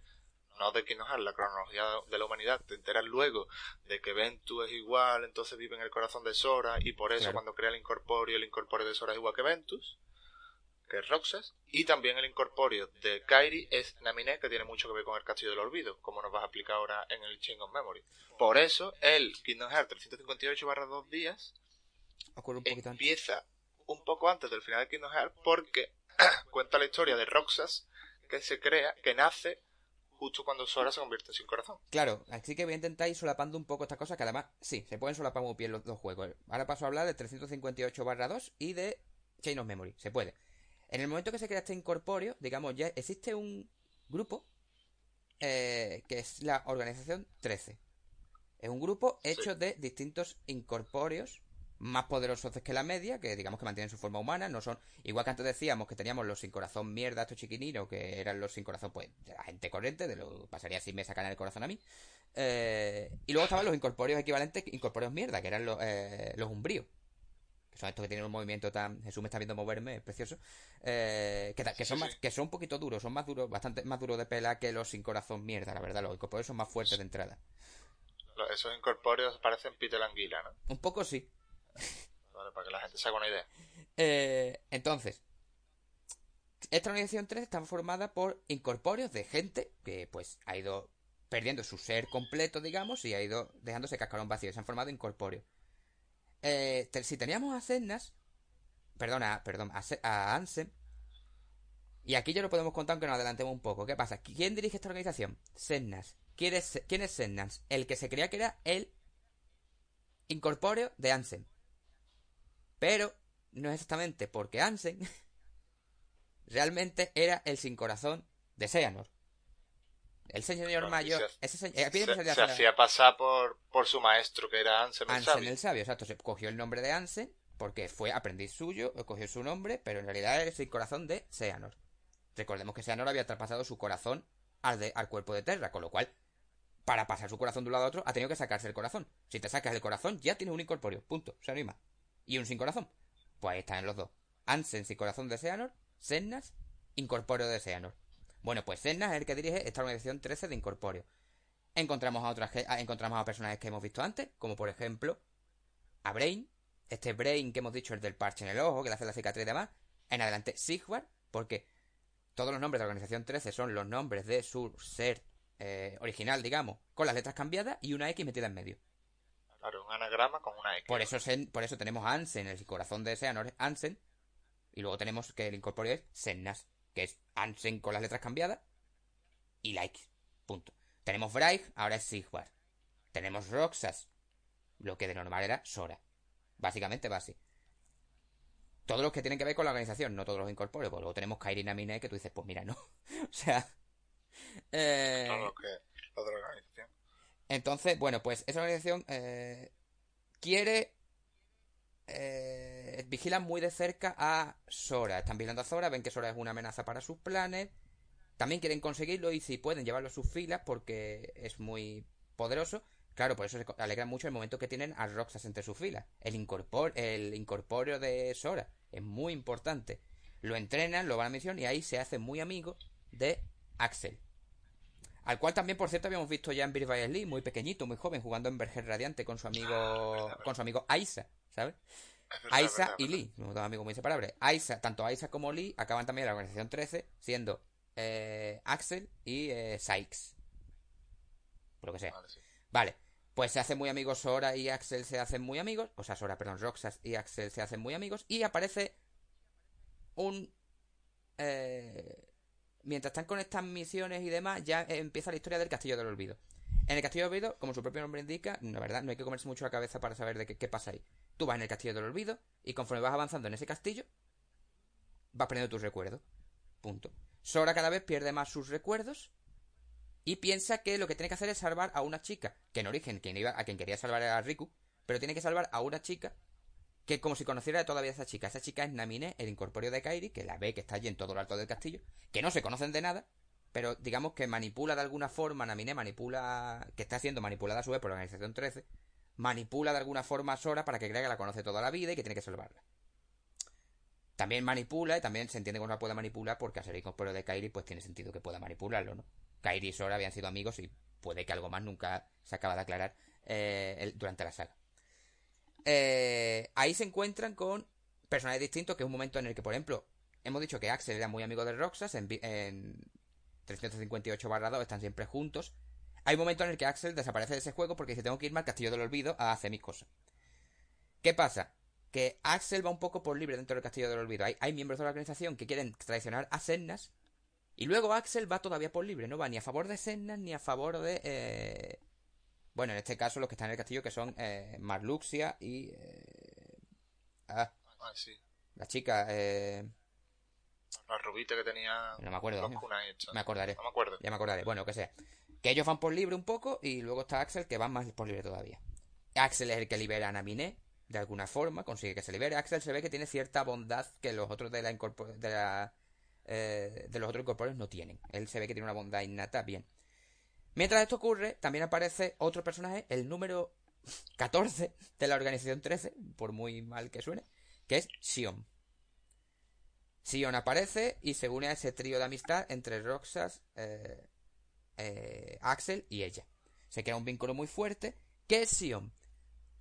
no de Kingdom Hearts, la cronología de la humanidad, te enteras luego de que Ventus es igual, entonces vive en el corazón de Sora, y por eso cuando crea el incorpóreo, el incorpóreo de Sora es igual que Ventus, que es Roxas, y también el incorpóreo de Kairi es Naminé, que tiene mucho que ver con el Castillo del Olvido, como nos vas a explicar ahora en el Chain of Memory. Por eso, el Kingdom Hearts 358 barra 2 días empieza un poco antes del final de Kingdom Hearts porque cuenta la historia de Roxas que se crea, que nace justo cuando Sora se convierte sin corazón. Claro, así que voy a intentar ir solapando un poco estas cosas, que además, sí, se pueden solapar muy bien los dos juegos. Ahora paso a hablar de 358 2 y de Chain of Memory, se puede. En el momento que se crea este incorpóreo, digamos, ya existe un grupo eh, que es la Organización 13. Es un grupo hecho de distintos incorpóreos más poderosos que la media, que digamos que mantienen su forma humana, no son, igual que antes decíamos que teníamos los sin corazón mierda, estos chiquininos, que eran los sin corazón, pues, de la gente corriente, de lo pasaría si me sacan el corazón a mí. Eh, y luego estaban los incorpóreos equivalentes, incorpóreos mierda, que eran los, eh, los umbríos. Que son estos que tienen un movimiento tan. Jesús me está viendo moverme, es precioso. Eh, que, son más, que son un poquito duros, son más duros, bastante más duros de pela que los sin corazón mierda, la verdad. Los incorpóreos son más fuertes de entrada. esos incorpóreos parecen Peter Anguila, ¿no? Un poco sí. Vale, para que la gente se haga una idea. Eh, entonces, esta organización 3 está formada por incorpóreos de gente que pues ha ido perdiendo su ser completo, digamos, y ha ido dejándose cascarón vacío. Se han formado incorpóreos. Eh, si teníamos a Cednas, perdona, perdón, a, a Ansen, y aquí ya lo podemos contar aunque nos adelantemos un poco. ¿Qué pasa? ¿Quién dirige esta organización? Sennas. ¿Quién es, ¿Quién es Sennas? El que se creía que era el incorpóreo de Ansen. Pero no es exactamente porque Ansen realmente era el sin corazón de Seanor. El señor mayor. Se, ese se, hacía pasar por, por su maestro, que era Ansen el Ansen sabio. el sabio, exacto. Se cogió el nombre de Ansen porque fue aprendiz suyo, cogió su nombre, pero en realidad era el sin corazón de Seanor. Recordemos que Seanor había traspasado su corazón al, de, al cuerpo de Terra, con lo cual, para pasar su corazón de un lado a otro, ha tenido que sacarse el corazón. Si te sacas el corazón, ya tienes un incorpóreo. Punto. O sea, no hay más. Y un sin corazón. Pues están los dos. Ansen sin corazón de Seanor, Sennas, incorpóreo de Seanor. Bueno, pues Senna es el que dirige esta organización 13 de Incorpóreo. Encontramos a otras encontramos a personajes que hemos visto antes, como por ejemplo a Brain, este Brain que hemos dicho el del parche en el ojo, que le hace la cicatriz y demás. En adelante Sigward, porque todos los nombres de la organización 13 son los nombres de su ser eh, original, digamos, con las letras cambiadas y una X metida en medio. Claro, un anagrama con una X. Por eso, por eso tenemos a Ansen, el corazón de Seanor, Ansen, y luego tenemos que el incorpóreo es Sennas que es Ansen con las letras cambiadas, y Like. Punto. Tenemos Braig, ahora es Sigward. Tenemos Roxas, lo que de normal era Sora. Básicamente va así. Todos los que tienen que ver con la organización, no todos los incorpóreos. Pues luego tenemos Kairi Namine que tú dices, pues mira, no. o sea. Eh... Todo que. Lo de la organización. Entonces, bueno, pues esa organización eh, quiere eh, vigilan muy de cerca a Sora. Están vigilando a Sora, ven que Sora es una amenaza para sus planes. También quieren conseguirlo y si pueden llevarlo a sus filas porque es muy poderoso. Claro, por eso se alegran mucho el momento que tienen a Roxas entre sus filas. El, incorpor el incorpóreo de Sora es muy importante. Lo entrenan, lo van a misión y ahí se hace muy amigo de Axel. Al cual también, por cierto, habíamos visto ya en Beer Lee, muy pequeñito, muy joven, jugando en Berger Radiante con su amigo, ah, con su amigo Aisa. ¿sabes? Aisa y Lee, dos amigos muy inseparables. Aisa, tanto Aisa como Lee acaban también en la organización 13, siendo eh, Axel y eh, Sykes. Por lo que sea. Vale, pues se hacen muy amigos Sora y Axel se hacen muy amigos. O sea, Sora, perdón, Roxas y Axel se hacen muy amigos. Y aparece un. Eh, mientras están con estas misiones y demás, ya empieza la historia del Castillo del Olvido. En el Castillo del Olvido, como su propio nombre indica, la verdad, no hay que comerse mucho la cabeza para saber de qué, pasa ahí. Tú vas en el Castillo del Olvido y conforme vas avanzando en ese castillo, vas perdiendo tus recuerdos. Punto. Sora cada vez pierde más sus recuerdos y piensa que lo que tiene que hacer es salvar a una chica, que en origen quien iba, a quien quería salvar era a Riku, pero tiene que salvar a una chica que como si conociera todavía a esa chica. Esa chica es Namine, el incorpóreo de Kairi, que la ve que está allí en todo lo alto del castillo, que no se conocen de nada, pero digamos que manipula de alguna forma, Namine manipula, que está siendo manipulada a su vez por la organización 13, manipula de alguna forma a Sora para que crea que la conoce toda la vida y que tiene que salvarla. También manipula y también se entiende que no la puede manipular porque a ser incorpóreo de Kairi pues tiene sentido que pueda manipularlo, ¿no? Kairi y Sora habían sido amigos y puede que algo más nunca se acaba de aclarar eh, durante la saga. Eh, ahí se encuentran con personajes distintos, que es un momento en el que, por ejemplo, hemos dicho que Axel era muy amigo de Roxas en, en 358 barra 2 están siempre juntos. Hay un momento en el que Axel desaparece de ese juego porque dice tengo que irme al castillo del olvido a hacer mis cosas. ¿Qué pasa? Que Axel va un poco por libre dentro del castillo del olvido. Hay, miembros de la organización que quieren traicionar a Sennas. Y luego Axel va todavía por libre. No va ni a favor de Sennas ni a favor de... Eh, bueno, en este caso los que están en el castillo que son eh, Marluxia y... Eh, ah, ah, sí. La chica... Eh, la rubita que tenía. No me acuerdo. Me acordaré. No me acuerdo. Ya me acordaré. Bueno, que sea. Que ellos van por libre un poco y luego está Axel que va más por libre todavía. Axel es el que libera a Naminé de alguna forma, consigue que se libere. Axel se ve que tiene cierta bondad que los otros de la, de, la eh, de los otros incorpóreos no tienen. Él se ve que tiene una bondad innata, bien. Mientras esto ocurre, también aparece otro personaje, el número 14 de la organización 13, por muy mal que suene, que es Sion. Sion aparece y se une a ese trío de amistad entre Roxas, eh, eh, Axel y ella. Se crea un vínculo muy fuerte ¿Qué es Sion?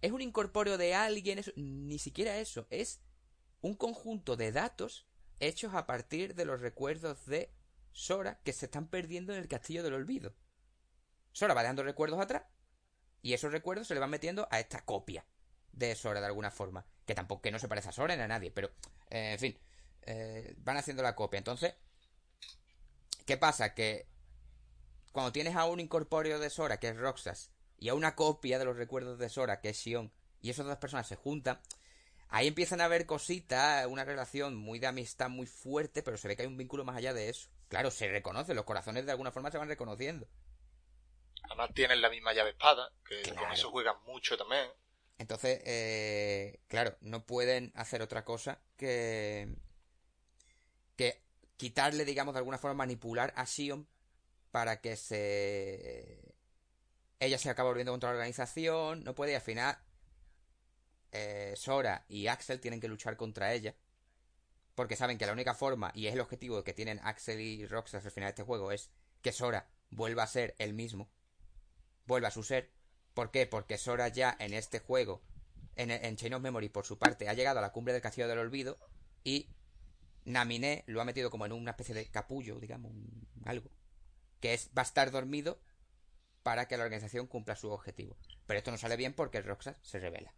¿Es un incorpóreo de alguien? Ni siquiera eso. Es un conjunto de datos hechos a partir de los recuerdos de Sora que se están perdiendo en el castillo del olvido. Sora va dejando recuerdos atrás y esos recuerdos se le van metiendo a esta copia de Sora de alguna forma. Que tampoco que no se parece a Sora ni a nadie, pero eh, en fin, eh, van haciendo la copia. Entonces, ¿qué pasa? Que cuando tienes a un incorpóreo de Sora, que es Roxas, y a una copia de los recuerdos de Sora, que es Sion, y esas dos personas se juntan, ahí empiezan a haber cositas, una relación muy de amistad muy fuerte, pero se ve que hay un vínculo más allá de eso. Claro, se reconoce, los corazones de alguna forma se van reconociendo. Además tienen la misma llave espada, que con eso juegan mucho también. Entonces, eh, claro, no pueden hacer otra cosa que que quitarle, digamos, de alguna forma manipular a Sion para que se ella se acaba volviendo contra la organización, no puede y al final eh, Sora y Axel tienen que luchar contra ella porque saben que la única forma y es el objetivo que tienen Axel y Roxas al final de este juego es que Sora vuelva a ser el mismo, vuelva a su ser. ¿Por qué? Porque Sora ya en este juego, en, en Chain of Memory por su parte, ha llegado a la cumbre del Castillo del Olvido y Naminé lo ha metido como en una especie de capullo, digamos, algo. Que es, va a estar dormido para que la organización cumpla su objetivo. Pero esto no sale bien porque Roxas se revela.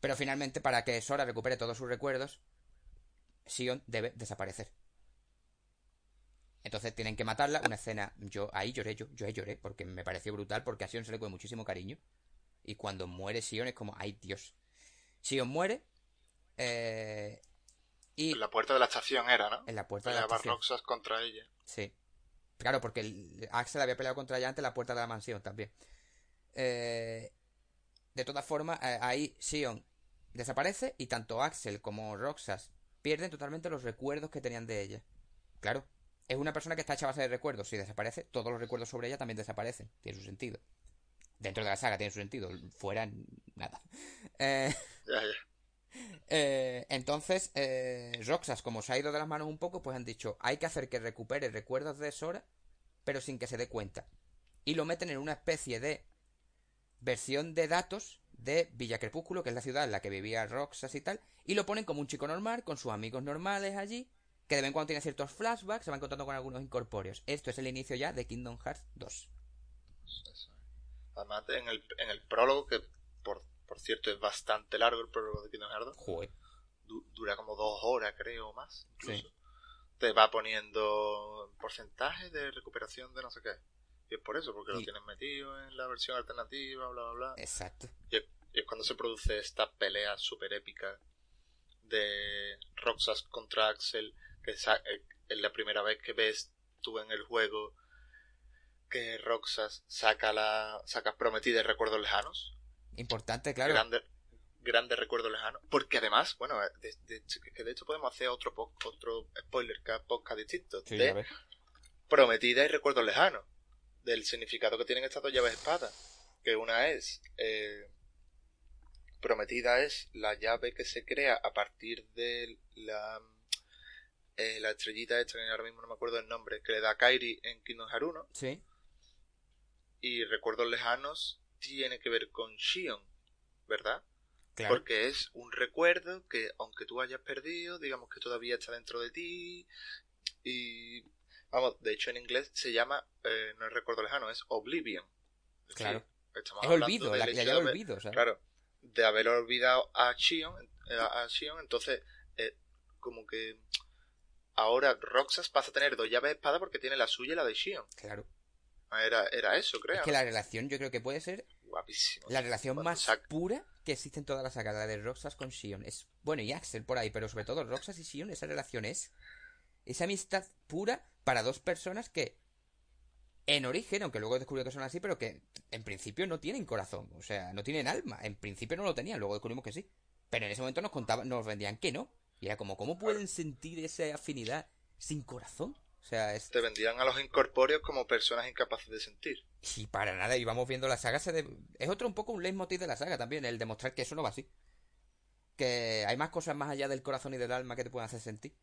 Pero finalmente, para que Sora recupere todos sus recuerdos, Sion debe desaparecer. Entonces tienen que matarla. Una escena. Yo ahí lloré, yo, yo ahí lloré, porque me pareció brutal, porque a Sion se le coge muchísimo cariño. Y cuando muere Sion es como, ay Dios. Sion muere. Eh, en la puerta de la estación era, ¿no? En la puerta de la estación. Roxas contra ella. Sí. Claro, porque el Axel había peleado contra ella antes en la puerta de la mansión también. Eh, de todas formas, eh, ahí Sion desaparece y tanto Axel como Roxas pierden totalmente los recuerdos que tenían de ella. Claro, es una persona que está hecha a base de recuerdos. Si desaparece, todos los recuerdos sobre ella también desaparecen. Tiene su sentido. Dentro de la saga tiene su sentido. Fuera, nada. Eh, ya, ya. Eh, entonces, eh, Roxas, como se ha ido de las manos un poco, pues han dicho, hay que hacer que recupere recuerdos de Sora, pero sin que se dé cuenta. Y lo meten en una especie de versión de datos de Villa Crepúsculo, que es la ciudad en la que vivía Roxas y tal, y lo ponen como un chico normal, con sus amigos normales allí, que de vez en cuando tiene ciertos flashbacks, se van contando con algunos incorpóreos. Esto es el inicio ya de Kingdom Hearts 2. Además, en el, en el prólogo, que por por cierto, es bastante largo el prólogo de Kingdom Hearts. dura como dos horas, creo, más. Incluso. Te va poniendo porcentaje de recuperación de no sé qué. Y es por eso, porque lo tienes metido en la versión alternativa, bla, bla, bla. Exacto. Y es, cuando se produce esta pelea súper épica de Roxas contra Axel, que es, eh, la primera vez que ves tú en el juego que Roxas saca la saca prometida y recuerdos lejanos Importante, claro. Grande, grande recuerdo lejano. Porque además, bueno, eh, de, de, que de hecho podemos hacer otro, otro spoiler podcast distinto. de Prometida y recuerdo lejano. Del significado que tienen estas dos llaves espadas. Que una es. Eh, prometida es la llave que se crea a partir de la. Eh, la estrellita esta, que ahora mismo no me acuerdo el nombre, que le da Kairi en Kingdom Hearts 1. Sí. Y recuerdos lejanos tiene que ver con Shion, ¿verdad? Claro. Porque es un recuerdo que, aunque tú hayas perdido, digamos que todavía está dentro de ti. Y, vamos, de hecho en inglés se llama, eh, no es recuerdo lejano, es Oblivion. claro. es olvido, la, ya lo olvido, Claro, de haber olvidado a Shion, eh, a Shion entonces, eh, como que ahora Roxas pasa a tener dos llaves de espada porque tiene la suya y la de Shion. Claro. Era, era eso, creo. Es que la relación yo creo que puede ser Guapísimo. la relación más pura que existe en toda la saga, la de Roxas con Sion. Es, bueno, y Axel por ahí, pero sobre todo Roxas y Sion, esa relación es esa amistad pura para dos personas que en origen, aunque luego descubrió que son así, pero que en principio no tienen corazón, o sea, no tienen alma. En principio no lo tenían, luego descubrimos que sí. Pero en ese momento nos contaban, nos vendían que no. Y era como, ¿cómo pueden sentir esa afinidad sin corazón? sea, Te vendían a los incorpóreos como personas incapaces de sentir. Y para nada, y vamos viendo la saga. Se Es otro un poco un leitmotiv de la saga también, el demostrar que eso no va así. Que hay más cosas más allá del corazón y del alma que te pueden hacer sentir.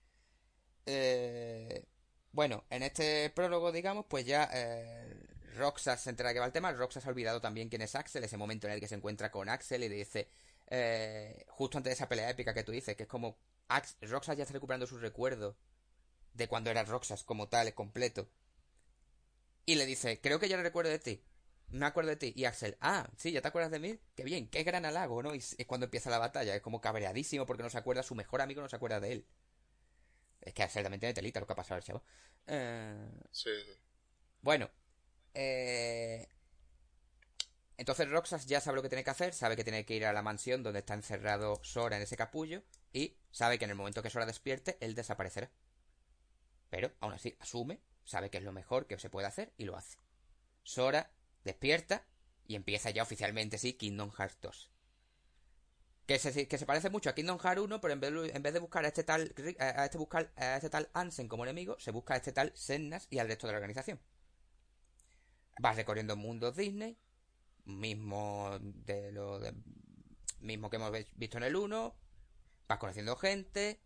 Eh... Bueno, en este prólogo, digamos, pues ya eh, Roxas se entera que va el tema. Roxas ha olvidado también quién es Axel, ese momento en el que se encuentra con Axel y le dice, eh, justo antes de esa pelea épica que tú dices, que es como Roxas ya está recuperando sus recuerdos de cuando era Roxas como tal, completo. Y le dice, creo que ya recuerdo de ti. Me acuerdo de ti. Y Axel, ah, sí, ¿ya te acuerdas de mí? Qué bien, qué gran halago, ¿no? Y es cuando empieza la batalla. Es como cabreadísimo porque no se acuerda, su mejor amigo no se acuerda de él. Es que Axel también tiene telita lo que ha pasado al chavo. Eh... Sí. Bueno. Eh... Entonces Roxas ya sabe lo que tiene que hacer, sabe que tiene que ir a la mansión donde está encerrado Sora en ese capullo y sabe que en el momento que Sora despierte, él desaparecerá. Pero, aún así, asume, sabe que es lo mejor que se puede hacer y lo hace. Sora despierta y empieza ya oficialmente, sí, Kingdom Hearts 2. Que se, parece mucho a Kingdom Hearts 1, pero en vez, en vez de buscar a este tal a este buscar a este tal Ansen como enemigo, se busca a este tal Sennas y al resto de la organización. Vas recorriendo mundos Disney, mismo de lo mismo que hemos visto en el 1, vas conociendo gente,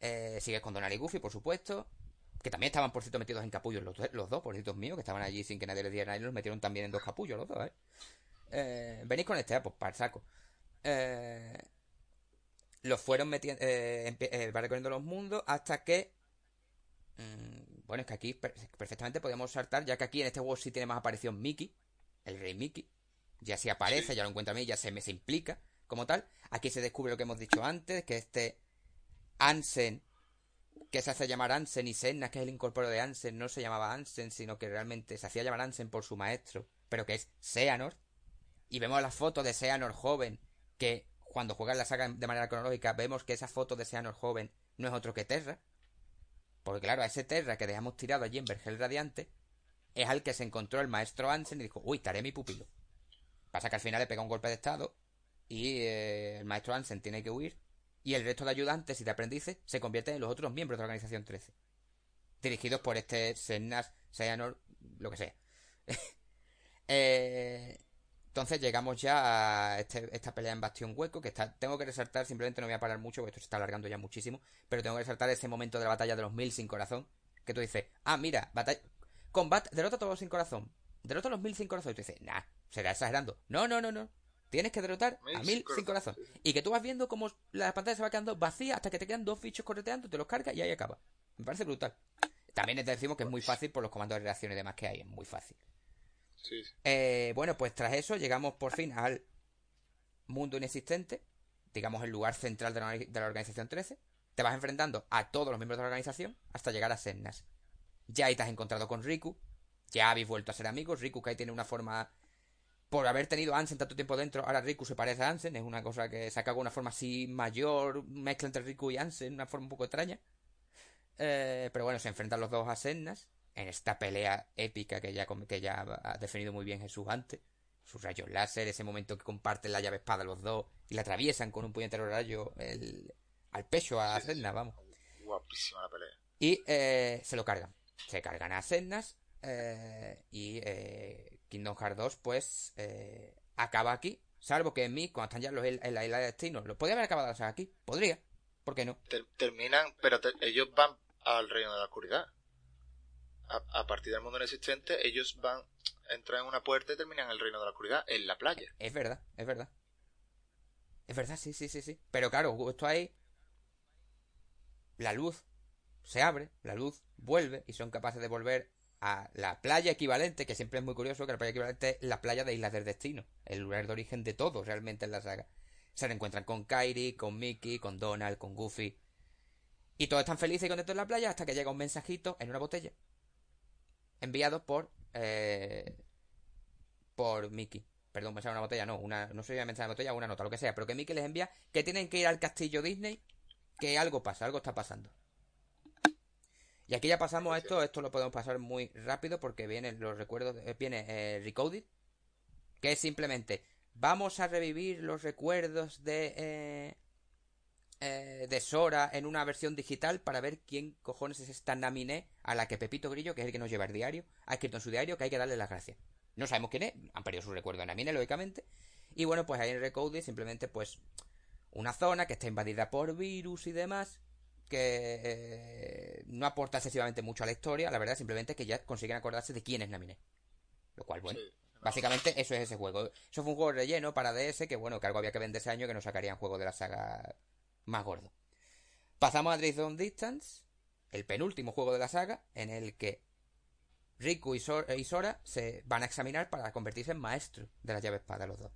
eh, sigues con Donald y Goofy, por supuesto, que también estaban, por cierto, metidos en capullos los, los dos, por cierto, míos, que estaban allí sin que nadie les diera nada y los metieron también en dos capullos los dos, ¿eh? eh venís con este, pues para el saco. Eh, los fueron metiendo, eh, eh, va recorriendo los mundos hasta que... Mm, bueno, es que aquí perfectamente podemos saltar, ya que aquí en este juego sí tiene más aparición Mickey, el rey Mickey. Ya se aparece, ya lo encuentra a mí, ya se me se implica como tal. Aquí se descubre lo que hemos dicho antes, que este Ansen, que se hace llamar Ansen y Senna, que es el incorporo de Ansen, no se llamaba Ansen, sino que realmente se hacía llamar Ansen por su maestro, pero que es Seanor. Y vemos la foto de Seanor joven, que cuando juegan la saga de manera cronológica, vemos que esa foto de Seanor joven no es otro que Terra. Porque claro, a ese Terra que dejamos tirado allí en Vergel Radiante, es al que se encontró el maestro Ansen y dijo, uy, estaré mi pupilo. Pasa que al final le pega un golpe de estado y eh, el maestro Ansen tiene que huir y el resto de ayudantes y de aprendices se convierten en los otros miembros de la Organización 13. Dirigidos por este Sennas, Seanor, lo que sea. Eh, entonces llegamos ya a este, esta pelea en Bastión Hueco, que está, tengo que resaltar, simplemente no voy a parar mucho, porque esto se está alargando ya muchísimo, pero tengo que resaltar ese momento de la batalla de los mil sin corazón, que tú dices, ah, mira, batalla, combate, derrota a todos sin corazón, derrota a los mil sin corazón, y tú dices, nah, será exagerando. No, no, no, no, Tienes que derrotar a mil sin corazón. Y que tú vas viendo como la pantalla se va quedando vacía hasta que te quedan dos bichos correteando, te los cargas y ahí acaba. Me parece brutal. También te decimos que es muy fácil por los comandos de reacción y demás que hay, es muy fácil. Eh, bueno, pues tras eso llegamos por fin al mundo inexistente, digamos el lugar central de la, organización 13. Te vas enfrentando a todos los miembros de la organización hasta llegar a Sennas. Ya ahí te has encontrado con Riku, ya habéis vuelto a ser amigos. Riku que ahí tiene una forma por haber tenido a Ansen tanto tiempo dentro, ahora Riku se parece a Ansen, es una cosa que saca una forma así mayor, mezcla entre Riku y Ansen, una forma un poco extraña. Eh, pero bueno, se enfrentan los dos a Sennas en esta pelea épica que ya, que ya ha definido muy bien Jesús antes. Sus rayos láser, ese momento que comparten la llave espada los dos y la atraviesan con un puñetero rayo el, al pecho a Sennas, vamos. Guapísima la pelea. Y eh, se lo cargan. Se cargan a Sennas eh, y Kingdom Hearts 2, pues, eh, acaba aquí. Salvo que en mí, cuando están ya los, en la isla de destino, lo podría haber acabado aquí. Podría. ¿Por qué no? terminan, pero ellos van al reino de la oscuridad. A, partir del mundo inexistente, ellos van, entran en una puerta y terminan en el reino de la oscuridad, en la playa. Es verdad, es verdad. Es verdad, sí, sí, sí, sí. Pero claro, justo ahí, la luz se abre, la luz vuelve y son capaces de volver a la playa equivalente, que siempre es muy curioso que la playa equivalente es la playa de Islas del Destino, el lugar de origen de todo realmente en la saga. Se reencuentran con Kairi, con Mickey, con Donald, con Goofy. Y todos están felices y contentos en la playa hasta que llega un mensajito en una botella. Enviado por. Eh, por Mickey. Perdón, pensaba una botella, no, una, no si mensaje de botella o una nota, lo que sea, pero que Mickey les envía que tienen que ir al castillo Disney, que algo pasa, algo está pasando. Y aquí ya pasamos a esto, esto lo podemos pasar muy rápido porque vienen los recuerdos, eh, viene eh, Recoded, que es simplemente, vamos a revivir los recuerdos de, eh, eh, de Sora en una versión digital para ver quién cojones es esta Naminé a la que Pepito Grillo, que es el que nos lleva el diario, ha escrito en su diario que hay que darle las gracias. No sabemos quién es, han perdido su recuerdo de Naminé, lógicamente. Y bueno, pues ahí en Recoded simplemente pues una zona que está invadida por virus y demás que eh, no aporta excesivamente mucho a la historia, la verdad simplemente que ya consiguen acordarse de quién es Naminé. Lo cual, bueno, básicamente eso es ese juego. Eso fue un juego relleno para DS que, bueno, que algo había que vender ese año que nos sacarían juego de la saga más gordo. Pasamos a Drift Distance, el penúltimo juego de la saga, en el que Riku y, Sora se van a examinar para convertirse en maestros de la llave espada los dos.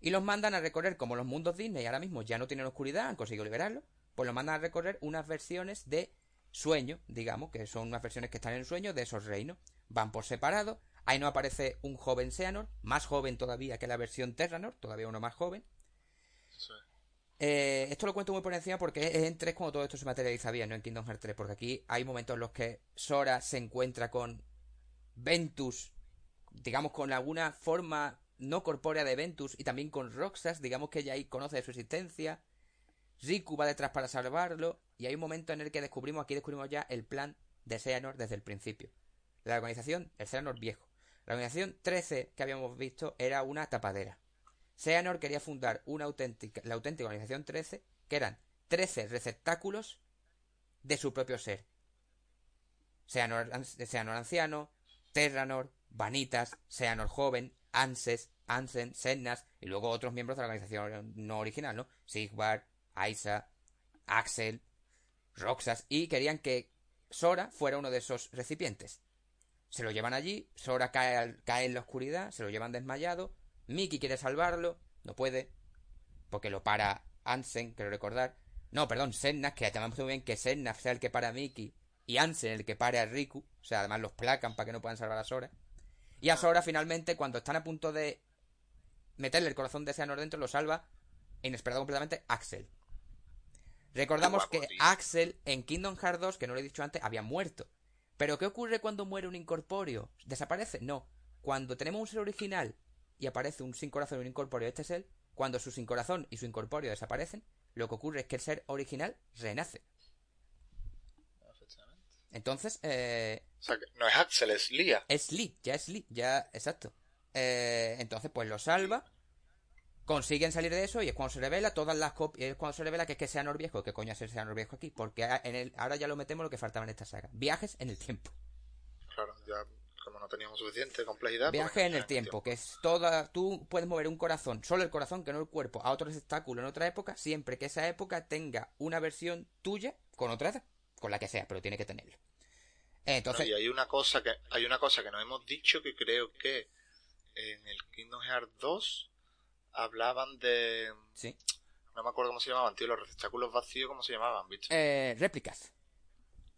Y los mandan a recorrer, como los mundos Disney ahora mismo ya no tienen oscuridad, han conseguido liberarlo, pues los mandan a recorrer unas versiones de sueño, digamos, que son unas versiones que están en el sueño de esos reinos. Van por separado, ahí no aparece un joven Seanor, más joven todavía que la versión Terranor, todavía uno más joven. Eh, esto lo cuento muy por encima porque es en 3 cuando todo esto se materializa bien, no en Kingdom Hearts 3, porque aquí hay momentos en los que Sora se encuentra con Ventus, digamos con alguna forma no corpórea de Ventus y también con Roxas, digamos que ella ahí conoce de su existencia. Riku va detrás para salvarlo y hay un momento en el que descubrimos, aquí descubrimos ya el plan de Xehanort desde el principio. La organización, el Xehanort viejo. La organización 13 que habíamos visto era una tapadera. Xehanort quería fundar una auténtica, la auténtica organización 13, que eran 13 receptáculos de su propio ser. Xehanort, anciano, Terranor, Vanitas, Xehanort joven, Anses, Ansen, Sennas y luego otros miembros de la organización no original, ¿no? Sigvar, Aisa, Axel, Roxas y querían que Sora fuera uno de esos recipientes. Se lo llevan allí, Sora cae, cae en la oscuridad, se lo llevan desmayado, Mickey quiere salvarlo, no puede, porque lo para Ansen, quiero recordar. No, perdón, Sennas, que además muy bien que Sennas sea el que para a Mickey y Ansen el que pare a Riku, o sea, además los placan para que no puedan salvar a Sora. Y a Sora finalmente, cuando están a punto de meterle el corazón de Seanor dentro, lo salva, inesperado completamente, Axel. Recordamos que Axel en Kingdom Hearts 2, que no lo he dicho antes, había muerto. Pero ¿qué ocurre cuando muere un incorpóreo? ¿Desaparece? No. Cuando tenemos un ser original y aparece un sin corazón y un incorpóreo, este es él, cuando su sin corazón y su incorpóreo desaparecen, lo que ocurre es que el ser original renace. Entonces, eh... O sea, que no es Axel, es Lia. Es Lee, ya es Lee, ya, exacto. Eh, entonces, pues lo salva consiguen salir de eso y es cuando se revela todas las copias, es cuando se revela que es que sea Viejo, que coño Seanor Viejo aquí, porque en el, ahora ya lo metemos lo que faltaba en esta saga, viajes en el tiempo. Claro, ya como no teníamos suficiente complejidad. Pues viajes en el tiempo, que es toda, tú puedes mover un corazón, solo el corazón, que no el cuerpo, a otro espectáculo en otra época, siempre que esa época tenga una versión tuya con otra edad, con la que sea, pero tiene que tenerlo. Entonces, y hay una cosa que hay una cosa que nos hemos dicho que creo que en el Kingdom Hearts 2 hablaban de... Sí. No me acuerdo cómo se llamaban, tío, los receptáculos vacíos, ¿cómo se llamaban, bicho? Eh, réplicas.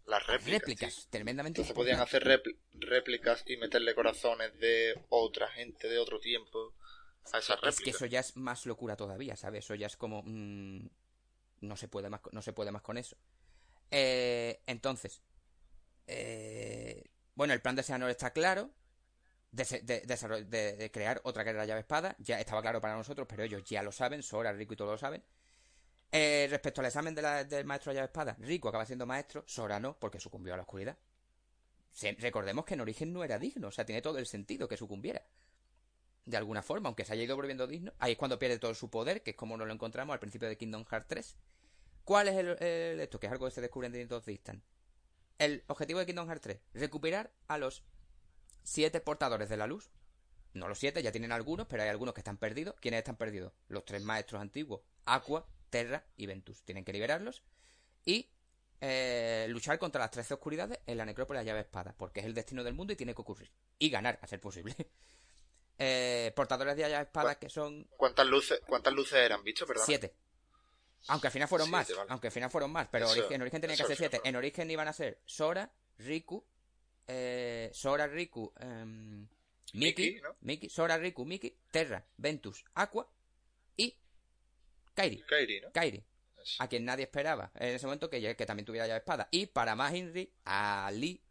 Las réplicas. Réplicas, tremendamente. Entonces podían hacer réplicas y meterle corazones de otra gente de otro tiempo a esas réplicas. Es que eso ya es más locura todavía, ¿sabes? Eso ya es como... Mm, no, se puede más, no se puede más con eso. Eh, entonces... Eh, bueno, el plan de Seanor está claro de, crear otra llave espada. Ya estaba claro para nosotros, pero ellos ya lo saben. Sora, Rico y todos lo saben. Eh, respecto al examen del maestro de llave espada, Rico acaba siendo maestro, Sora no, porque sucumbió a la oscuridad. recordemos que en origen no era digno, o sea, tiene todo el sentido que sucumbiera. De alguna forma, aunque se haya ido volviendo digno, ahí es cuando pierde todo su poder, que es como nos lo encontramos al principio de Kingdom Hearts 3. ¿Cuál es el, esto? Que es algo que se descubre en Distant. El objetivo de Kingdom Hearts 3, recuperar a los siete portadores de la luz. No los siete, ya tienen algunos, pero hay algunos que están perdidos. ¿Quiénes están perdidos? Los tres maestros antiguos, Aqua, Terra y Ventus. Tienen que liberarlos y eh, luchar contra las trece oscuridades en la necrópolis de la llave espada, porque es el destino del mundo y tiene que ocurrir. Y ganar, a ser posible. Eh, portadores de la llave espada que son... ¿Cuántas luces, cuántas luces eran, bicho? Perdón. Siete. Aunque al final fueron más. Aunque al final fueron más. Pero en origen tenía que ser siete. En origen iban a ser Sora, Riku, eh, Sora, Riku, em, Miki, Miki, Sora, Riku, Miki, Terra, Ventus, Aqua y Kairi. Kairi, A quien nadie esperaba en ese momento que, que también tuviera llave espada. Y para más Inri, a Lee,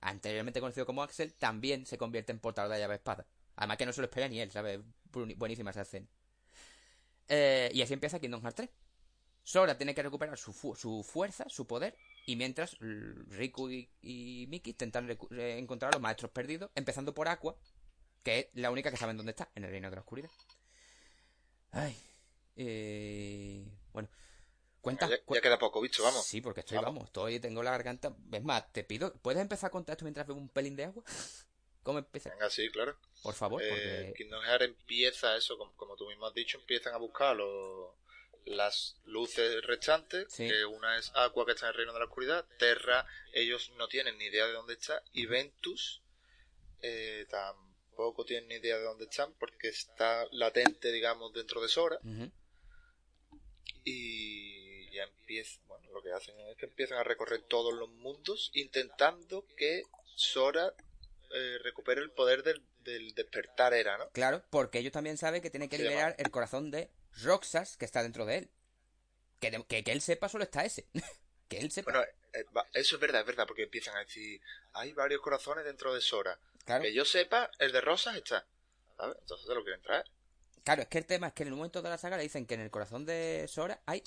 anteriormente conocido como Axel, también se convierte en portador de llave espada. Además que no se lo espera ni él, ¿sabes? Buenísima esa escena. Eh, y así empieza Kingdom Hearts 3. Sora tiene que recuperar su, su fuerza, su poder, y mientras Riku y, Miki intentan encontrar a los maestros perdidos, empezando por Aqua, que es la única que saben dónde está, en el reino de la oscuridad. Ay. Eh, bueno. Cuenta, ya, queda poco, bicho, vamos. Sí, porque estoy, vamos. estoy, tengo la garganta. Es más, te pido, ¿puedes empezar a contar esto mientras bebo un pelín de agua? ¿Cómo empieza? Venga, sí, claro. Por favor, eh, porque... Kingdom Hearts empieza eso, como, tú mismo has dicho, empiezan a buscar las luces restantes, que una es Aqua que está en el reino de la oscuridad, Terra, ellos no tienen ni idea de dónde está, y Ventus eh, tampoco tienen ni idea de dónde están porque está latente, digamos, dentro de Sora. Y ya empieza, bueno, lo que hacen es que empiezan a recorrer todos los mundos intentando que Sora eh, recupere el poder del, despertar era, ¿no? Claro, porque ellos también saben que tiene que liberar el corazón de Roxas que está dentro de él. Que, que, él sepa solo está ese. que él sepa. Bueno, eh, eso es verdad, es verdad, porque empiezan a decir, hay varios corazones dentro de Sora. Que yo sepa, el de Rosas está. ¿Sabes? Entonces te lo quieren traer. Claro, es que el tema es que en el momento de la saga le dicen que en el corazón de Sora hay.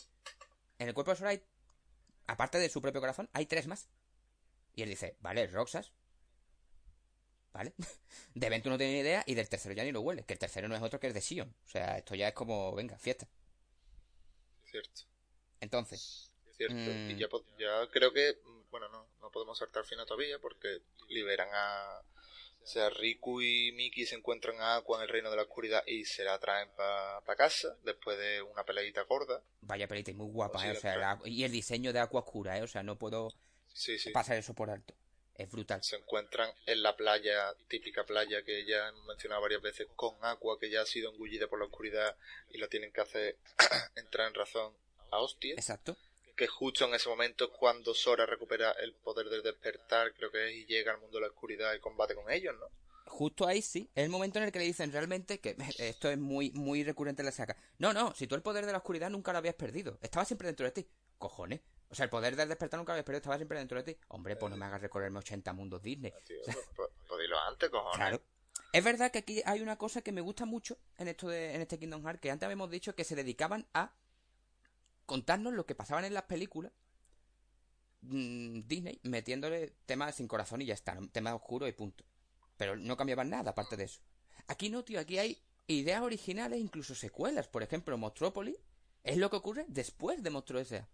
En el cuerpo de Sora hay. Aparte de su propio corazón, hay tres más. Y él dice, vale, Roxas. ¿Vale? De evento no tiene ni idea y del tercero ya ni lo huele. Que el tercero no es otro que el de Sion. O sea, esto ya es como, venga, fiesta. Cierto. Entonces. Cierto. Y mm, ya, ya creo que. Bueno, no, no podemos saltar final todavía porque liberan a o sea, Riku y Miki se encuentran a Aqua en el reino de la oscuridad y se la traen para casa después de una peleita gorda. Vaya peleita y muy guapa, ¿eh? O sea, y el diseño de Aqua oscura, ¿eh? O sea, no puedo pasar eso por alto. Es brutal. Se encuentran en la playa, típica playa que ya hemos mencionado varias veces, con Aqua que ya ha sido engullida por la oscuridad y la tienen que hacer entrar en razón a hostia. Exacto que justo en ese momento cuando Sora recupera el poder del despertar, creo que es, y llega al mundo de la oscuridad y combate con ellos, ¿no? Justo ahí sí, es el momento en el que le dicen realmente que esto es muy, muy recurrente en la saga. No, no, si tú el poder de la oscuridad nunca lo habías perdido, estaba siempre dentro de ti. Cojones. O sea, el poder del despertar nunca habías perdido, estaba siempre dentro de ti. Hombre, pues no me hagas recorrerme 80 mundos Disney. Podílo antes, cojones. Claro. Es verdad que aquí hay una cosa que me gusta mucho en esto de, en este Kingdom Hearts, que antes habíamos dicho que se dedicaban a contarnos lo que pasaban en las películas mm, Disney metiéndole temas sin corazón y ya está, temas oscuros y punto. Pero no cambiaban nada aparte de eso. Aquí no, tío, aquí hay ideas originales, incluso secuelas. Por ejemplo, Monstrópolis es lo que ocurre después de Monstruo S.A.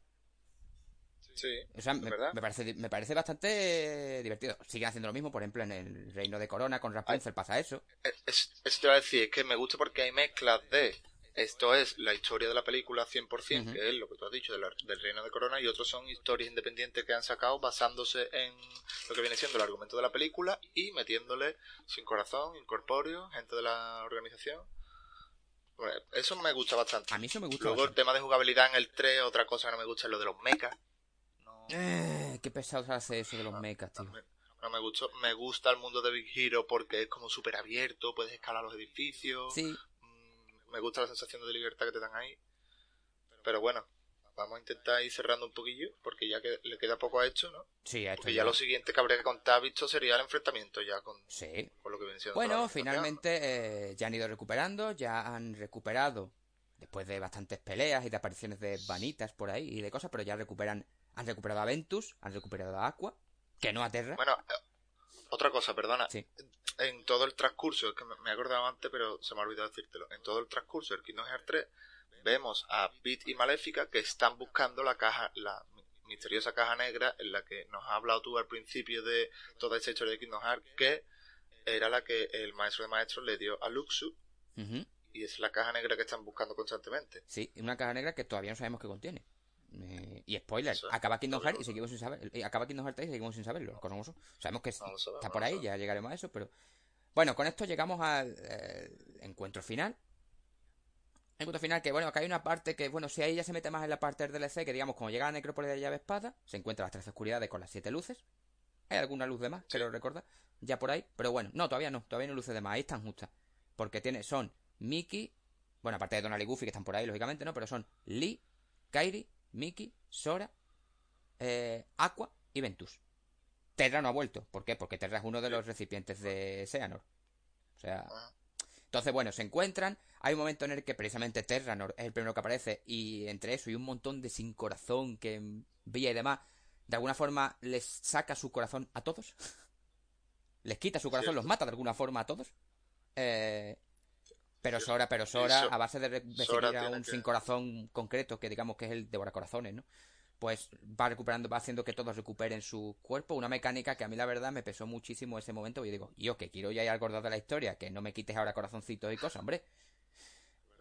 Sí, o sea, me, parece, me parece bastante divertido. Siguen haciendo lo mismo, por ejemplo, en el Reino de Corona con Rapunzel pasa eso. Es, es, te iba a decir, es que me gusta porque hay mezclas de esto es la historia de la película 100%, que es lo que tú has dicho del Reino de Corona, y otros son historias independientes que han sacado basándose en lo que viene siendo el argumento de la película y metiéndole sin corazón, incorpóreo, gente de la organización. eso me gusta bastante. A mí eso me gusta Luego el tema de jugabilidad en el 3, otra cosa que no me gusta es lo de los mechas. Eh, qué pesado hace eso de los mechas, tío. No me gustó, me gusta el mundo de Big Hero porque es como súper abierto, puedes escalar los edificios. Sí, me gusta la sensación de libertad que te dan ahí. Pero bueno, vamos a intentar ir cerrando un poquillo, porque ya que le queda poco a esto, ¿no? Sí, a esto Porque ya, lo siguiente que habría que contar, visto, sería el enfrentamiento ya con, sí. con lo que viene siendo Bueno, finalmente eh, ya han ido recuperando, ya han recuperado, después de bastantes peleas y de apariciones de vanitas por ahí y de cosas, pero ya recuperan, han recuperado a Ventus, han recuperado a Aqua, que no a Terra. Bueno, eh, otra cosa, perdona. Sí en todo el transcurso, es que me he acordado antes, pero se me ha olvidado decírtelo, en todo el transcurso del Kingdom Hearts 3, vemos a Pete y Maléfica que están buscando la caja, la misteriosa caja negra en la que nos has hablado tú al principio de toda esta historia de Kingdom Hearts, que era la que el maestro de maestros le dio a Luxu. Y es la caja negra que están buscando constantemente. Sí, una caja negra que todavía no sabemos qué contiene. Eh, y spoiler, acaba Kingdom Hearts y seguimos sin saber, eh, acaba Kingdom Hearts 3 y seguimos sin saberlo. Sabemos que está por ahí, ya llegaremos a eso, pero bueno, con esto llegamos al eh, encuentro final. Encuentro final que, bueno, acá hay una parte que, bueno, si ahí ya se mete más en la parte del DLC, que digamos, como llega a la necrópolis de llave espada, se encuentra las tres oscuridades con las siete luces. Hay alguna luz de más, que lo recuerda, ya por ahí. Pero bueno, no, todavía no, todavía no luces de más, ahí están justas. Porque tiene, son Mickey, bueno, aparte de Donald y Goofy, que están por ahí, lógicamente, ¿no? Pero son Lee, Kairi, Mickey, Sora, eh, Aqua y Ventus. Terra no ha vuelto. ¿Por qué? Porque Terra es uno de los recipientes de Seanor. O sea. Ah. Entonces, bueno, se encuentran. Hay un momento en el que precisamente Terranor es el primero que aparece. Y entre eso y un montón de sin corazón que veía y demás. De alguna forma les saca su corazón a todos. les quita su corazón, los mata de alguna forma a todos. Eh, pero Sora, pero Sora, a base de, de seguir a un sin corazón concreto, que digamos que es el devora corazones, ¿no? pues va recuperando, va haciendo que todos recuperen su cuerpo. Una mecánica que a mí la verdad me pesó muchísimo ese momento. Y yo digo, yo que quiero ya ir acordado de la historia, que no me quites ahora corazoncitos y cosas, hombre.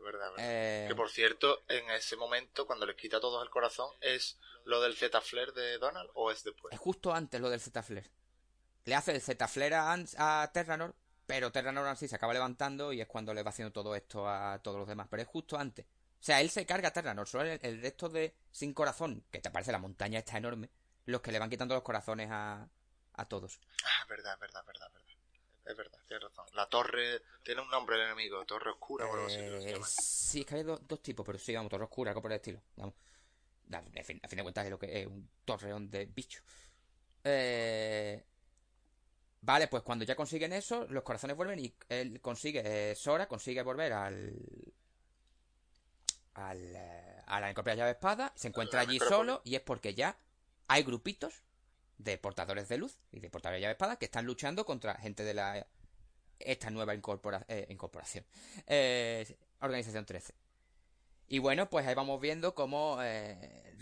Verdad, verdad. Que por cierto, en ese momento, cuando les quita a todos el corazón, ¿es lo del Z Flare de Donald o es después? Es justo antes lo del Z Flare. Le hace el Z Flare a, a Terranor, pero Terranor así se acaba levantando y es cuando le va haciendo todo esto a todos los demás. Pero es justo antes. O sea, él se carga a Terranor, solo el, resto de sin corazón, que te parece la montaña está enorme, los que le van quitando los corazones a, a todos. Ah, verdad, verdad, verdad, verdad. Es verdad, tienes razón. La torre tiene un nombre el enemigo, torre oscura o algo así. Eh, sí, es que hay dos, tipos, pero sí, vamos, torre oscura, algo por el estilo. Vamos. A fin, a fin de cuentas es lo que es un torreón de bicho. Eh, Vale, pues cuando ya consiguen eso, los corazones vuelven y él consigue, eh, Sora consigue volver al. al eh, a la necrópolis llave espada, se encuentra allí solo y es porque ya hay grupitos de portadores de luz y de portadores de llave espada que están luchando contra gente de la. esta nueva eh, incorporación. Organización 13. Y bueno, pues ahí vamos viendo cómo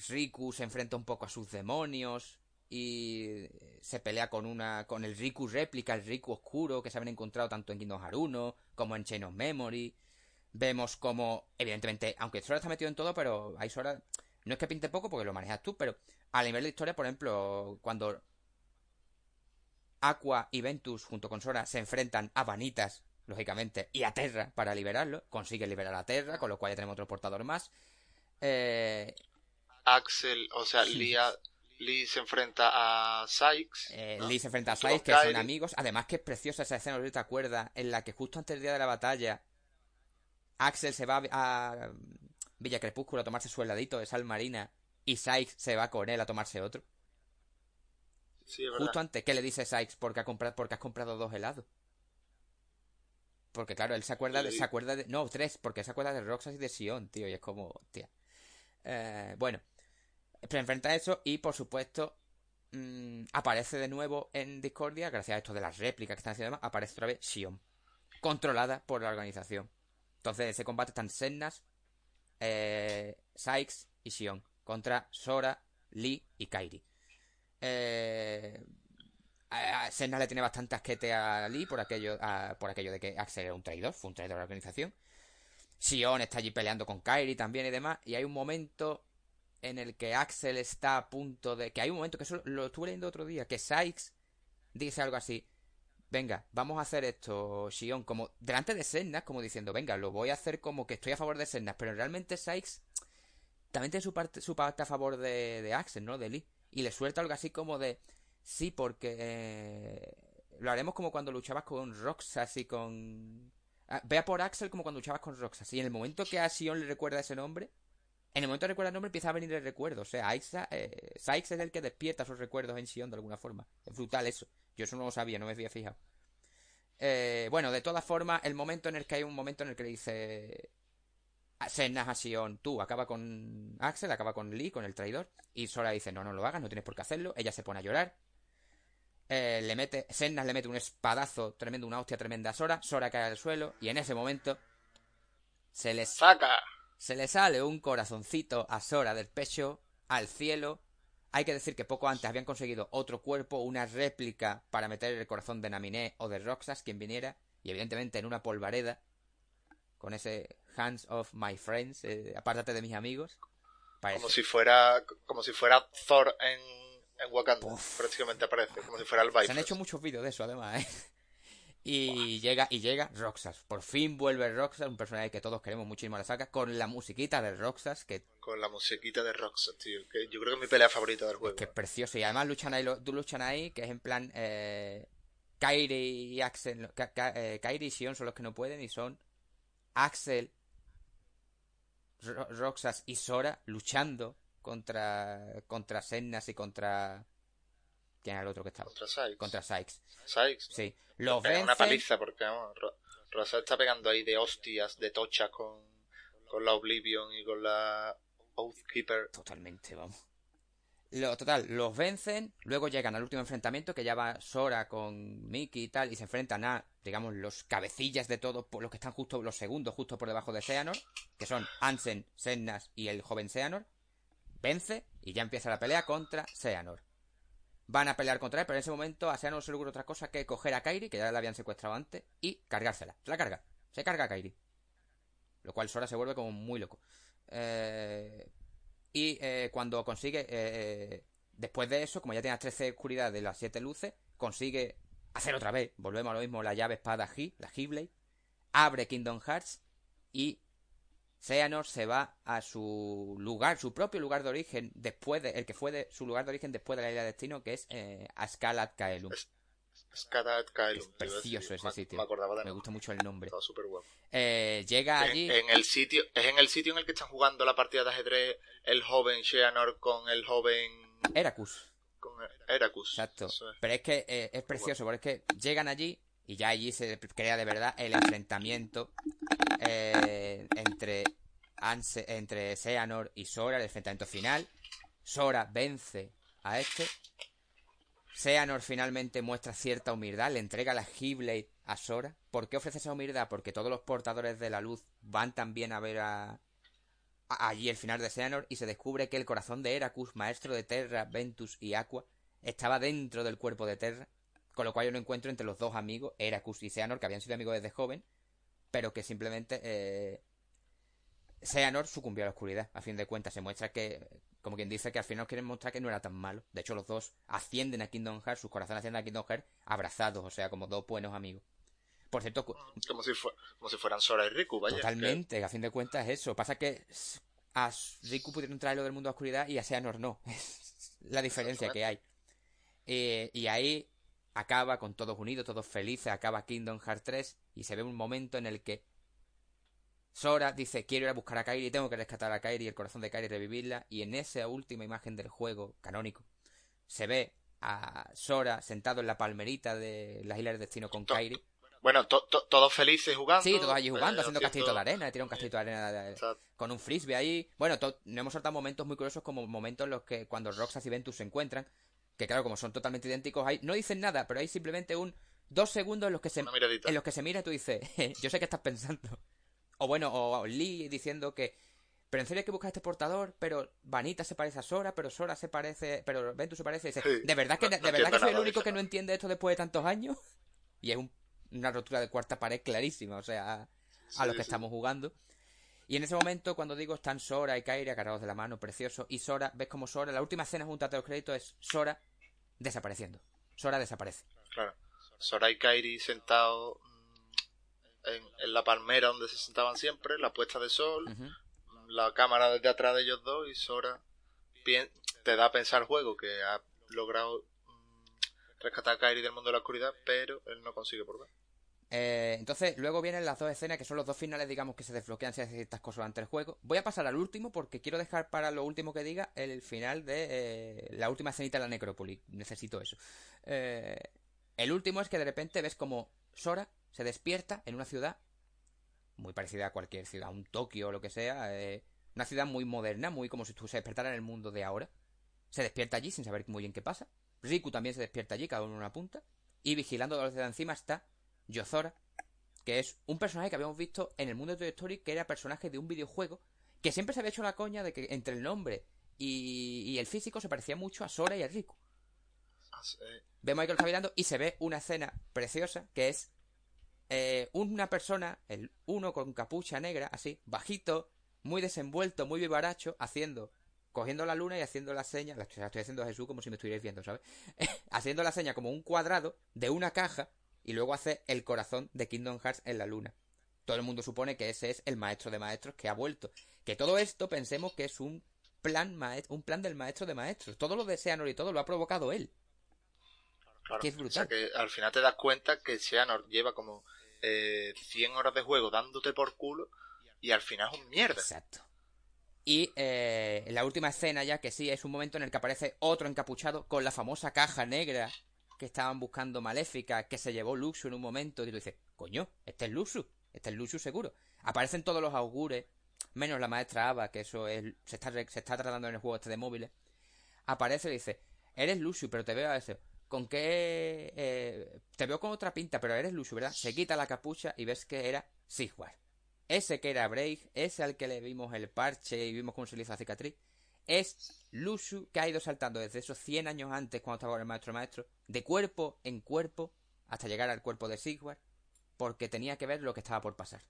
Riku se enfrenta un poco a sus demonios y se pelea con una con el Riku réplica, el Riku oscuro que se habían encontrado tanto en Kingdom Hearts 1 como en Chain of Memory. Vemos como, evidentemente, aunque Sora está metido en todo, pero hay Sora, no es que pinte poco porque lo manejas tú, pero a nivel de historia, por ejemplo, cuando Aqua y Ventus junto con Sora se enfrentan a Vanitas, lógicamente, y a Terra para liberarlo, consigue liberar a Terra, con lo cual ya tenemos otro portador más. Eh... Axel, o sea, Lia Lee se enfrenta a Sykes. Eh, Lee se enfrenta a Sykes, que son amigos. Además que es preciosa esa escena, ¿te acuerdas? En la que justo antes del día de la batalla, Axel se va a Villa Crepúsculo a tomarse su heladito de sal marina y Sykes se va con él a tomarse otro. Sí, es justo antes, ¿qué le dice Sykes? Porque, ha comprado, porque has comprado dos helados. Porque claro, él se acuerda de, se acuerda de... No, tres, porque se acuerda de Roxas y de Sion, tío, y es como... Tía. Eh, bueno, se enfrenta a eso y, por supuesto, mm, aparece de nuevo en Discordia, gracias a esto de las réplicas que están haciendo, aparece otra vez Shion, controlada por la organización. Entonces, ese combate están Sennas, eh, Sykes y Shion, contra Sora, Lee y Kairi. Eh, Senna le tiene bastante asquete a Lee por aquello, por aquello de que Axel era un traidor, fue un traidor de la organización. Sion está allí peleando con Kairi también y demás. Y hay un momento en el que Axel está a punto de... Que hay un momento que eso lo estuve leyendo otro día, que Sykes dice algo así. Venga, vamos a hacer esto, Shion, como delante de Sennas, como diciendo, venga, lo voy a hacer como que estoy a favor de Sennas, pero realmente Sykes también tiene su parte, su parte a favor de, de Axel, ¿no? De Lee. Y le suelta algo así como de, sí, porque eh, lo haremos como cuando luchabas con Roxas y con... Ah, vea por Axel como cuando luchabas con Roxas. Y en el momento que a Shion le recuerda ese nombre, en el momento de recordar el nombre empieza a venir el recuerdo. O sea, eh, Sykes es el que despierta sus recuerdos en Sion de alguna forma. Es brutal eso. Yo eso no lo sabía, no me había fijado. Eh, bueno, de todas formas, el momento en el que hay un momento en el que le dice Senna a Sion, tú acaba con Axel, acaba con Lee, con el traidor. Y Sora dice, no, no lo hagas, no tienes por qué hacerlo. Ella se pone a llorar. Eh, le mete, Senna le mete un espadazo tremendo, una hostia tremenda a Sora. Sora cae al suelo y en ese momento se les saca se le sale un corazoncito a Sora del pecho al cielo. Hay que decir que poco antes habían conseguido otro cuerpo, una réplica para meter el corazón de Naminé o de Roxas, quien viniera, y evidentemente en una polvareda, con ese Hands of My Friends, eh, apártate de mis amigos. Como si fuera, como si fuera Thor en, en Wakanda, prácticamente aparece, como si fuera el Se han hecho muchos vídeos de eso, además, ¿eh? Y llega, y llega Roxas. Por fin vuelve Roxas, un personaje que todos queremos muchísimo la saca, con la musiquita de Roxas. Que... Con la musiquita de Roxas, tío. Que yo creo que es mi pelea favorita del juego. que es precioso. Y además luchan ahí, luchan ahí, que es en plan. Eh, Kairi y Axel. Eh, Kairi y Sion son los que no pueden, y son Axel, Roxas y Sora luchando contra, contra Sennas y contra ¿Quién era el otro que estaba? Contra Sykes. Contra Sykes. Sykes. Sí. Los vencen... Una paliza porque vamos, Rosa está pegando ahí de hostias, de tocha con, con la Oblivion y con la Oathkeeper. Totalmente, vamos. Lo, total, los vencen, luego llegan al último enfrentamiento que ya va Sora con Mickey y tal, y se enfrentan a, digamos, los cabecillas de todos, los que están justo, los segundos justo por debajo de Seanor, que son Ansen, Sennas y el joven Seanor. vence y ya empieza la pelea contra Seanor. Van a pelear contra él, pero en ese momento a Seanor se le ocurre otra cosa que coger a Kairi, que ya la habían secuestrado antes, y cargársela. Se la carga. Se carga a Kairi. Lo cual Sora se vuelve como muy loco. Eh, y eh, cuando consigue, eh, después de eso, como ya tiene las 13 oscuridades de las 7 luces, consigue hacer otra vez, volvemos a lo mismo, la llave espada G, la G-Blade, abre Kingdom Hearts y Xehanort se va a su lugar, su propio lugar de origen, después de, el que fue de, su lugar de origen después de la isla de destino, que es eh, Ascalat Kaelum. Kaelum. Es precioso ese sitio. Me, gusta mucho el nombre. Está súper guapo. Eh, llega allí. En el sitio, es en el sitio en el que están jugando la partida de ajedrez el joven Xehanort con el joven. Eracus. Con Eracus. Exacto. Pero es que eh, es precioso, porque es que llegan allí y ya allí se crea de verdad el enfrentamiento eh, entre, entre Seanor y Sora, el enfrentamiento final. Sora vence a este. Seanor finalmente muestra cierta humildad, le entrega la He-Blade a Sora. ¿Por qué ofrece esa humildad? Porque todos los portadores de la luz van también a ver a, allí el final de Seanor y se descubre que el corazón de Heracus, maestro de Terra, Ventus y Aqua, estaba dentro del cuerpo de Terra con lo cual yo no encuentro entre los dos amigos, Heracus y Seanor, que habían sido amigos desde joven, pero que simplemente eh, Seanor sucumbió a la oscuridad. A fin de cuentas, se muestra que, como quien dice, que al final quieren mostrar que no era tan malo. De hecho, los dos ascienden a Kingdom Hearts, sus corazones ascienden a Kingdom Hearts abrazados, o sea, como dos buenos amigos. Por cierto, como si, como si fueran Sora y Riku, vaya. Totalmente, a fin de cuentas es eso. Pasa que a Riku pudieron traerlo del mundo de la oscuridad y a Seanor no. la diferencia que hay. Eh, y ahí acaba con todos unidos, todos felices, acaba Kingdom Hearts 3 y se ve un momento en el que Sora dice quiero ir a buscar a Kairi, tengo que rescatar a Kairi, el corazón de Kairi revivirla y en esa última imagen del juego canónico se ve a Sora sentado en la palmerita de las Islas del Destino con Kairi. Bueno, todos felices jugando. Sí, todos allí jugando, eh, haciendo castillito de arena, tira un castillito de arena con un frisbee ahí. Bueno, no hemos soltado momentos muy curiosos como momentos en los que cuando Roxas y Ventus se encuentran, que claro, como son totalmente idénticos, ahí no dicen nada, pero hay simplemente un dos segundos en los que se, en los que se mira y tú dices, yo sé qué estás pensando. O bueno, o Lee diciendo que, pero en serio hay que buscar este portador, pero Vanita se parece a Sora, pero Sora se parece, pero Ventus se parece. ¿De verdad que, de verdad que soy el único que no entiende esto después de tantos años? Y es una rotura de cuarta pared clarísima, o sea, a, lo que estamos jugando. Y en ese momento, cuando digo están Sora y Kairi agarrados de la mano, precioso, y Sora, ves como Sora, la última escena junto a los créditos es Sora desapareciendo. Sora desaparece. Claro. Sora y Kairi sentados mm, en, la palmera donde se sentaban siempre, la puesta de sol, la cámara desde atrás de ellos dos y Sora te da a pensar el juego que ha logrado mm, rescatar a Kairi del mundo de la oscuridad, pero él no consigue por ver. Eh, entonces, luego vienen las dos escenas que son los dos finales, digamos, que se desbloquean si haces ciertas cosas durante el juego. Voy a pasar al último porque quiero dejar para lo último que diga el final de eh, la última escenita de la necrópolis. Necesito eso. Eh, el último es que de repente ves como Sora se despierta en una ciudad muy parecida a cualquier ciudad, un Tokio o lo que sea. una ciudad muy moderna, muy como si se despertara en el mundo de ahora. Se despierta allí sin saber muy bien qué pasa. Riku también se despierta allí, cada uno en una punta. Y vigilando desde encima está Yozora, que es un personaje que habíamos visto en el mundo de Toy Story, que era personaje de un videojuego, que siempre se había hecho la coña de que entre el nombre y, el físico se parecía mucho a Sora y a Riku. Ah, Vemos a Michael mirando y se ve una escena preciosa que es eh, una persona, el uno con capucha negra, así, bajito, muy desenvuelto, muy vivaracho, haciendo, cogiendo la luna y haciendo la seña, la estoy, haciendo a Jesús como si me estuvierais viendo, ¿sabes? haciendo la seña como un cuadrado de una caja y luego hace el corazón de Kingdom Hearts en la luna. Todo el mundo supone que ese es el maestro de maestros que ha vuelto. Que todo esto pensemos que es un plan un plan del maestro de maestros. Todo lo de Seanor y todo lo ha provocado él. Claro, que es brutal. O sea que al final te das cuenta que Seanor lleva como eh, 100 horas de juego dándote por culo y al final es un mierda. Exacto. Y eh, la última escena ya, que sí, es un momento en el que aparece otro encapuchado con la famosa caja negra que estaban buscando Maléfica, que se llevó Luxu en un momento, y tú dices, coño, este es Luxu, este es Luxu seguro. Aparecen todos los augures, menos la maestra Ava, que eso es, se está, se está tratando en el juego este de móviles. Aparece y dice, eres Luxu, pero te veo a ese. ¿Con qué...? Eh, te veo con otra pinta, pero eres Luxu, ¿verdad? Se quita la capucha y ves que era Sigwar. Ese que era Brave, ese al que le vimos el parche y vimos cómo se le hizo la cicatriz, es Lusu que ha ido saltando desde esos 100 años antes cuando estaba con el maestro maestro, de cuerpo en cuerpo, hasta llegar al cuerpo de Sigward, porque tenía que ver lo que estaba por pasar.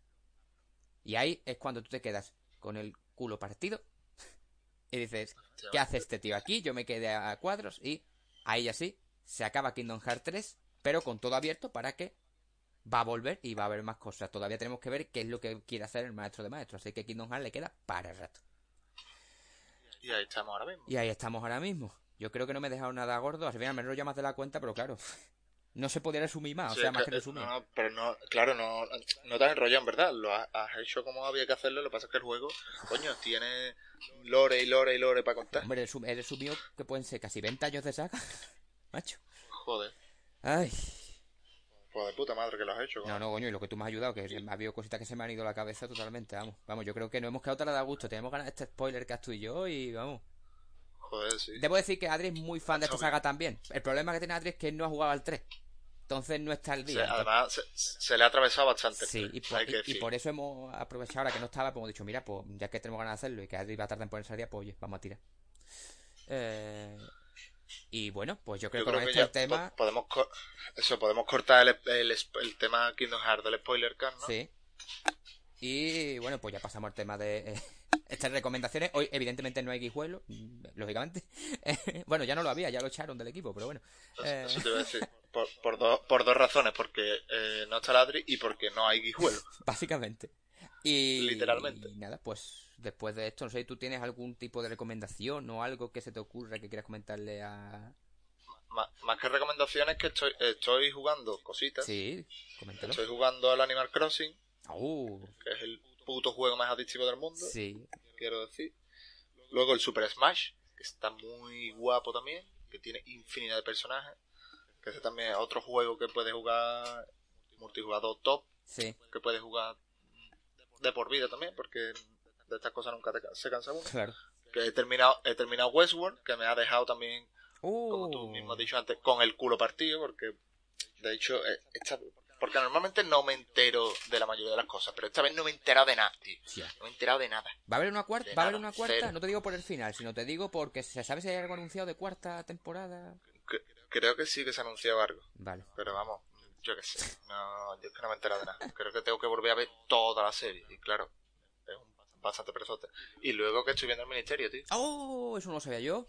Y ahí es cuando tú te quedas con el culo partido y dices, ¿qué hace este tío aquí? Yo me quedé a cuadros y ahí así se acaba Kingdom Hearts 3, pero con todo abierto para que va a volver y va a haber más cosas. Todavía tenemos que ver qué es lo que quiere hacer el maestro de maestros, así que Kingdom Hearts le queda para el rato. Y ahí estamos ahora mismo. Y ahí estamos ahora mismo. Yo creo que no me he dejado nada gordo, así bien me enrollo más de la cuenta, pero claro, no se podía resumir más, o sea, más que, resumir. No, pero no, claro, no, no te has enrollado en verdad, lo has, hecho como había que hacerlo, lo que pasa es que el juego, coño, tiene lore y lore y lore para contar. Hombre, he resumido que pueden ser casi 20 años de saga, macho. Joder. Ay. Pues de puta madre que lo has hecho. No, no, coño, y lo que tú me has ayudado, que me ha habido cositas que se me han ido a la cabeza totalmente, vamos. Vamos, yo creo que no hemos quedado tan a gusto, tenemos ganas de este spoiler que has tú y yo y vamos. Joder, sí. Debo decir que Adri es muy fan de esta saga también. El problema que tiene Adri es que no ha jugado al 3. Entonces no está al día. además, se, le ha atravesado bastante. Sí, y por, eso hemos aprovechado ahora que no estaba, pues hemos dicho, mira, pues ya que tenemos ganas de hacerlo y que Adri va a tardar en ponerse al día, pues oye, vamos a tirar. Eh, y bueno, pues yo creo, que con este tema. Podemos, eso, podemos cortar el, el, tema Kingdom Hearts del spoiler card, ¿no? Sí. Y bueno, pues ya pasamos al tema de eh, estas recomendaciones. Hoy, evidentemente, no hay guijuelo, lógicamente. bueno, ya no lo había, ya lo echaron del equipo, pero bueno. Eso, te iba a decir. Por, por, por dos razones, porque eh, no está Ladri y porque no hay guijuelo. Básicamente. Y, Literalmente. Y nada, pues después de esto, no sé, ¿tú tienes algún tipo de recomendación o algo que se te ocurra que quieras comentarle a... más que recomendaciones que estoy, estoy jugando cositas. Sí, coméntalo. Estoy jugando al Animal Crossing. Uh. Que es el puto juego más adictivo del mundo. Sí. Quiero decir. Luego el Super Smash, que está muy guapo también, que tiene infinidad de personajes. Que ese también es otro juego que puedes jugar multijugador top. Sí. Que puedes jugar de por vida también, porque de estas cosas nunca se cansa uno. Claro. Que he terminado, he terminado Westworld, que me ha dejado también, como tú uh. mismo has dicho antes, con el culo partido, porque de hecho, eh, porque normalmente no me entero de la mayoría de las cosas, pero esta vez no me he enterado de nada, tío. No me he enterado de nada. ¿Va a haber una cuarta? ¿Va a haber una cuarta? No te digo por el final, sino te digo porque se sabe si hay algo anunciado de cuarta temporada. creo que sí que se ha anunciado algo. Vale. Pero vamos, yo qué sé. No, yo es que no me he enterado de nada. Creo que tengo que volver a ver toda la serie. Y claro, bastante presote. Y luego que estoy viendo el ministerio, tío. ¡Oh! Eso no lo sabía yo.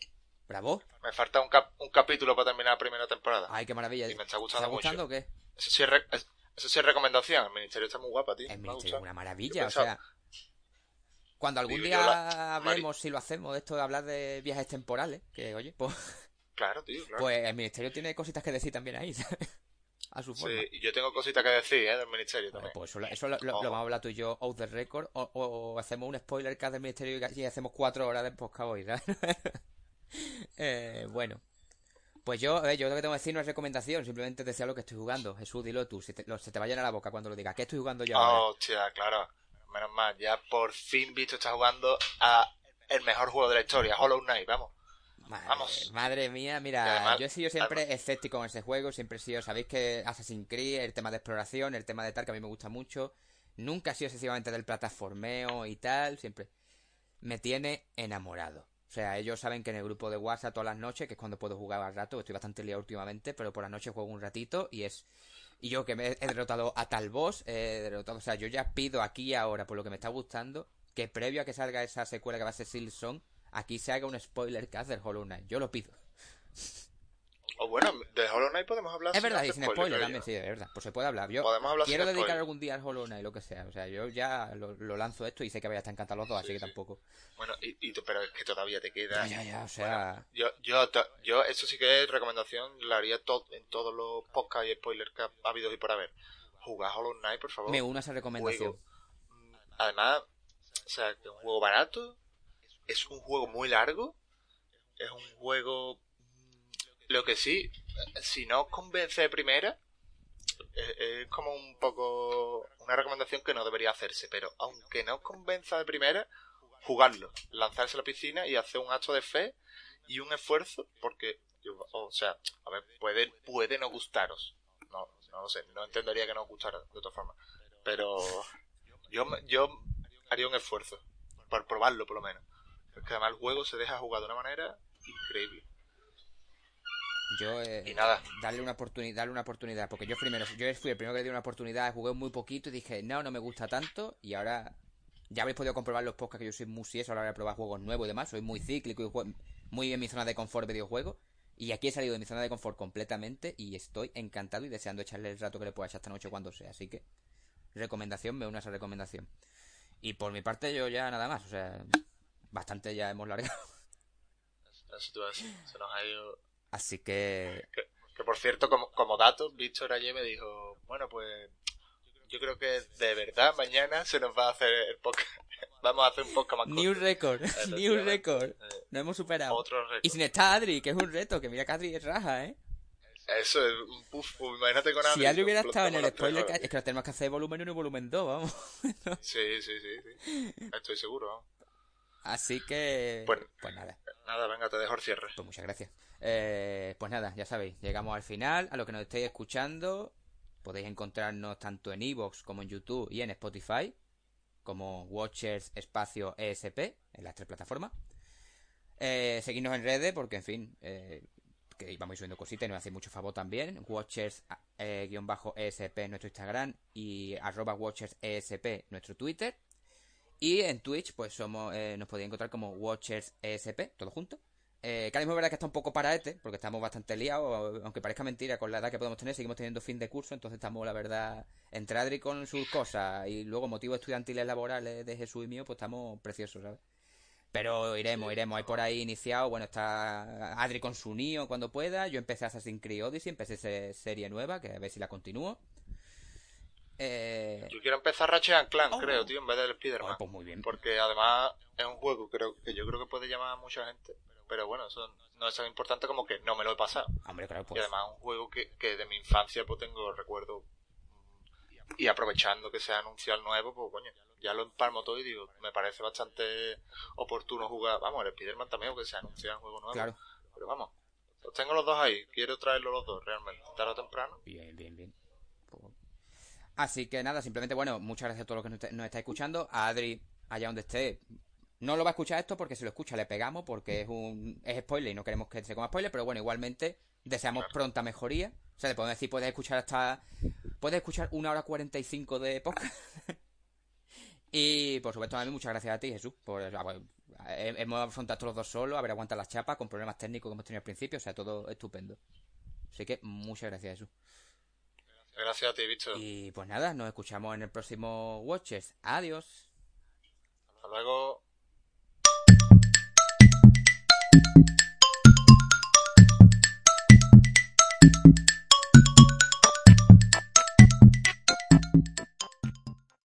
Bravo. Me falta un, un capítulo para terminar la primera temporada. Ay, qué maravilla. Y me está gustando, ¿Está gustando o qué? Eso sí, es eso sí es recomendación. El ministerio está muy guapa, tío. El ministerio es una maravilla, o sea... Cuando algún día hablemos, si lo hacemos, de esto de hablar de viajes temporales, que oye, pues... Claro, tío, claro. Pues el ministerio tiene cositas que decir también ahí, a su forma. Sí, yo tengo cositas que decir, ¿eh? Del ministerio también. pues eso, lo, vamos a hablar tú y yo out the record, o, hacemos un spoiler cast del ministerio y hacemos cuatro horas de podcast hoy, eh, bueno. Pues yo, eh, yo lo que tengo que decir no es recomendación, simplemente decía lo que estoy jugando. Jesús, dilo tú, se te, se te va a llenar la boca cuando lo digas. ¿Qué estoy jugando yo ahora? Hostia, claro. Menos mal, ya por fin visto estás jugando a el mejor juego de la historia, Hollow Knight, vamos. Madre, mía, mira, yo he sido siempre escéptico en ese juego, siempre he sido, sabéis que Assassin's Creed, el tema de exploración, el tema de tal, que a mí me gusta mucho, nunca he sido excesivamente del plataformeo y tal, siempre me tiene enamorado. O sea, ellos saben que en el grupo de WhatsApp todas las noches, que es cuando puedo jugar al rato, estoy bastante liado últimamente, pero por la noche juego un ratito y es... Y yo que me he derrotado a tal boss, he derrotado, o sea, yo ya pido aquí y ahora, por lo que me está gustando, que previo a que salga esa secuela que va a ser Silson, aquí se haga un spoiler cast del Hollow Knight. Yo lo pido. O bueno, de Hollow Knight podemos hablar. Es verdad, y sin spoiler, también, sí, es verdad. Pues se puede hablar. Yo quiero dedicar algún día al Hollow Knight, lo que sea. O sea, yo ya lo, lanzo esto y sé que vaya a estar encantado los dos, así que tampoco. Bueno, y, pero es que todavía te queda. Ya, ya, o sea. yo, yo, yo, eso sí que es recomendación, la haría en todos los podcasts y spoilers que ha, habido y por haber. Jugar Hollow Knight, por favor. Me uno a esa recomendación. Además, o sea, que un juego barato, es un juego muy largo, es un juego... Mm, lo que sí, si no os convence de primera, es, como un poco una recomendación que no debería hacerse, pero aunque no os convenza de primera, jugarlo, lanzarse a la piscina y hacer un acto de fe y un esfuerzo, porque, o sea, a ver, puede, puede no gustaros, no, no lo sé, no entendería que no os gustara de otra forma, pero yo, yo haría un esfuerzo, por probarlo por lo menos Es que además el juego se deja jugar de una manera increíble. Yo, eh, y nada. Darle una oportunidad, darle una oportunidad, porque yo primero, yo fui el primero que le di una oportunidad, jugué muy poquito y dije, no, no me gusta tanto, y ahora ya habéis podido comprobar los podcasts que yo soy muy eso a la hora de probar juegos nuevos y demás, soy muy cíclico y muy en mi zona de confort de videojuegos, y aquí he salido de mi zona de confort completamente y estoy encantado y deseando echarle el rato que le pueda echar esta noche cuando sea, así que recomendación, me uno a esa recomendación. Y por mi parte yo ya nada más, o sea, bastante ya hemos largado. se nos ha ido Así que... que... por cierto, como, como dato, Víctor ayer me dijo, bueno, pues yo creo que de verdad mañana se nos va a hacer el podcast. Vamos a hacer un podcast más Ni un récord, ni un récord. No hemos superado. Otro. Y sin estar Adri, que es un reto, que mira que Adri es raja, ¿eh? Eso es un puff, imagínate con Adri. Si Adri hubiera estado en el spoiler, es que lo tenemos que hacer volumen 1 y volumen 2, vamos. sí, sí, sí, sí. Estoy seguro, vamos. Así que... Pues, pues nada. Nada, venga, te dejo el cierre. Pues muchas gracias. Eh, pues nada, ya sabéis, llegamos al final. A lo que nos estéis escuchando, podéis encontrarnos tanto en Evox como en YouTube y en Spotify, como Watchers Espacio ESP, en las tres plataformas. Eh, seguidnos en redes, porque en fin, eh, que vamos subiendo cositas y nos hacéis mucho favor también. Watchers-ESP eh, nuestro Instagram y arroba Watchers ESP nuestro Twitter. Y en Twitch, pues somos, nos podéis encontrar como Watchers ESP, todo junto. Eh, que es verdad que está un poco para este, porque estamos bastante liados, aunque parezca mentira con la edad que podemos tener, seguimos teniendo fin de curso, entonces estamos, la verdad, entre Adri con sus cosas y luego motivos estudiantiles laborales de Jesús y mío, pues estamos preciosos, ¿sabes? Pero iremos, iremos. Hay por ahí iniciado, bueno, está Adri con su niño cuando pueda. Yo empecé Assassin's Creed Odyssey, empecé serie nueva, que a ver si la continúo. Eh... Yo quiero empezar Ratchet Clank, oh. creo, tío, en vez del Spider-Man. Oh, pues muy bien. Porque además es un juego creo, que yo creo que puede llamar a mucha gente pero bueno, eso no es tan importante como que no me lo he pasado. Hombre, claro, pues. Y además un juego que, que de mi infancia pues tengo recuerdo y aprovechando que se ha anunciado el nuevo, pues coño, ya lo empalmo todo y digo, me parece bastante oportuno jugar, vamos, el Spider-Man también, que se ha anunciado un juego nuevo. Claro. Pero vamos, los tengo los dos ahí, quiero traerlos los dos realmente, tarde o temprano. Bien, bien, bien. Así que nada, simplemente, bueno, muchas gracias a todos los que nos está escuchando. A Adri, allá donde esté, no lo va a escuchar esto porque si lo escucha le pegamos porque es un es spoiler y no queremos que se coma spoiler, pero bueno, igualmente deseamos pronta mejoría. O sea, le podemos decir, puedes escuchar hasta... Puedes escuchar una hora cuarenta y cinco de podcast. y por supuesto, a mí muchas gracias a ti, Jesús, por... hemos afrontado todos los dos solos, haber aguantado las chapas con problemas técnicos que hemos tenido al principio, o sea, todo estupendo. Así que muchas gracias, Jesús. Gracias a ti, bicho. Y pues nada, nos escuchamos en el próximo Watches. Adiós. Hasta luego.